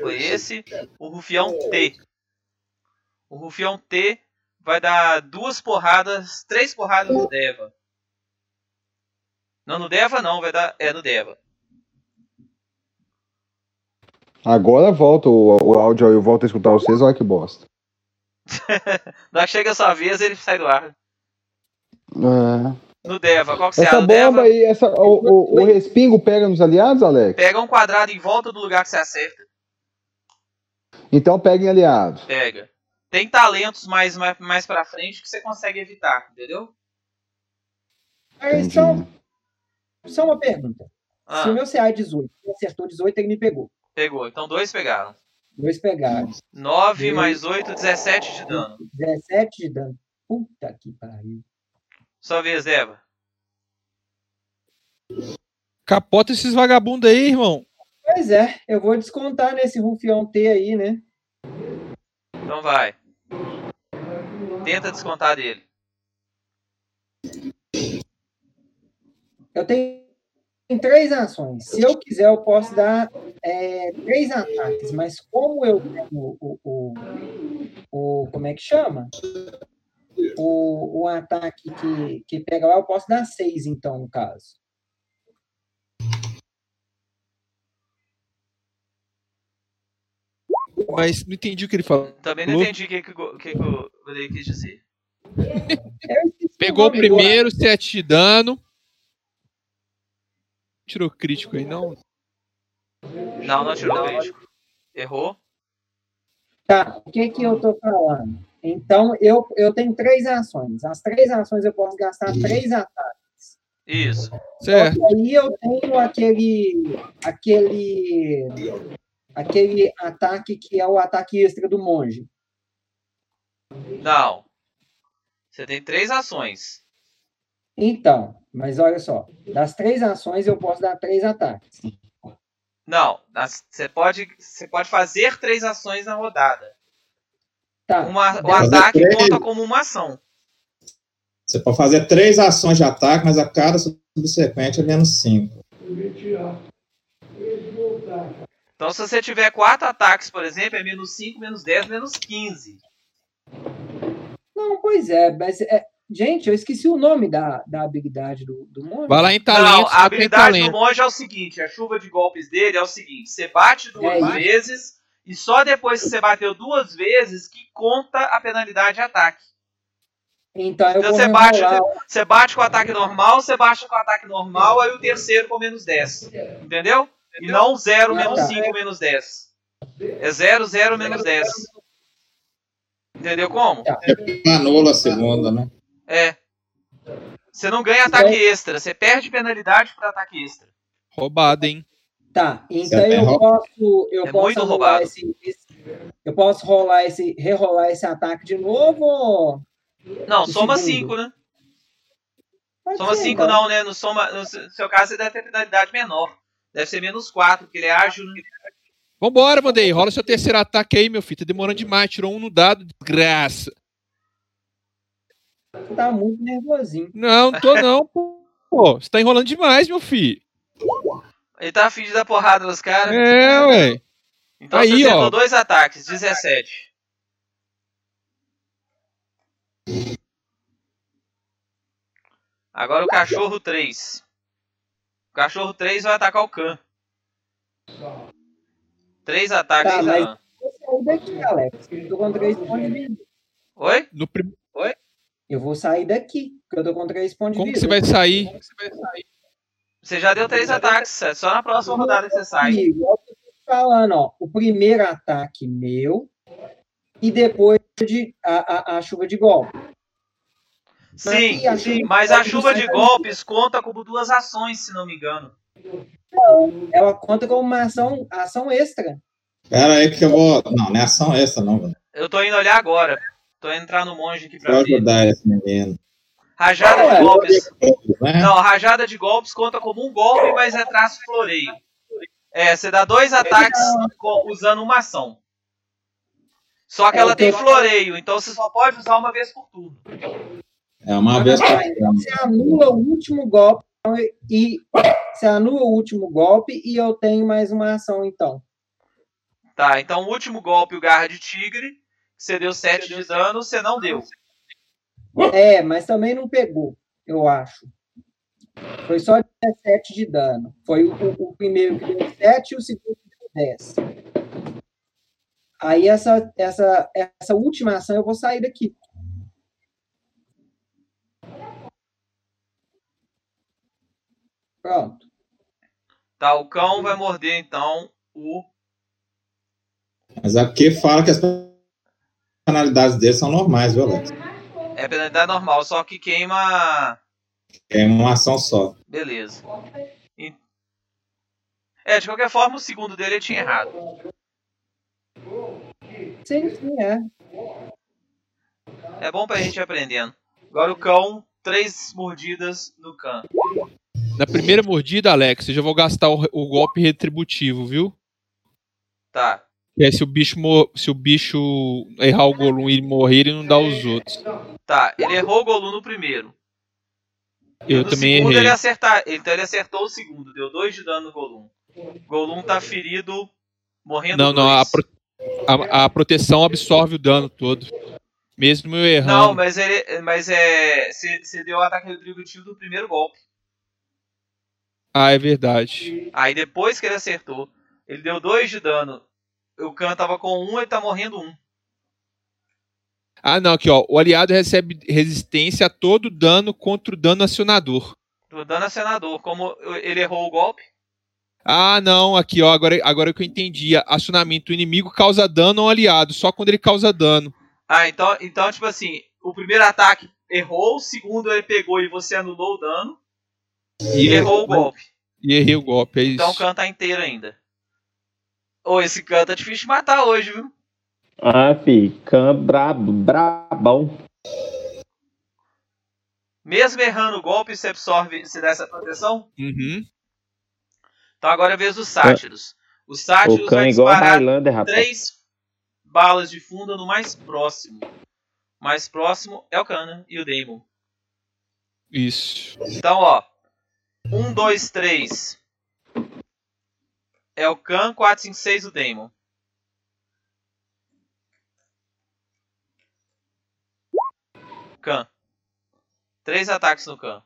Foi esse. O Rufião T. O Rufião T vai dar duas porradas, três porradas no Deva. Não, no Deva não, vai dar. É, no Deva. Agora volta o, o áudio aí, eu volto a escutar vocês, olha que bosta. Na chega a sua vez, ele sai do ar. É. No Deva, qual que você é? Essa No Deva, bomba aí, essa, o, o, o respingo pega nos aliados, Alex? pega um quadrado em volta do lugar que você acerta. Então pega em aliados. Pega. Tem talentos mais, mais, mais pra frente que você consegue evitar, entendeu? Aí, só, só uma pergunta. Ah. Se o meu CA é 18, ele acertou 18, ele me pegou. Pegou. Então dois pegaram. Dois pegaram. 9 Meu. mais 8, 17 de dano. 17 de dano. Puta que pariu. Sua vez, Deva. Capota esses vagabundos aí, irmão. Pois é, eu vou descontar nesse rufião T aí, né? Então vai. Tenta descontar dele. Eu tenho três ações. Se eu quiser, eu posso dar é, três ataques, mas como eu tenho o, o, o- como é que chama? O, o ataque que, que pega lá, eu posso dar seis, então, no caso. Mas não entendi o que ele falou. Também não entendi o que, que, o- que, que o Rodrigo quis dizer. Pegou o primeiro, 7 de dano. Tirou crítico aí, não? Não, não tirou crítico. Errou. Tá, o que que eu tô falando? Então, eu, eu tenho três ações. As três ações eu posso gastar três ataques. Isso. Certo. Que aí eu tenho aquele, aquele, aquele ataque que é o ataque extra do monge. Não. Você tem três ações. Então, mas olha só, das três ações eu posso dar três ataques. Não. Você pode, você pode fazer três ações na rodada. Tá. Uma, o ataque três. conta como uma ação. Você pode fazer três ações de ataque, mas a cada subsequente é menos cinco. Então, se você tiver quatro ataques, por exemplo, é menos 5, menos 10, menos 15. Não, pois é, mas é, gente, eu esqueci o nome da, da habilidade do, do monge. Vai lá em Não, talentos, a habilidade do talento. monge é o seguinte: a chuva de golpes dele é o seguinte: você bate duas É vezes e só depois que você bateu duas vezes que conta a penalidade de ataque. Então eu Então vou você bate, você bate com o ataque normal, você baixa com o ataque normal, aí o terceiro com menos 10. Entendeu? E não 0, Não, menos tá. 5, menos 10. É 0, 0, menos 10. Entendeu como? Anula a segunda, né? É. Você não ganha ataque extra, você perde penalidade por ataque extra. Roubado, hein? Tá, então Você tem eu posso, eu É posso muito rolar roubado. esse, esse- eu posso rolar esse, rerolar esse ataque de novo? ou- Não, O soma segundo. 5, né? Pode Soma ser, 5 então. não, né? No, soma, no seu caso você deve ter penalidade menor. Deve ser menos 4, porque ele é ágil. né? Vambora, Vandei. Rola seu terceiro ataque aí, meu filho. Tá demorando demais. Tirou um no dado. Desgraça. Tá muito nervosinho. Não, não tô não, pô. Você tá enrolando demais, meu filho. Ele tá afim de dar porrada nos caras. É, ué. Então Aí, você acertou ó. dois ataques, 17. Agora o cachorro 3. O cachorro 3 vai atacar o Khan. Três ataques Tá, mas Khan. eu vou sair daqui, Alex. Eu tô com três pontos de vida. Oi? No prim... Eu vou sair daqui, porque eu tô com três pontos Como de que vida. você vai sair? Você já deu três ataques, é só na próxima rodada que você sai. Amigo, é que eu tô falando, ó. O primeiro ataque meu e depois de, a, a, a chuva de golpe. Sim, Mas, a chuva mas a chuva não de golpes conta como duas ações, se não me engano. Ela conta como uma ação, ação extra. Pera aí que eu vou. Não, não é ação essa, não, velho. Eu tô indo olhar agora. Tô entrar no monge aqui pra Vou ver. ajudar esse menino. Rajada de Ué, golpes. Né? Não, rajada de golpes conta como um golpe, mas é traço floreio. É, você dá dois ataques usando uma ação. Só que É, ela tem floreio, então você só pode usar uma vez por turno. É uma vez por Então você anula o último golpe e você anula o último golpe e eu tenho mais uma ação então. Tá, então o último golpe, o garra de tigre, você deu 7 de dano, você não deu. É, mas também não pegou, eu acho. Foi só 17 de dano. Foi o, o- o primeiro que deu 7 e o segundo que deu 10. Aí essa, essa, essa última ação eu vou sair daqui. Pronto. Tá, o cão vai morder então o. Mas aqui fala que as penalidades dele são normais, viu, Alex? É penalidade normal, só que queima. É uma ação só. Beleza. E- É, de qualquer forma, o segundo dele eu tinha errado. Sim, sim, é. É bom pra gente ir aprendendo. Agora o cão, três mordidas no cão. Na primeira mordida, Alex, eu já vou gastar o, o golpe retributivo, viu? Tá. Que é se o bicho, se o bicho errar o Golum e morrer, ele não dá os outros. Tá, ele errou o Golum no primeiro. Eu no também segundo errei. ele acertar, então ele acertou o segundo, deu dois de dano no Golum. Golum tá ferido, morrendo Não, não, a, dois. pro- a- a proteção absorve o dano todo. Mesmo eu errando. Não, mas ele. Mas é. Você deu o ataque retributivo do primeiro golpe. Ah, é verdade. Aí depois que ele acertou, ele deu dois de dano. O Khan tava com um, ele tá morrendo um. Ah, não, aqui, ó. O aliado recebe resistência a todo dano contra o dano acionador. O dano a senador. Como ele errou o golpe. Ah, não, aqui, ó. Agora, agora que eu entendi. Acionamento: inimigo causa dano ao aliado, só quando ele causa dano. Ah, então, então, tipo assim, o primeiro ataque errou, o segundo ele pegou e você anulou o dano. E ele errou o golpe. E errei o golpe, é isso. Então o Khan tá inteiro ainda. Ô, esse Khan tá difícil de matar hoje, viu? Ah, fi, Khan brabo, brabão. Mesmo errando o golpe, você absorve, você dá essa proteção? Uhum. Então agora é a vez dos sátiros. O O sátiros Khan vai é igual disparar três balas de funda no mais próximo. O mais próximo é o Khan né? e o Daemon. Isso. Então, ó. Um, dois, três. É o Khan, 4, 5, 6 o Daemon. Khan. Três ataques no Khan.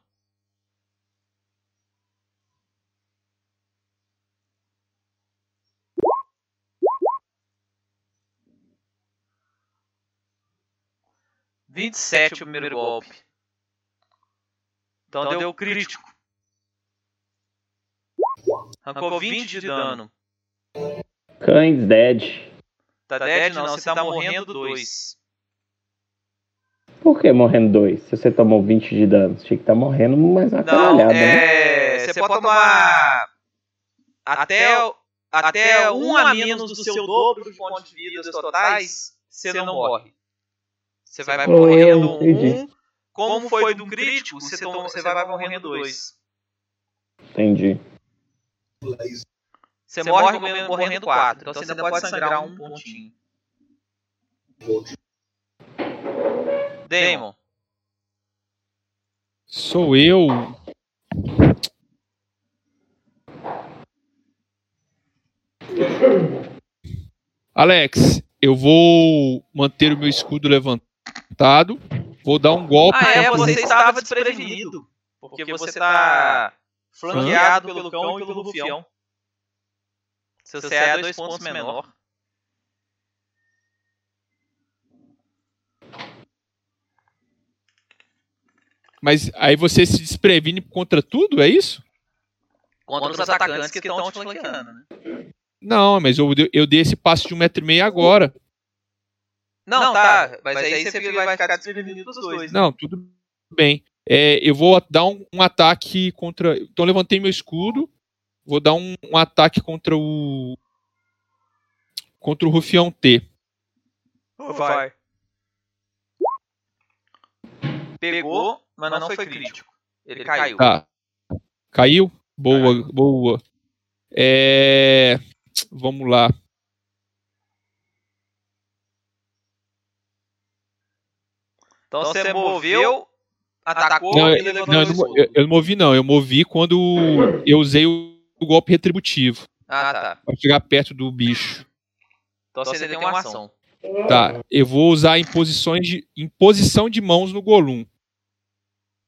27 o primeiro golpe. Então deu crítico. Arrancou 20 de dano. Cães dead. Tá dead não, você tá morrendo 2. Por que morrendo dois? Se você tomou 20 de dano, você tinha que estar morrendo mais uma Não, caralhada, né? é... Você pode tomar até, até um a menos do seu dobro de pontos de vida totais, você não morre. Você vai Oh, morrendo um. Como foi do crítico, você, toma, você vai morrendo dois. Entendi. Você morre morrendo, morrendo quatro. Então você ainda pode sangrar um pontinho. Damon. Sou eu. Alex, eu vou manter o meu escudo levantado. Vou dar um golpe. Ah, é, você estava desprevenido. Porque você está flanqueado pelo cão e pelo rufião. Seu CA é dois pontos menor. Mas aí você se desprevine contra tudo, é isso? Contra os atacantes que estão te flanqueando, né? Não, mas eu, dei- eu dei esse passo de um metro e meio agora. Não, tá. Mas aí você vai ficar desprevenido dos dois. né? Não, tudo bem. É, eu vou dar um, um ataque contra. Então, eu levantei meu escudo. Vou dar um, um ataque contra o. Contra o Rufião T. Vai. Pegou, mas não foi crítico. Ele caiu. Tá. Caiu? Boa, boa. É. Vamos lá. Então você moveu, atacou Não, e eu, levantou não, eu, não, eu- eu não movi, não. Eu movi quando eu usei o, o golpe retributivo. Ah, tá. Pra chegar perto do bicho. Então você ainda tem uma ação. Tá. Eu vou usar em, posições de, em posição de mãos no Golum.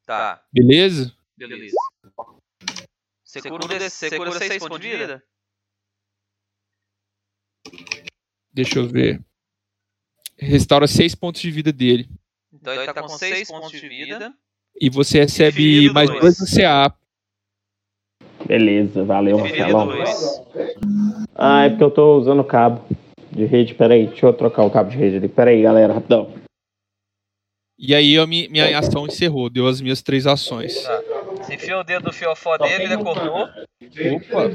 Tá. Beleza? Beleza. Você cura, você cura 6 pontos de vida? Deixa eu ver. Restaura 6 pontos de vida dele. Então ele tá com 6 pontos de vida. E você recebe Ferido mais dois. 2 no CA. Beleza, valeu, Marcelão. 2. Ah, é porque eu tô usando o cabo de rede. Peraí, deixa eu trocar o cabo de rede ali. Peraí, galera, rapidão. E aí a minha, minha ação encerrou. Deu as minhas três ações. Tá. Você enfiou o dedo do fiofó dele, ele acordou. Opa.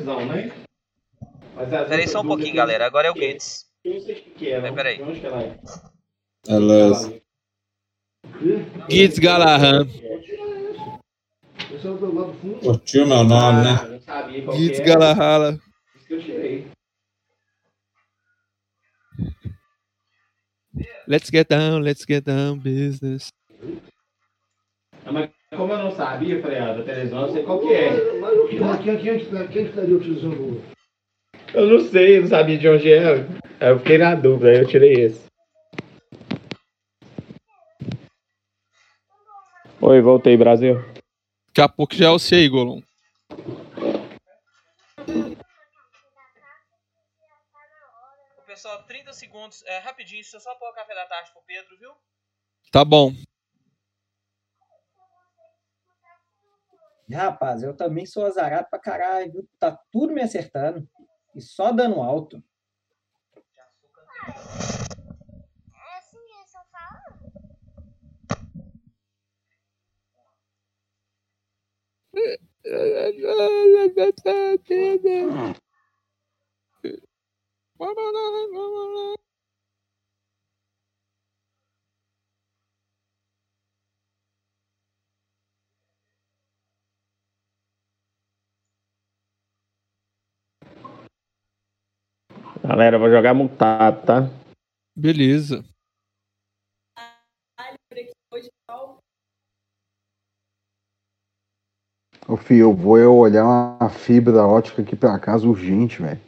Peraí só um pouquinho, galera. Agora é o Gates. Peraí, peraí. Gitz Galahan. Curtiu meu nome, né? Gitz Galahala. Let's get down, let's get down business. Mas como eu não sabia, eu falei, ah, da televisão eu sei qual que é. Mas quem, quem, quem, quem estaria utilizando Eu não sei, eu não sabia de onde era. Aí eu fiquei na dúvida, aí eu tirei esse. Oi, voltei, Brasil. Daqui a pouco já é o Golum. Ô, pessoal, 30 segundos. É, rapidinho, deixa eu só pôr o café da tarde pro Pedro, viu? Tá bom. Rapaz, eu também sou azarado pra caralho, viu? Tá tudo me acertando. E só dando alto. Galera, vou jogar mutado, tá? Beleza. Ô, filho, eu vou eu olhar uma fibra ótica aqui pra casa urgente, velho.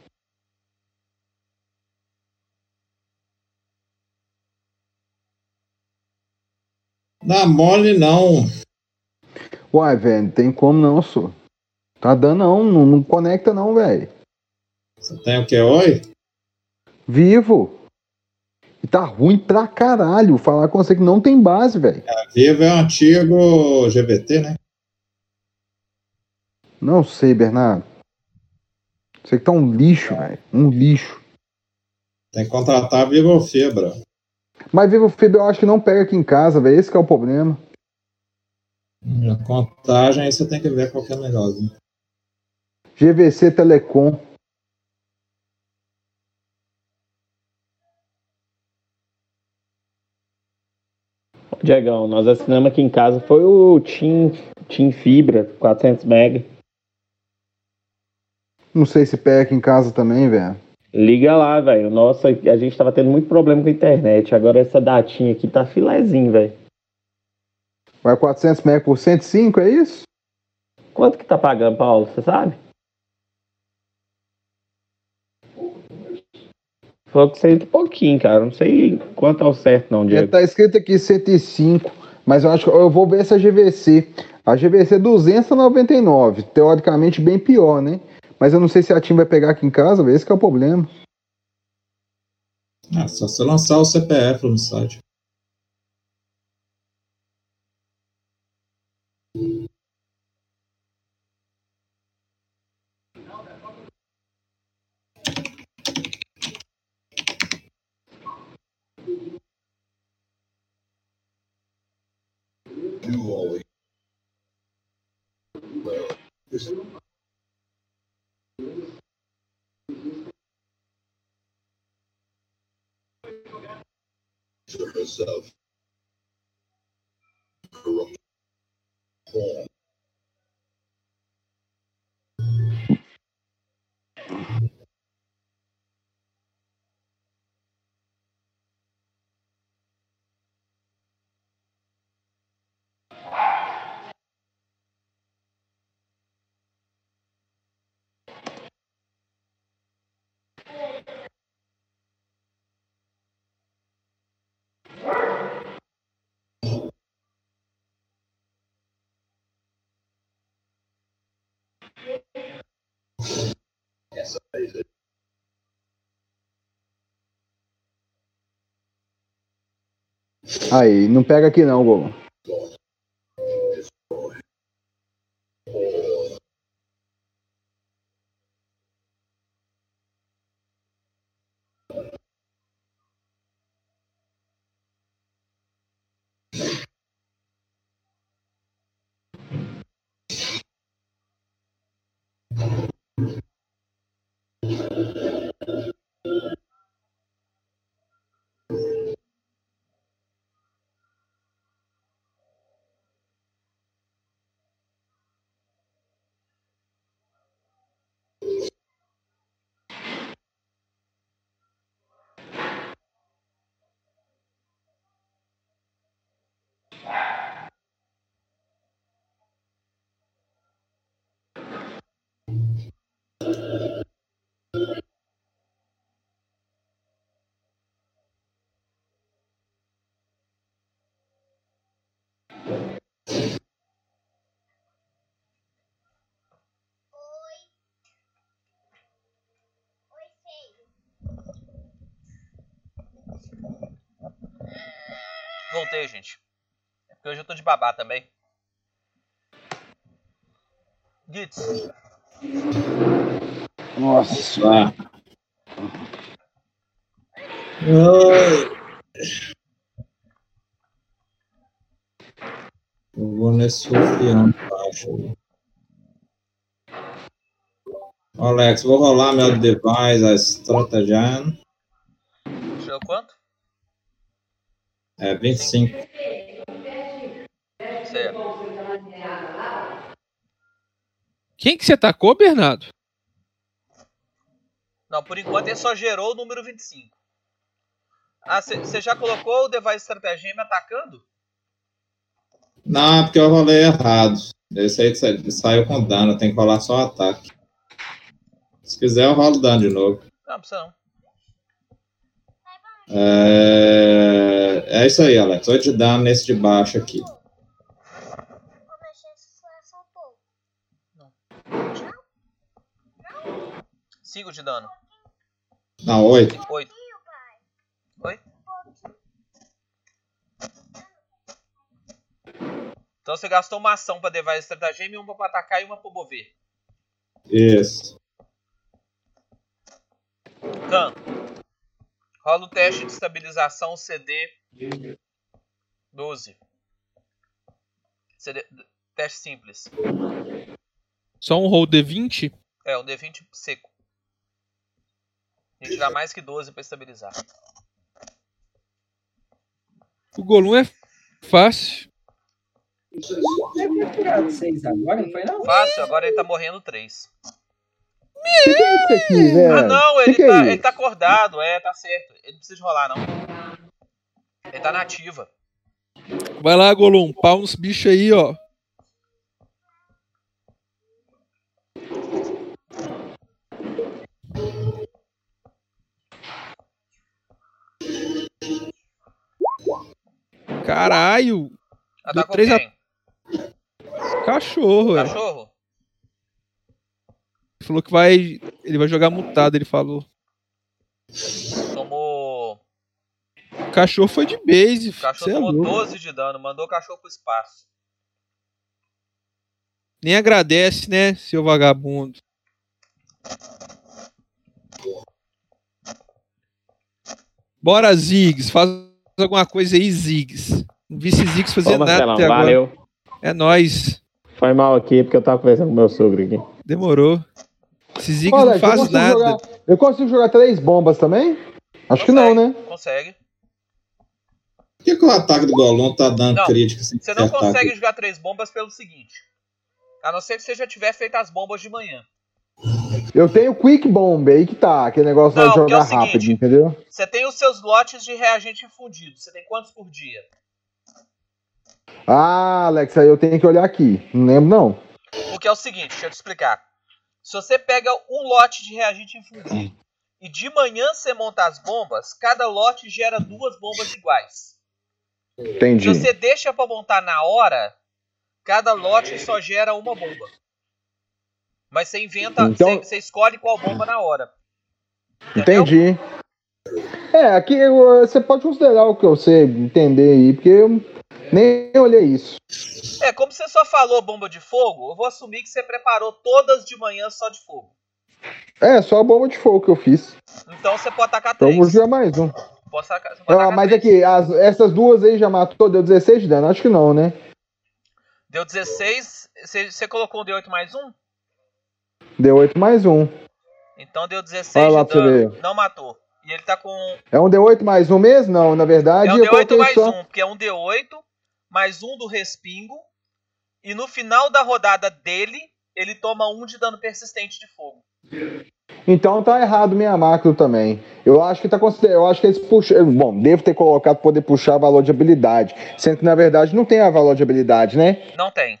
Dá mole não. Uai, velho, não tem como não, só. Tá dando não, não, não conecta não, velho. Você tem o que, oi? Vivo. E tá ruim pra caralho. Falar com você que não tem base, velho. A Vivo é o antigo GBT, né? Não sei, Bernardo. Você que tá um lixo, velho. Um lixo. Tem que contratar a Vivo Fibra. Mas Vivo Fibra eu acho que não pega aqui em casa, velho. Esse que é o problema. A contagem aí você tem que ver qualquer negócio. né? GVC Telecom. Diegão, nós assinamos aqui em casa, foi o Team, Team Fibra, 400 MB. Não sei se pega aqui em casa também, velho. Liga lá, velho. Nossa, a gente tava tendo muito problema com a internet. Agora essa datinha aqui tá filezinho, velho. Vai 400 MB por 105, é isso? Quanto que tá pagando, Paulo? Você sabe? Foi com cento e pouquinho, cara. Não sei quanto é o certo, não, É, Diego. tá escrito aqui 105, mas eu acho que eu vou ver essa GVC. A GVC 299, teoricamente bem pior, né? Mas eu não sei se a TIM vai pegar aqui em casa. Esse é o problema. Ah, só você lançar o CPF no site. Aí, não pega aqui não, Gol. Voltei, gente. É porque hoje eu tô de babá também. Gitz, Nossa. Eu vou nesse sofrião baixo. Alex, vou rolar meu device, a Stratagen. tirou quanto? É 25. Certo. Quem que você tacou, Bernardo? Não, por enquanto ele só gerou o número 25. Ah, você já colocou o device estratégia me atacando? Não, é porque eu rolei errado. Esse aí sa- saiu com dano, tem que rolar só o ataque. Se quiser, eu rolo dano de novo. Não, não precisa não. É, é isso aí, Alex. Oito de dano nesse de baixo aqui. Cinco de dano. Não, oito. Oito. Oito. Então você gastou uma ação pra devar estratagema e uma pra atacar e uma pra mover. Isso. Can. Rola o teste de estabilização CD 12. CD, teste simples. Só um roll D20? É, um D20 seco. Tem que tirar mais que 12 pra estabilizar. O Golum é fácil. Tirado seis agora, não foi não? Fácil, agora ele tá morrendo 3. Que, que é isso aqui, velho? Ah não, ele, que é tá, isso? ele tá acordado, é, tá certo. Ele não precisa de rolar, não. Ele tá nativa. Vai lá, Golum. Pau nos bichos aí, ó. Caralho! Deu Atacou três a... quem? Cachorro, é. Cachorro? Ele falou que vai. Ele vai jogar mutado, ele falou. Tomou. O cachorro foi de base. O cachorro é tomou louco. 12 de dano, mandou o cachorro pro espaço. Nem agradece, né, seu vagabundo. Bora, Ziggs. Faz alguma coisa aí, Ziggs. Não vi esse Ziggs fazer Ô, nada Marcelão, até agora. valeu. É nóis. Foi mal aqui, porque eu tava conversando com meu sogro aqui. Demorou. Esse Ziggs Olha, não eu faz consigo nada. jogar- eu consigo jogar três bombas também? Acho que não, né? Consegue. Por que, que o ataque do Golon tá dando Não, crítica sem Você não consegue aqui? jogar três bombas pelo seguinte. A não ser que você já tiver feito as bombas de manhã. Eu tenho Quick Bomb aí que tá, aquele negócio Não, de porque é jogar rápido, seguinte, entendeu? Você tem os seus lotes de reagente infundido. Você tem quantos por dia? Ah, Alex, aí eu tenho que olhar aqui. Não lembro, não. Porque é o seguinte, deixa eu te explicar. Se você pega um lote de reagente infundido e de manhã você monta as bombas, cada lote gera duas bombas iguais. Entendi. Se você deixa pra montar na hora, cada lote só gera uma bomba. Mas você inventa, Então- você, você escolhe qual bomba na hora. Entendi. É, aqui você pode considerar o que eu sei entender aí, porque eu nem olhei isso. É, como você só falou bomba de fogo, eu vou assumir que você preparou todas de manhã só de fogo. É, só a bomba de fogo que eu fiz. Então você pode atacar Então três. vou jogar mais um. Pode você pode Ah, mas três. aqui, as- essas duas aí já matou, deu 16 de dano? Acho que não, né? Deu 16. Você, colocou um D8 mais um? Deu 8 mais um. Então deu 16 Olha lá de dano. Não matou. E ele tá com. É um D8 mais um mesmo? Não, na verdade, É um eu D8 coloquei mais só. um, porque é um D8 mais um do respingo. E no final da rodada dele, ele toma um de dano persistente de fogo. Então tá errado minha macro também. Eu acho que tá considerando. Eu acho que eles puxam. Bom, devo ter colocado pra poder puxar valor de habilidade. Sendo que na verdade não tem a valor de habilidade, né? Não tem.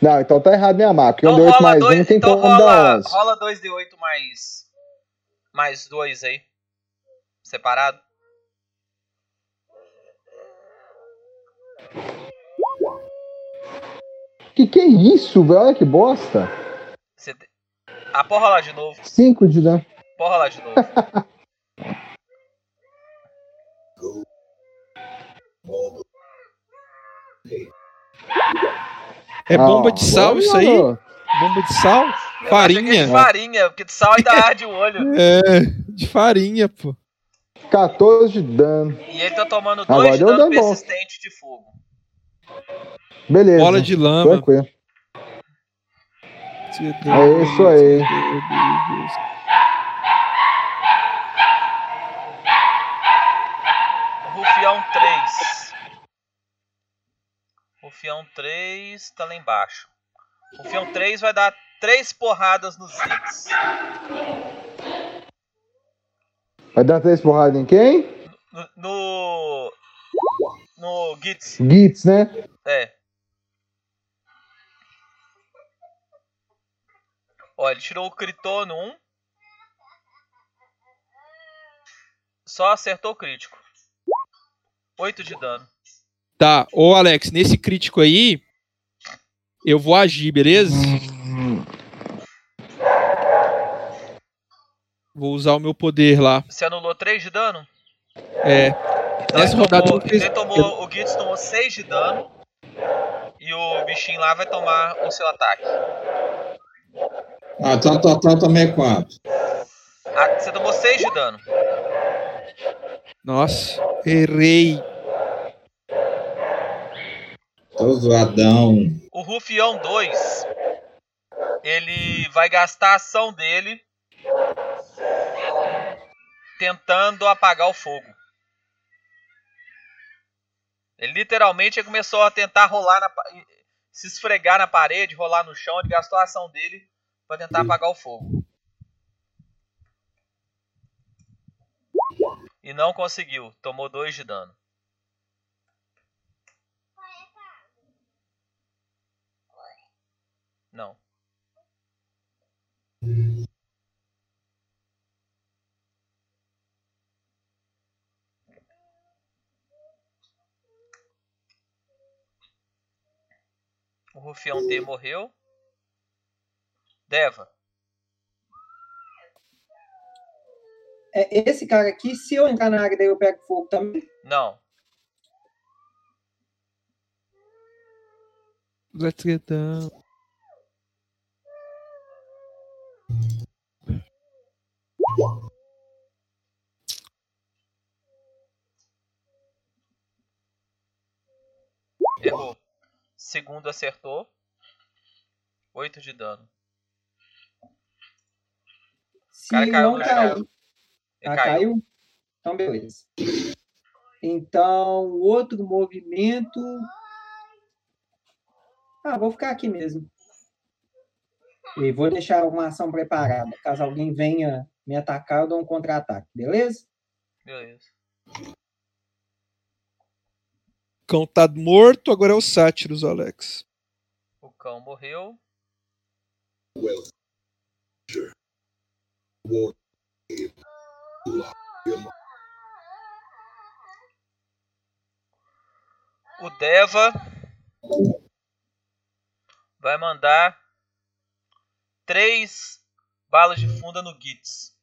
Não, então tá errado minha macro. Então um D8 rola mais dois, um tem então como dar rola, 11. rola 2D8 mais. Mais dois aí. Separado. Que que é isso, velho? Olha que bosta. Você te- Ah, pode rolar de novo. 5 de dano. Pode rolar de novo. É bomba de sal isso aí? Bomba de sal? Eu que é Farinha. de farinha, porque de sal ainda arde o olho. É, de farinha, pô. 14 de dano. E ele tá tomando Agora 2 de dano dano bom. persistente de fogo. Beleza. Bola de lama. Tranquilo. É isso aí. Rufião 3. Rufião 3 tá lá embaixo. Rufião 3 vai dar 3 porradas nos Ziggs. Vai dar três porradas em quem? No. No, no Gitz. Gitz, né? É. Ó, ele tirou o critou no 1. Só acertou o crítico. 8 de dano. Tá, ô Alex, nesse crítico aí, eu vou agir, beleza? Vou usar o meu poder lá. Você anulou 3 de dano? É. Nessa ele rodada tomou, ele tomou, o Gitz tomou 6 de dano. E o bichinho lá vai tomar o seu ataque. Ah, então total também quanto? Ah, você tomou 6 de dano. Nossa, errei. Tô zoadão. O Rufião 2, ele vai gastar a ação dele tentando apagar o fogo. Ele literalmente começou a tentar rolar na, se esfregar na parede, rolar no chão, ele gastou a ação dele para tentar apagar o fogo. E não conseguiu, tomou 2 de dano. Não. Rufião T morreu. Deva. É, esse cara aqui, se eu entrar na área dele, eu pego fogo também. Não. Let's get down. Errou. Segundo acertou. 8 de dano. Se cara caiu não chão. Ele Ah, caiu. caiu? Então, beleza. Então, o outro movimento. Ah, vou ficar aqui mesmo. E vou deixar uma ação preparada. Caso alguém venha me atacar, eu dou um contra-ataque, beleza? Beleza. Cão tá morto, agora é o Sátiros, Alex. O cão morreu. O Deva vai mandar três balas de funda no Gitz.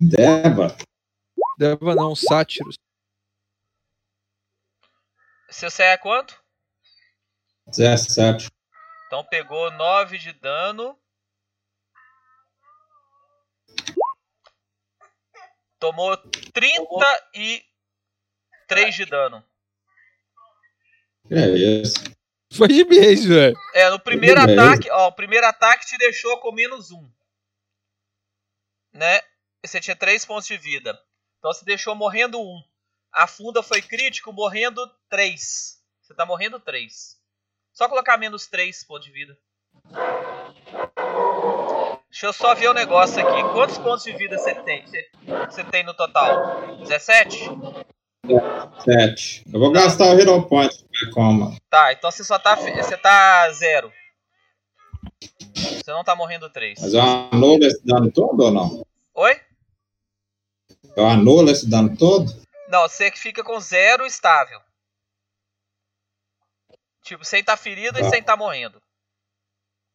Deva. Deva não, Sátiros. Seu CA é quanto? 17. Então pegou 9 de dano. Tomou 33 de dano. É isso? Foi de mês, velho. É, no primeiro ataque, ó, o primeiro ataque te deixou com menos 1. Né? Você tinha 3 pontos de vida. Então você deixou morrendo 1. A funda foi crítico, morrendo 3. Você tá morrendo 3. Só colocar menos 3 pontos de vida. Deixa eu só ver o negócio aqui. Quantos pontos de vida você tem? Você, tem no total? 17? 7. Eu vou gastar o Hero Point pra ver como. Tá, então você só tá. Você tá 0. Você não tá morrendo 3. Mas eu anulo esse dano todo ou não? Oi? Eu anulo esse dano todo? Não, você que fica com zero estável. Tipo, sem tá ferido e Tá. sem tá morrendo.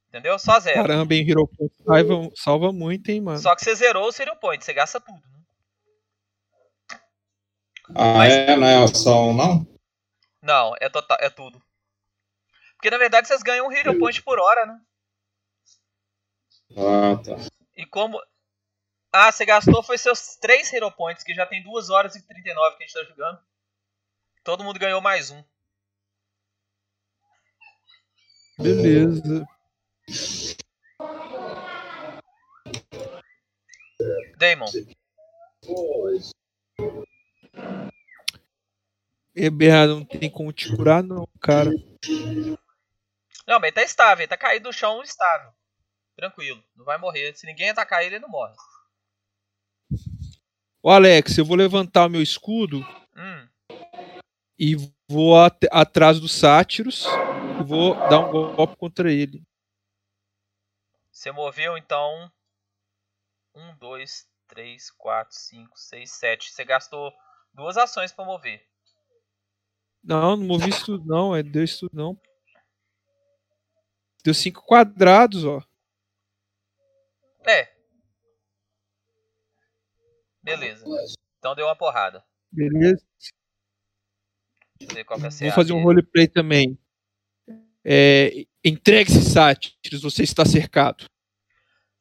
Entendeu? Só zero. Caramba, hein, Hero Point salva, salva muito, hein, mano. Só que você zerou o Serial Point, você gasta tudo. Né? Ah, é? Não é só um, não? Não, é, total, é tudo. Porque na verdade vocês ganham um Hero Point por hora, né? Ah, tá. E como. Ah, você gastou foi seus 3 Hero Points, que já tem 2 horas e 39 que a gente tá jogando. Todo mundo ganhou mais um. Beleza. Damon. EBA não tem como te curar, não, cara. Não, mas ele tá estável, ele tá caído no chão estável. Tranquilo, não vai morrer. Se ninguém atacar ele, ele não morre. Ô, Alex, eu vou levantar o meu escudo Hum, e vou at- atrás do Sátiros e vou dar um golpe contra ele. você moveu então. 1, 2, 3, 4, 5, 6, 7. Você gastou duas ações pra mover. Não, não movi isso tudo, não. É, deu isso tudo, não. Deu cinco quadrados, ó. É. Beleza. Então deu uma porrada. Beleza. É Vou fazer um roleplay também. É, Entregue-se, Sátiros, você está cercado.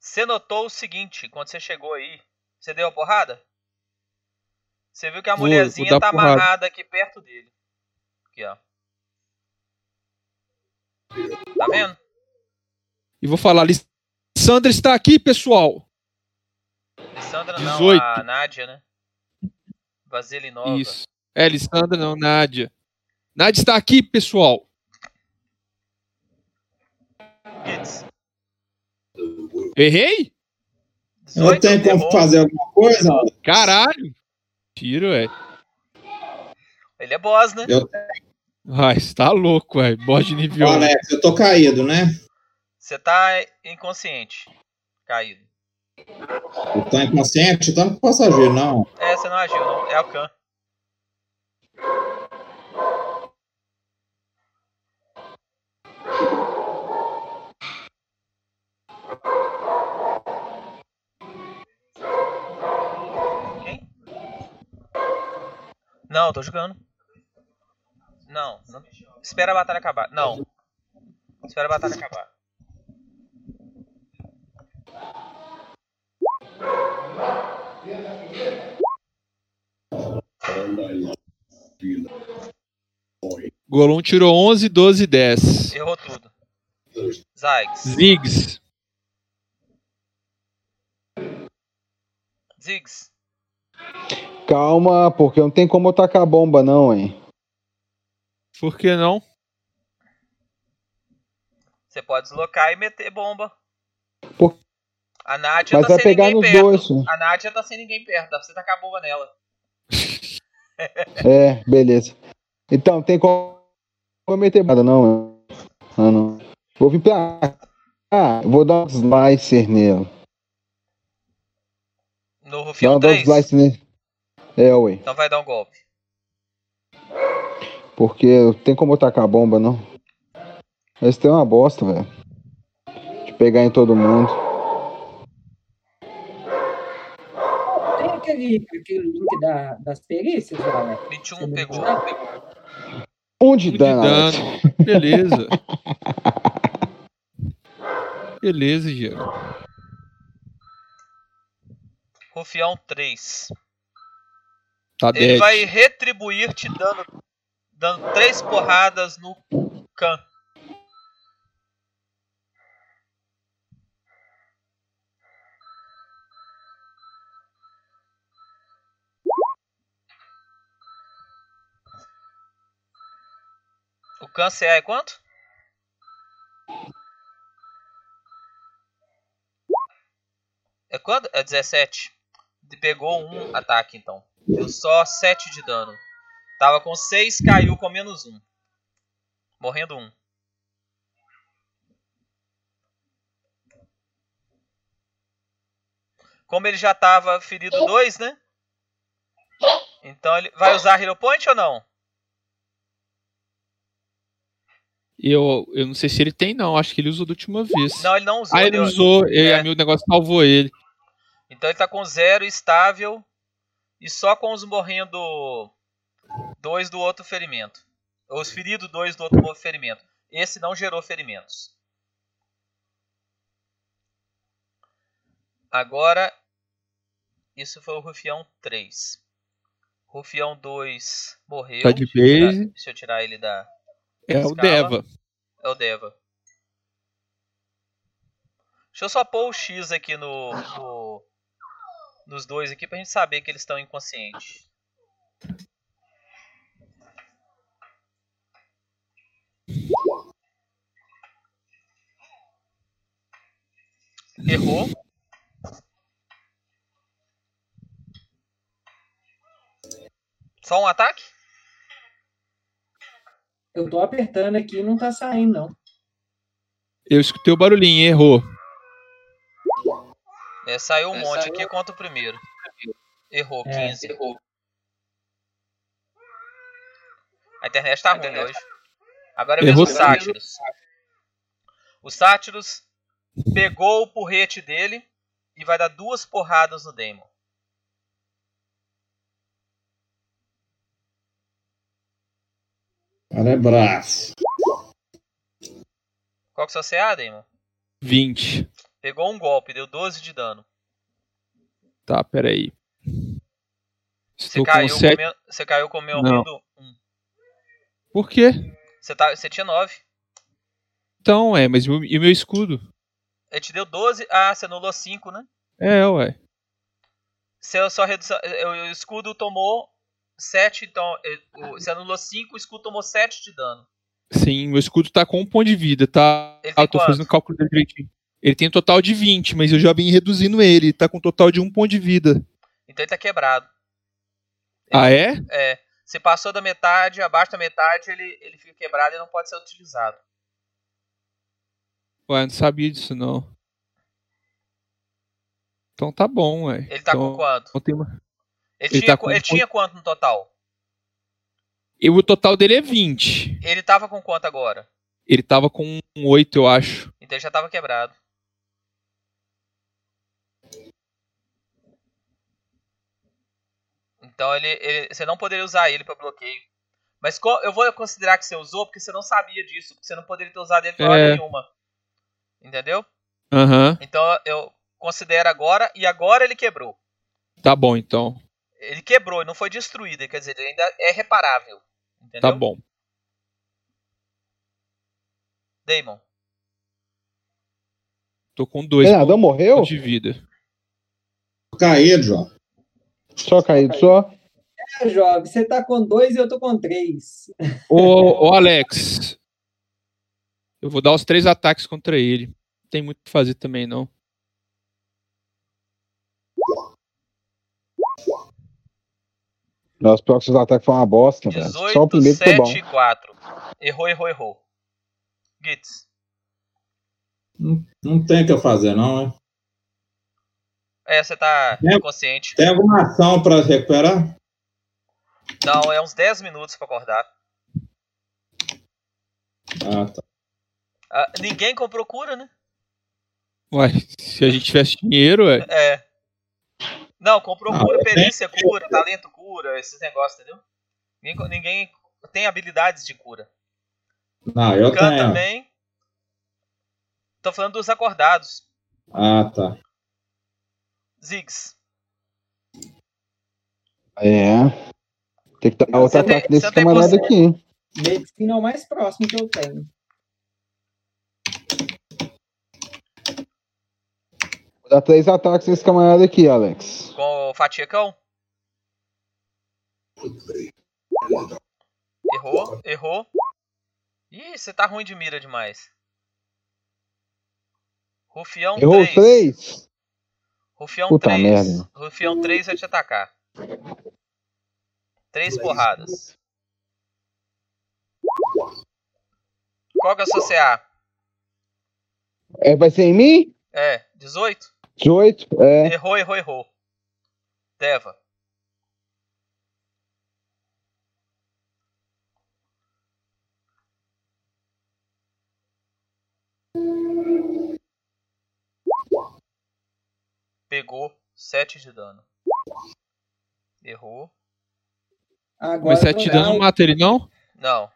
Você notou o seguinte, quando você chegou aí, você deu a porrada? Você viu que a Vou- mulherzinha vou tá porrada. amarrada aqui perto dele. Aqui, ó. Tá vendo? E vou falar, Sandra está aqui, pessoal. Sandra não, 18. a Nádia, né? Vaselinova. Isso. É, Lissandra, não, Nádia. Nádia está aqui, pessoal. Hits. Errei? Eu tenho como fazer alguma coisa? Caralho. Tiro, é. Ele é boss, né? Eu, Ai, você tá louco, velho. Bode nível. Ô, Alex, eu tô caído, né? Você tá inconsciente. Caído. Eu tô inconsciente, eu tô no passageiro, não. É, você não agiu, não. É o. Quem? Não, tô jogando. Não, não. Espera a batalha acabar. Não. Espera a batalha acabar. Golon tirou 11, 12 e 10. Errou tudo. Zyggs. Ziggs. Ziggs. Calma, porque não tem como eu tacar a bomba, não, hein? Por que não? Você pode deslocar e meter bomba. Por- A Nádia Mas tá vai sem pegar ninguém nos perto. dois? A Nádia tá sem ninguém perto. Dá pra você tacar a bomba nela. É, beleza. Então, tem como meter nada, não. Ah, não. Vou vir pra cá. Vou dar um slicer nele. No Dá Rufião um dar um 3? slicer nele. É, ué. Então vai dar um golpe. Porque tem como eu tacar a bomba, não. Esse tem uma bosta, velho. De pegar em todo mundo. Aquele, aquele link da, das perícias, Alex? 21 Você não pegou. sabe? Um de Um de dano. Dano. Beleza. Beleza, Diego. Rufião 3. Tá Ele dead. vai retribuir te dando, dando três porradas no Khan. O Khan CA é quanto? É quanto? É 17. Ele pegou um ataque então. Deu só 7 de dano. Tava com 6, caiu com menos 1. Morrendo 1. Como ele já tava ferido 2, né? Então ele vai usar Hero Point ou não? Eu, eu não sei se ele tem, não. Acho que ele usou da última vez. Não, ele não usou. Ah, ele deu- usou. E É. a meu negócio salvou ele. Então ele tá com 0 estável. E só com os morrendo 2 do outro ferimento. Os feridos 2 do outro ferimento. Esse não gerou ferimentos. Agora, isso foi o Rufião 3. Rufião 2 morreu. Tá de Deixa eu tirar- base. Deixa eu tirar ele da. É o escala. Deva. É o Deva. Deixa eu só pôr o X aqui no, no- nos dois aqui pra gente saber que eles estão inconscientes. Errou. Só um ataque? Eu tô apertando aqui e não tá saindo, não. Eu escutei o barulhinho, errou. É, saiu um É, monte saiu- aqui contra o primeiro. Errou, É. 15. A internet tá ruim hoje. Agora é Errou mesmo o Sátiros. O Sátiros pegou o porrete dele e vai dar duas porradas no Demon. Cara é bravo. Qual que é o seu CA, Damon? 20. Pegou um golpe, deu 12 de dano. Tá, peraí. Você Estou caiu, 7. com meu, você caiu com o meu Não. medo 1. Por quê? Você, tá, você tinha 9. Então, é, mas e o meu escudo? Ele te deu 12. Ah, você anulou 5, né? É, ué. Seu, sua redução, o escudo tomou 7, então. o- Você anulou 5, o escudo tomou 7 de dano. Sim, meu escudo tá com um ponto de vida, tá? Ele Ah, eu tô quanto? fazendo o cálculo dele direitinho. Ele tem um total de 20, mas eu já vim reduzindo ele. Tá com um total de um ponto de vida. Então ele tá quebrado. Ah, é? É. Se passou da metade, abaixo da metade, ele, ele fica quebrado e não pode ser utilizado. Ué, não sabia disso, não. Então tá bom, ué. Ele tá então, com quanto? uma- Ele, Ele tinha, tá ele um tinha quanto no total? E o total dele é 20. Ele tava com quanto agora? Ele tava com um 8, eu acho. Então ele já tava quebrado. Então ele, ele- você não poderia usar ele para bloqueio. Mas eu vou considerar que você usou porque você não sabia disso, porque você não poderia ter usado ele hora É. nenhuma. Entendeu? Aham. Então eu considero agora e agora ele quebrou. Tá bom, então. Ele quebrou, ele não foi destruído, quer dizer, ele ainda é reparável. Entendeu? Tá bom. Damon. Tô com dois Treinador morreu? de vida. Caído, João. Só caído, só. É, jovem, você tá com dois e eu tô com três. Ô, ô, Alex. Eu vou dar os três ataques contra ele. Não tem muito o que fazer também, não. Que seus ataques foi uma bosta, velho. 18, Só o primeiro que foi bom. 7 e 4. Errou, errou, errou. Gitz. Não, não tem o que eu fazer, não, é? É, você tá É. inconsciente. Tem alguma ação pra recuperar? Não, é uns 10 minutos pra acordar. Ah, tá. Ah, ninguém comprou cura, né? Ué, se a gente tivesse dinheiro, ué. É. Não, comprou cura, eu perícia, cura, talento, cura, esses negócios, entendeu? Ninguém, ninguém tem habilidades de cura. Não, eu Khan tenho. também. Tô falando dos acordados. Ah, tá. Ziggs. É. Tem que dar outro ataque desse camarada aqui, hein? Medicina é o mais próximo que eu tenho. Dar três ataques nesse camarada aqui, Alex. Com o Fatiacão. Errou, errou. Ih, você tá ruim de mira demais. Rufião Errou 3. os três? Rufião Puta 3. merda. Rufião 3 vai te atacar. Três porradas. Qual que é o seu CA? É, vai ser em mim? É, 18? 18? É. Errou, errou, errou. Deva. Pegou 7 de dano. Errou. Agora Mas eu você vou atirando dar- não mata ele, não? Não.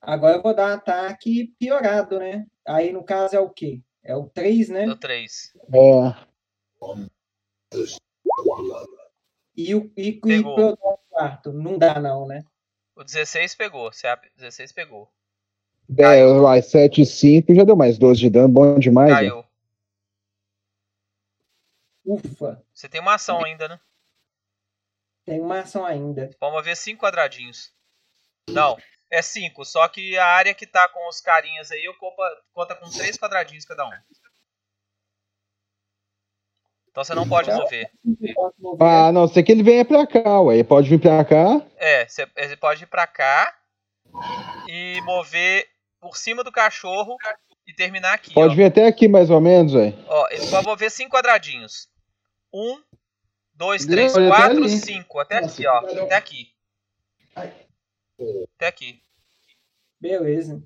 Agora eu vou dar ataque piorado, né? Aí no caso é o quê? É o 3, né? Deu 3. É. E o e, e Pegou. pro quarto. Não dá, não, né? O 16 pegou. CA 16 pegou. É, vai, 7 e 5 já deu mais 12 de dano, bom demais. né? Caiu. Ufa, Você tem uma ação ainda, né? tem uma ação ainda. Vamos ver 5 quadradinhos. Não, é 5. Só que a área que tá com os carinhas aí ocupa, conta com 3 quadradinhos cada um. Então você não pode mover. Ah, não, sei que ele venha pra cá, ué. Ele pode vir pra cá. É, você você pode ir pra cá e mover por cima do cachorro e terminar aqui. Pode ó. vir até aqui, mais ou menos, velho. Ó, ele pode mover 5 quadradinhos. 1, 2, Ele 3, olha até 4, ali. 5. Até aqui, ó. Até aqui. Até aqui. Beleza.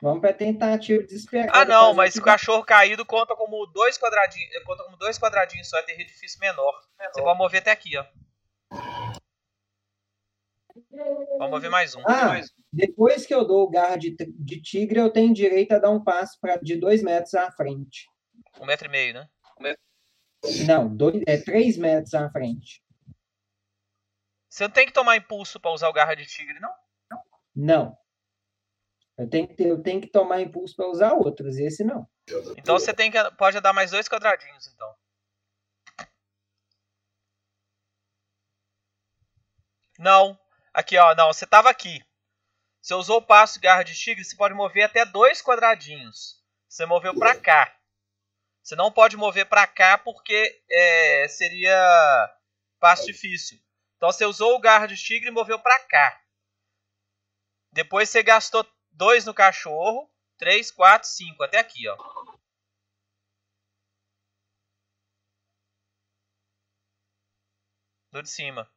Vamos pra tentativa desesperada. Ah, não, mas o cachorro caído conta como dois quadradinhos. Conta como dois quadradinhos só, é ter edifício menor. Você pode mover até aqui, ó. Vamos mover mais um. Ah, mais um. depois que eu dou o garra de, de tigre, eu tenho direito a dar um passo pra, de dois metros à frente. Um metro e meio, né? Não, dois, é três metros à frente. Você não tem que tomar impulso pra usar o garra de tigre, não? Não. Eu tenho que, ter- eu tenho que tomar impulso para usar outros, esse não. Então você tem que pode dar mais dois quadradinhos, então. Não. Aqui, ó. Não, você tava aqui. Você usou o passo garra de tigre, você pode mover até dois quadradinhos. Você moveu pra cá. Você não pode mover pra cá porque é, seria passo difícil. Então você usou o garra de tigre e moveu pra cá. Depois você gastou dois no cachorro. Três, quatro, cinco. Até aqui, ó. Do de cima.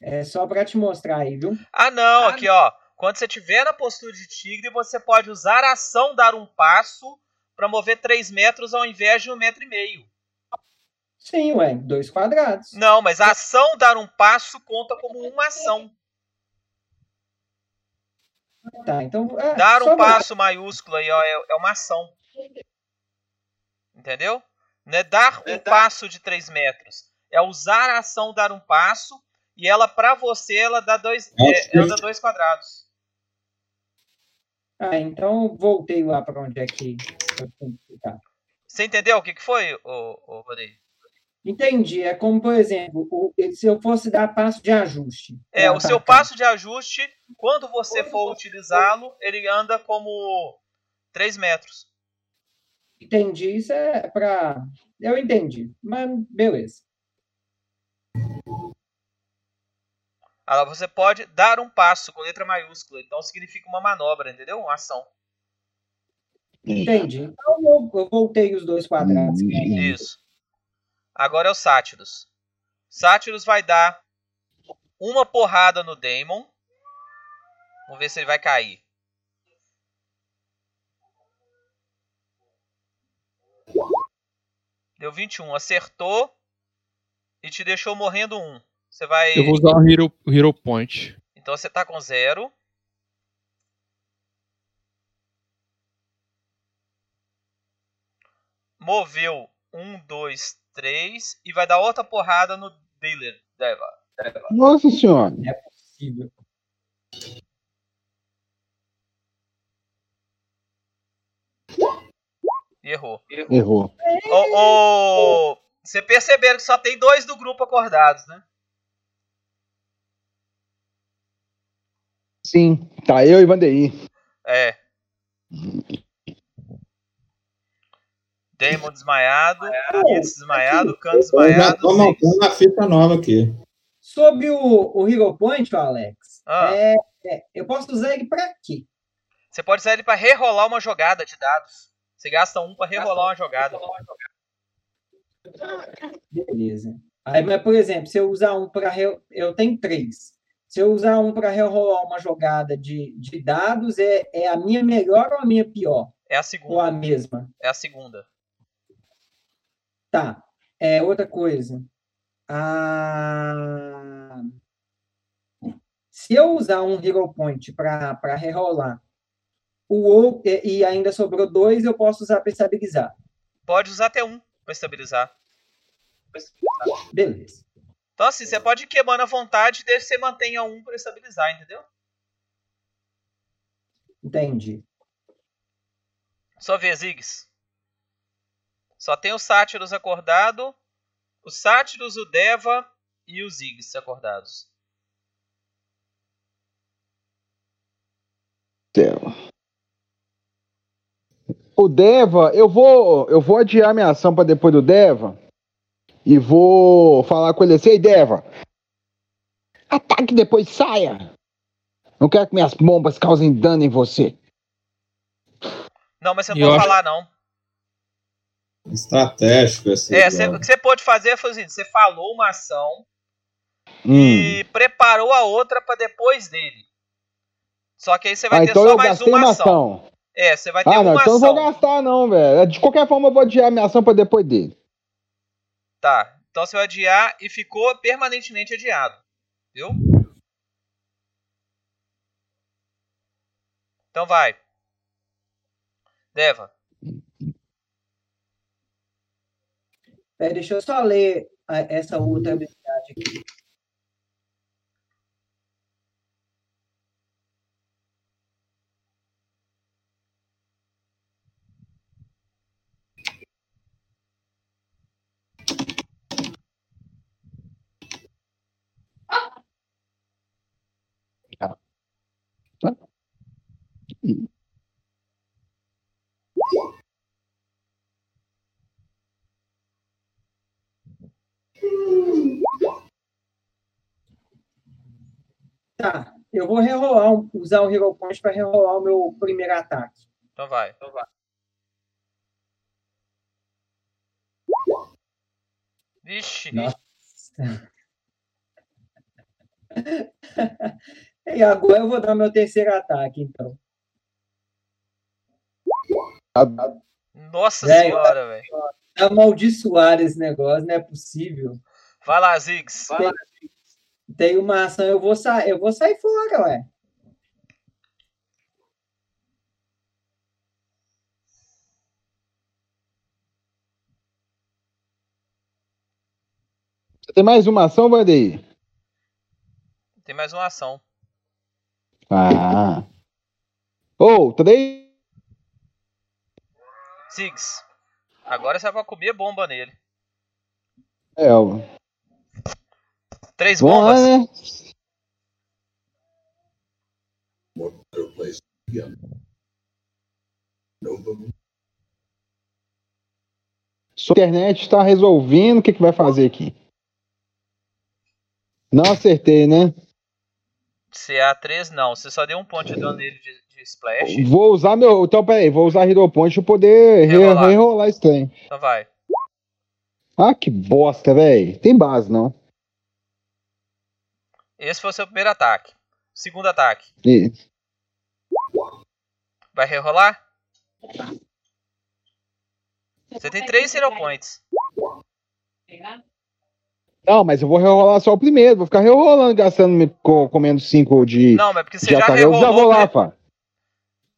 É só para te mostrar aí, viu? Ah, não, aqui ó. Quando você estiver na postura de tigre, você pode usar a ação dar um passo para mover 3 metros ao invés de um metro e meio. Sim, ué, dois quadrados. Não, mas a ação dar um passo conta como uma ação. Tá, então. é, Dar um passo maiúsculo aí, ó, é, é uma ação. Entendeu? Não é dar um passo de 3 metros. É usar a ação dar um passo e ela, pra você, ela dá dois, é, ela dá dois quadrados. Ah, então voltei lá para onde é que eu tenho que ficar. Você entendeu o que, que foi, ô, Rodrigo? Entendi. É como, por exemplo, o- se eu fosse dar passo de ajuste. É, o seu passo de ajuste, quando você for utilizá-lo, ele anda como 3 metros. Entendi. Isso é para. Eu entendi. Mas beleza. Agora você pode dar um passo com letra maiúscula, então significa uma manobra, entendeu? Uma ação. Entendi. Então eu, eu voltei os dois quadrados. Isso. Agora é o Sátiros. Sátiros vai dar uma porrada no Daemon. Vamos ver se ele vai cair. Deu 21. Acertou. E te deixou morrendo um. Você vai. Eu vou usar o Hero, Hero Point. Então você tá com zero. Moveu um, dois, três e vai dar outra porrada no dealer. Deva. Deva. Nossa senhora. É possível. E errou. Errou. Ô, ô, Você perceberam que só tem dois do grupo acordados, né? Sim, tá eu e Vandeir. É. Damon desmaiado, Kitz desmaiado, já desmaiado. tô montando a fita nova aqui. Sobre o, o Hero Point, Alex, Ah. é, é, eu posso usar ele para quê? Você pode usar ele pra rerolar uma jogada de dados. Você gasta um pra rerolar uma jogada. Beleza. Aí, mas, por exemplo, se eu usar um para. Eu tenho três. Se eu usar um para rerolar uma jogada de, de dados, é, é a minha melhor ou a minha pior? É a Ou a segunda. mesma? É a segunda. Tá. É outra coisa. Ah, Se eu usar um Hero Point para rerolar o ou- e ainda sobrou dois, eu posso usar para estabilizar. Pode usar até um pra estabilizar. Beleza. Então assim, você pode ir queimando à vontade desde que você mantenha um pra estabilizar, entendeu? Entendi. Só vez, Ziggs. Só tem o Sátiros acordado, o Sátiros, o Deva e o Ziggs acordados. O Deva, eu vou, eu vou adiar minha ação pra depois do Deva e vou falar com ele assim, ei Deva, ataque depois saia. Não quero que minhas bombas causem dano em você. Não, mas você não eu pode acho- falar, não. Estratégico esse. É, você- jogo. o que você pode fazer foi o seguinte: você falou uma ação Hum. e preparou a outra pra depois dele. Só que aí você vai Ah, ter então só mais uma uma ação. ação. É, você vai ter Ah, não, uma então eu não ação. vou gastar, não, velho. De qualquer forma, eu vou adiar a minha ação pra depois dele. Tá. Então você vai adiar e ficou permanentemente adiado. Viu? Então vai. Deva. Peraí, deixa eu só ler a- essa outra habilidade aqui. Tá, eu vou rerolar, usar o Hero Point para rerolar o meu primeiro ataque. Então vai. Então vai. Vixe. Nossa. E agora eu vou dar meu terceiro ataque, então. Nossa Velho, senhora, velho. Tá amaldiçoado esse negócio, não é possível. Vai lá, Ziggs. Tem, tem uma ação, eu vou, sa eu vou sair fora, ué. Você tem mais uma ação, Vandeir? Tem mais uma ação. Ah. Ô, três. Ziggs. Agora você vai comer bomba nele. É, ó. Três lá, bombas. né? Sua internet está resolvendo o que, que vai fazer aqui. Não acertei, né? CA3 não. Você só deu um ponto de dano nele de splash. Vou usar meu. Então, peraí, vou usar Hero Point pra poder re- Rerolar. rerolar esse trem. Então vai. Ah, que bosta, velho. Tem base, não. Esse foi o seu primeiro ataque. Segundo ataque. Ih, Vai rerolar? Você tem três Hero Points. Não, mas eu vou rerolar só o primeiro. Vou ficar rerolando, gastando, me- co- comendo cinco de. Não, mas porque você já já rerolou vou o lá, pá.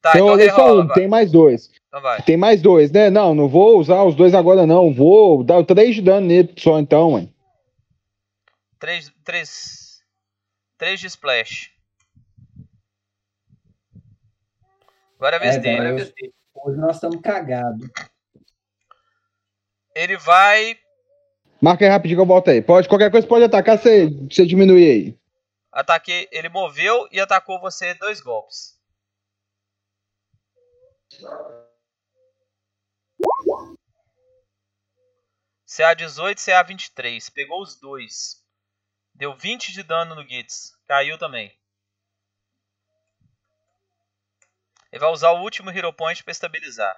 Tá, então Rerolei só rerola um, agora. tem mais dois. Então vai. Tem mais dois, né? Não, não vou usar os dois agora, não. Vou dar três de dano nele só então, mãe. Três, três, três de splash. Agora é a vez É, dele. velho, hoje, hoje nós estamos cagados. Ele vai Marca aí rapidinho que eu volto aí. Pode, qualquer coisa pode atacar, você, você diminui aí. ataque, ele moveu e atacou você dois golpes. CA18, CA23. Pegou os dois. Deu 20 de dano no Gitz. Caiu também. Ele vai usar o último Hero Point para estabilizar.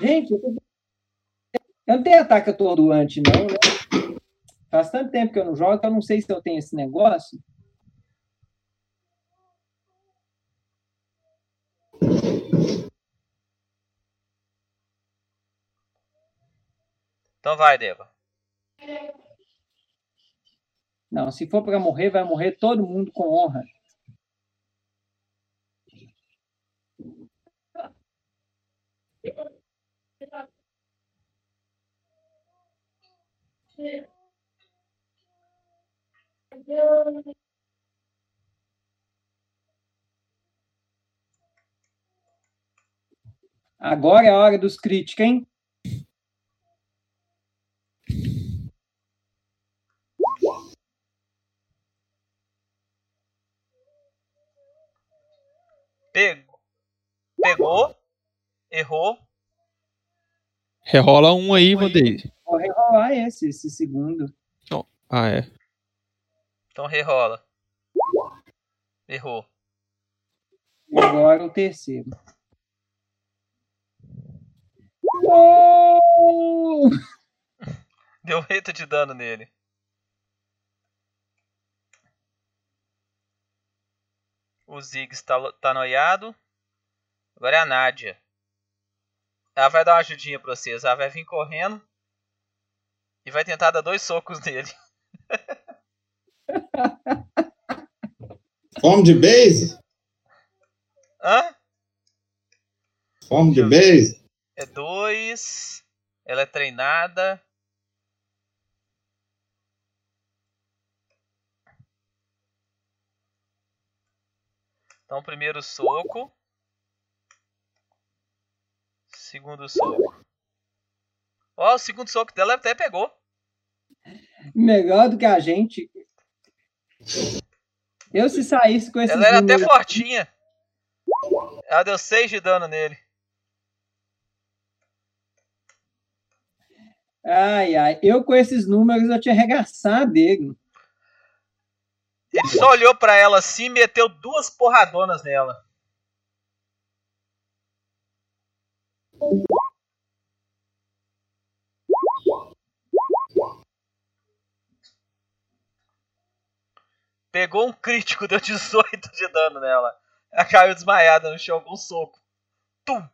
Gente, eu, tô... eu não tenho ataque atordoante, não, né? Faz tanto tempo que eu não jogo que eu não sei se eu tenho esse negócio. Então vai, Deva. Não, se for para morrer, vai morrer todo mundo com honra. Agora é a hora dos críticos, hein? Pegou. Pegou. Errou. Rerola um aí, Vandeir. Vou rerolar esse, esse segundo. Ah, é. Então rerola. Errou. E agora o terceiro. Oh! Deu 8 de dano nele. O Ziggs tá, lo- tá noiado. Agora é a Nádia. Ela vai dar uma ajudinha pra vocês. Ela vai vir correndo. E vai tentar dar dois socos nele. Fome de base? Hã? Fome de base? É dois. Ela é treinada. Então, primeiro soco. Segundo soco. Ó, o segundo soco dela até pegou. Melhor do que a gente. Eu se saísse com esses Ela era até fortinha. Ela deu 6 de dano nele. Ai, ai. Eu com esses números eu tinha arregaçado dele. Ele só olhou pra ela assim e meteu duas porradonas nela. Pegou um crítico, deu 18 de dano nela. Ela caiu desmaiada no chão com um soco. Tum!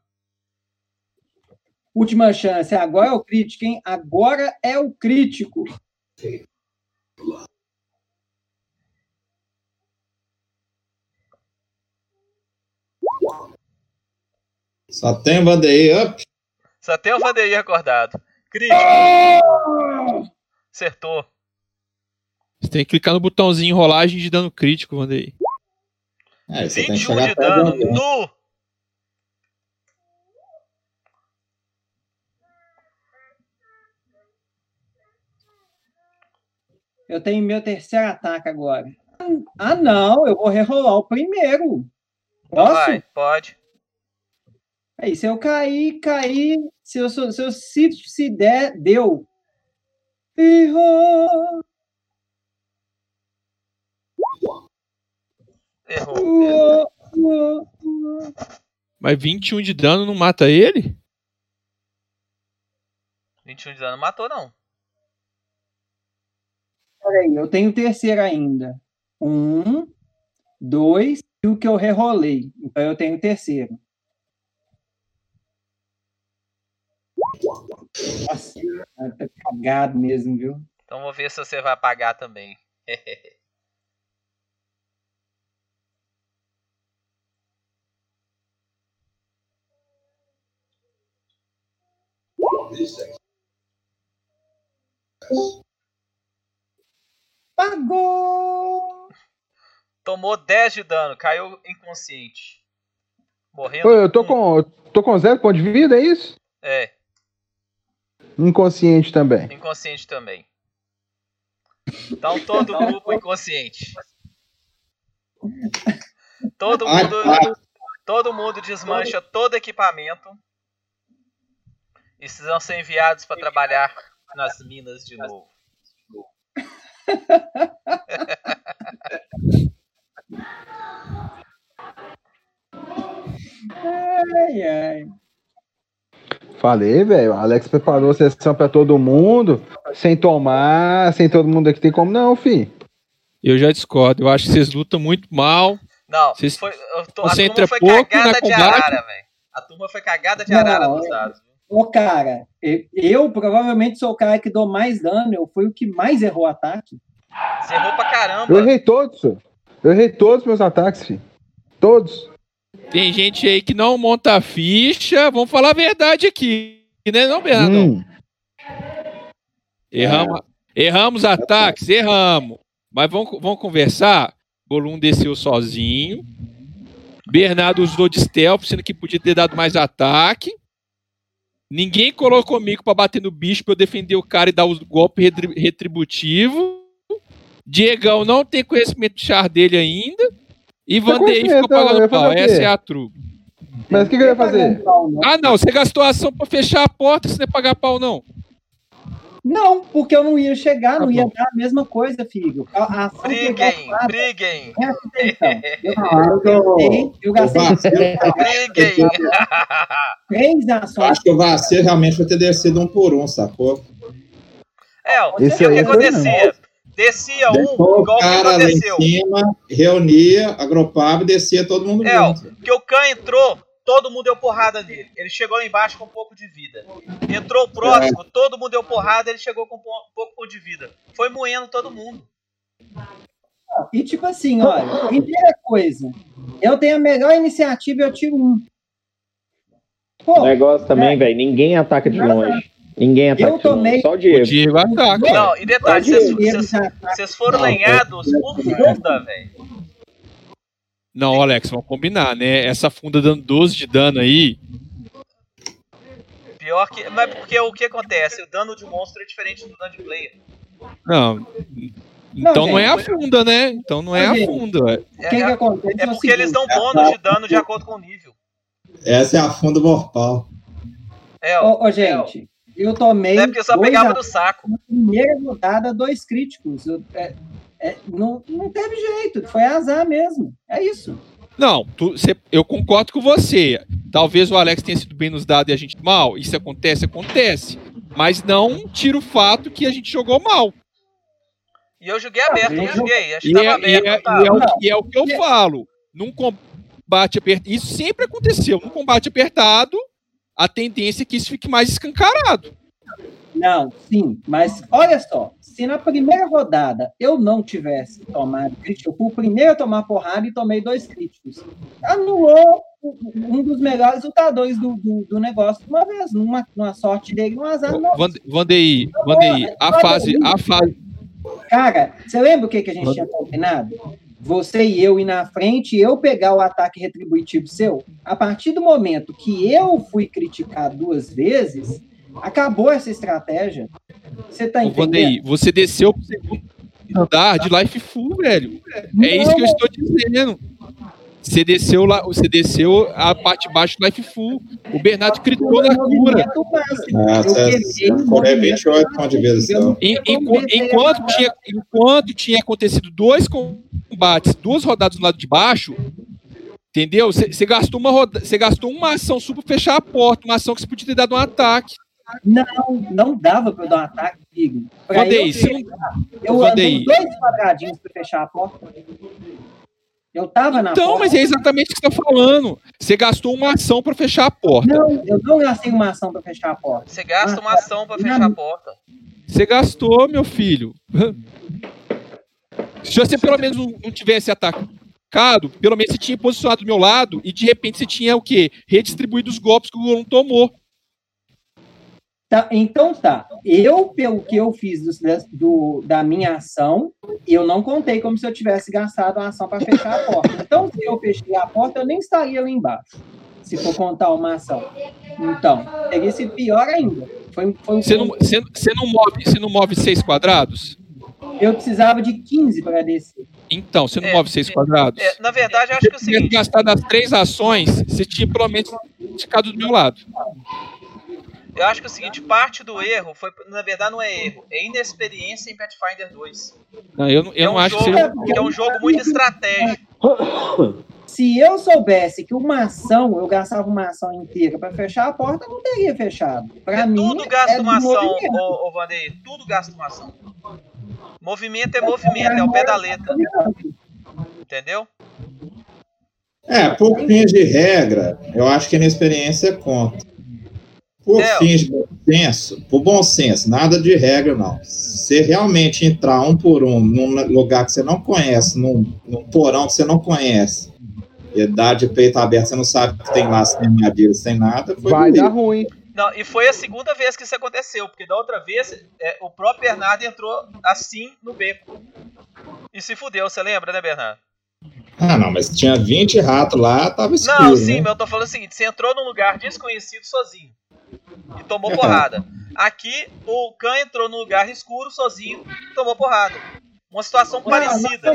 Última chance. Agora é o crítico, hein? Agora é o crítico. Só tem Vanderlei up. Só tem o Vandeir acordado. Crítico! Acertou. Você tem que clicar no botãozinho rolagem de dano crítico, Vanderlei. É, você tem que 21 chegar de dano no. Eu tenho meu terceiro ataque agora. Ah, não. Eu vou rerolar o primeiro. Posso? Vai, pode. Aí, se eu cair, cair. Se eu, se eu se, se der, deu. Errou. Errou. Uou, uou, uou. Mas 21 de dano não mata ele? 21 de dano matou, não. Peraí, eu tenho o terceiro ainda. Um, dois e o que eu rerolei. Então eu tenho o terceiro. Nossa, tá cagado mesmo, viu? Então vou ver se você vai apagar também. Pagou! Tomou 10 de dano, caiu inconsciente. Morrendo. Pô, eu tô com, tô com zero ponto de vida, é isso? É, Inconsciente também. inconsciente também. Então todo grupo inconsciente. Todo Ai, mundo, ai. todo mundo desmancha todo equipamento. E precisam ser enviados para trabalhar nas minas de novo. Ai, ai. Falei, velho. O Alex preparou a sessão pra todo mundo. Sem tomar, sem todo mundo aqui. Tem como não, fi. Eu já discordo. Eu acho que vocês lutam muito mal. Não, Vocês- foi, eu tô- a você turma entra foi pouco cagada na combate. arara, velho. A turma foi cagada de arara Não, nos é- dados. Ô, cara, eu, eu provavelmente sou o cara que dou mais dano. Eu fui o que mais errou o ataque. Você errou pra caramba. Eu errei todos, senhor. Eu errei todos os meus ataques, fi. Todos. Tem gente aí que não monta a ficha. Vamos falar a verdade aqui, né, não, Bernardo? Hum. Erramos, erramos ataques, erramos. Mas vamos, vamos conversar. Bolum desceu sozinho. Bernardo usou de stealth, sendo que podia ter dado mais ataque. Ninguém colocou comigo pra bater no bicho pra eu defender o cara e dar o golpe retri- retributivo. Diegão não tem conhecimento de char dele ainda. E conhecimento, ficou eu pagando ia pau. Essa é a tru. Mas o que, que eu ia fazer? Ah, não. Você gastou a ação pra fechar a porta, você não ia pagar pau, não. Não, porque eu não ia chegar, Tá não ia bom. dar a mesma coisa, filho. A, a Briguem, gastada. briguem. Presta atenção. Eu, eu gastei, Briguem. três Eu ações. acho que o vacilo realmente vai ter descido um por um, sacou? É, o que, que acontecia? Descia um, Deixou igual o que cara lá em aconteceu. cima, reunia, agrupava e descia todo mundo É, junto. que o Khan entrou, todo mundo deu porrada nele. Ele chegou lá embaixo com um pouco de vida. Entrou o próximo, todo mundo deu porrada, ele chegou com um po- um pouco de vida. Foi moendo todo mundo. E tipo assim, olha, primeira coisa, eu tenho a melhor iniciativa e eu tiro um. O negócio também, velho, ninguém ataca de longe. Ninguém ataca Eu tomei- Só o Diego. O Diego ataca. Não, e detalhe, vocês- foram Não, lenhados por funda, velho. Não, Alex, vamos combinar, né? Essa funda dando 12 de dano aí. Pior que. Mas porque o que acontece? O dano de monstro é diferente do dano de player. Não. Então não, é a gente. funda, né? Então não é a Gente. funda. O que, que acontece? É o porque eles dão bônus de dano de acordo com o nível. Essa é a funda morpal. É, Ô, ô, gente, eu tomei. É porque eu só pegava saco. Na primeira rodada, dois críticos. Eu- é- é, não, não teve jeito, foi azar mesmo. É isso. Não, tu- cê- eu concordo com você. Talvez o Alex tenha sido bem nos dados e a gente mal. Isso acontece, acontece. Mas não tira o fato que a gente jogou mal. E eu joguei aberto, eu não joguei. Acho que tava é, e aberto. é- e é o, e é o que eu falo. Num combate apertado. Isso sempre aconteceu. Num combate apertado, a tendência é que isso fique mais escancarado. Não, sim, mas olha só, se na primeira rodada eu não tivesse tomado crítico, eu fui o primeiro a tomar porrada e tomei dois críticos. Anulou um dos melhores lutadores do, do, do negócio de uma vez, numa, numa sorte dele, um azar não. Vande- Vandeir, Vandeir, a fase, a fase. Cara, você lembra o que, que a gente tinha combinado? Você e eu ir na frente e eu pegar o ataque retributivo seu? A partir do momento que eu fui criticar duas vezes, acabou essa estratégia. Você tá entendendo? Vandeir, você desceu pro segundo andar de Life Full, velho. É isso que eu estou dizendo. Você desceu lá, você desceu a parte de baixo do Life Full. O Bernardo gritou na cura. Essa, é 28 pontos de vida só. Em- enqu- enquanto, tinha, enquanto tinha acontecido dois combates, duas rodadas do lado de baixo, entendeu? Você gastou uma roda, você gastou uma ação sua pra fechar a porta, uma ação que você podia ter dado um ataque. Não, não dava pra eu dar um ataque, Igor. Eu, você não- eu andei dois quadradinhos pra fechar a porta. Eu tava na Então, porta. mas é exatamente o que você tá falando. Você gastou uma ação pra fechar a porta. Não, eu não gastei uma ação pra fechar a porta. Você gasta uma ação pra fechar a porta. Você gastou, meu filho. Se você pelo menos não tivesse atacado, pelo menos você tinha posicionado do meu lado e de repente você tinha o quê? Redistribuído os golpes que o Golem tomou. Tá, então tá. Eu, pelo que eu fiz do- do- da minha ação, eu não contei como se eu tivesse gastado a ação para fechar a porta. Então, se eu fechei a porta, eu nem estaria lá embaixo. Se for contar uma ação. Então, teria sido pior ainda. Foi, foi um Você não, você, você não move, você não move seis quadrados? Eu precisava de 15 para descer. Então, você não move seis quadrados? É, na verdade, eu acho que é o Se tivesse seguinte. gastado as três ações, você tinha pelo menos ficado do meu lado. Eu acho que é o seguinte, parte do erro foi. Na verdade, não é erro, é inexperiência em Pathfinder 2. Não, eu não, eu é não um acho jogo, que seja. que é um jogo muito estratégico. Se eu soubesse que uma ação, eu gastava uma ação inteira para fechar a porta, eu não teria fechado. Para mim, Tudo gasta é uma ação, ô, ô Vandeir. Tudo gasta uma ação. Movimento é movimento, é o pé da letra. Entendeu? É, por fins de regra, eu acho que a inexperiência conta. Por É. fins de bom senso, por bom senso, nada de regra, não. Se realmente entrar um por um num lugar que você não conhece, num, num porão que você não conhece, e dar de peito aberto, você não sabe o que tem lá, sem armadilha, sem nada, foi Vai doído. dar ruim. Não, e foi a segunda vez que isso aconteceu, porque da outra vez é, o próprio Bernardo entrou assim no beco. E se fudeu, você lembra, né, Bernardo? Ah, não, mas tinha 20 ratos lá, tava escuro, Não, sim, né? mas eu tô falando o seguinte: você entrou num lugar desconhecido sozinho e tomou É. porrada. Aqui, o Khan entrou num lugar escuro sozinho e tomou porrada. Uma situação parecida.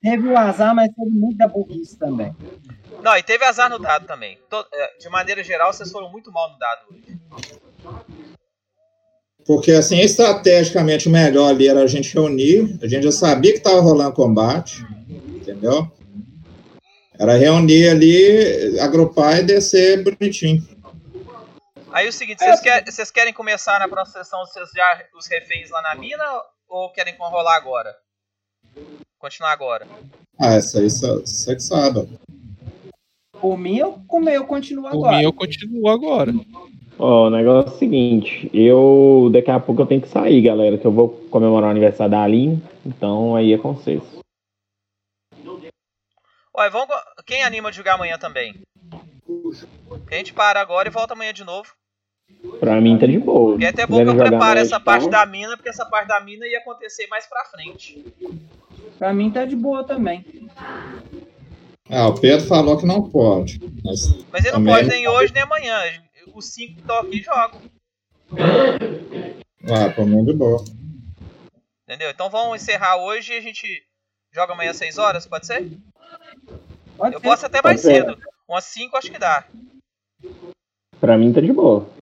Teve o azar, mas teve muita burrice também. Não, e teve azar no dado também. É, De maneira geral, vocês foram muito mal no dado hoje. Porque, assim, estrategicamente o melhor ali era a gente reunir, a gente já sabia que estava rolando combate, entendeu? Era reunir ali, agrupar e descer bonitinho. Aí é o seguinte, vocês, quer- vocês querem começar na próxima sessão vocês já os reféns lá na mina ou querem rolar agora? Continuar agora. Ah, essa aí você que sabe. Por mim, eu, como eu continuo Por agora. mim, eu continuo agora. Ó, o negócio é o seguinte, eu daqui a pouco eu tenho que sair, galera, que eu vou comemorar o aniversário da Aline, então aí é com vocês. Olha, vamos. Quem anima de jogar amanhã também? A gente para agora e volta amanhã de novo. Pra mim tá de boa. E é até bom que eu prepare essa parte então, da mina, porque essa parte da mina ia acontecer mais pra frente. Pra mim tá de boa também. Ah, o Pedro falou que não pode. Mas, Mas ele não pode nem hoje nem amanhã. Os cinco que estão aqui jogam. Ah, pra mim de boa. Entendeu? Então vamos encerrar hoje e a gente joga amanhã às 6 horas, pode ser? Pode Eu ser. posso até mais Pode ser. cedo. Umas 5 acho que dá. Pra mim tá de boa.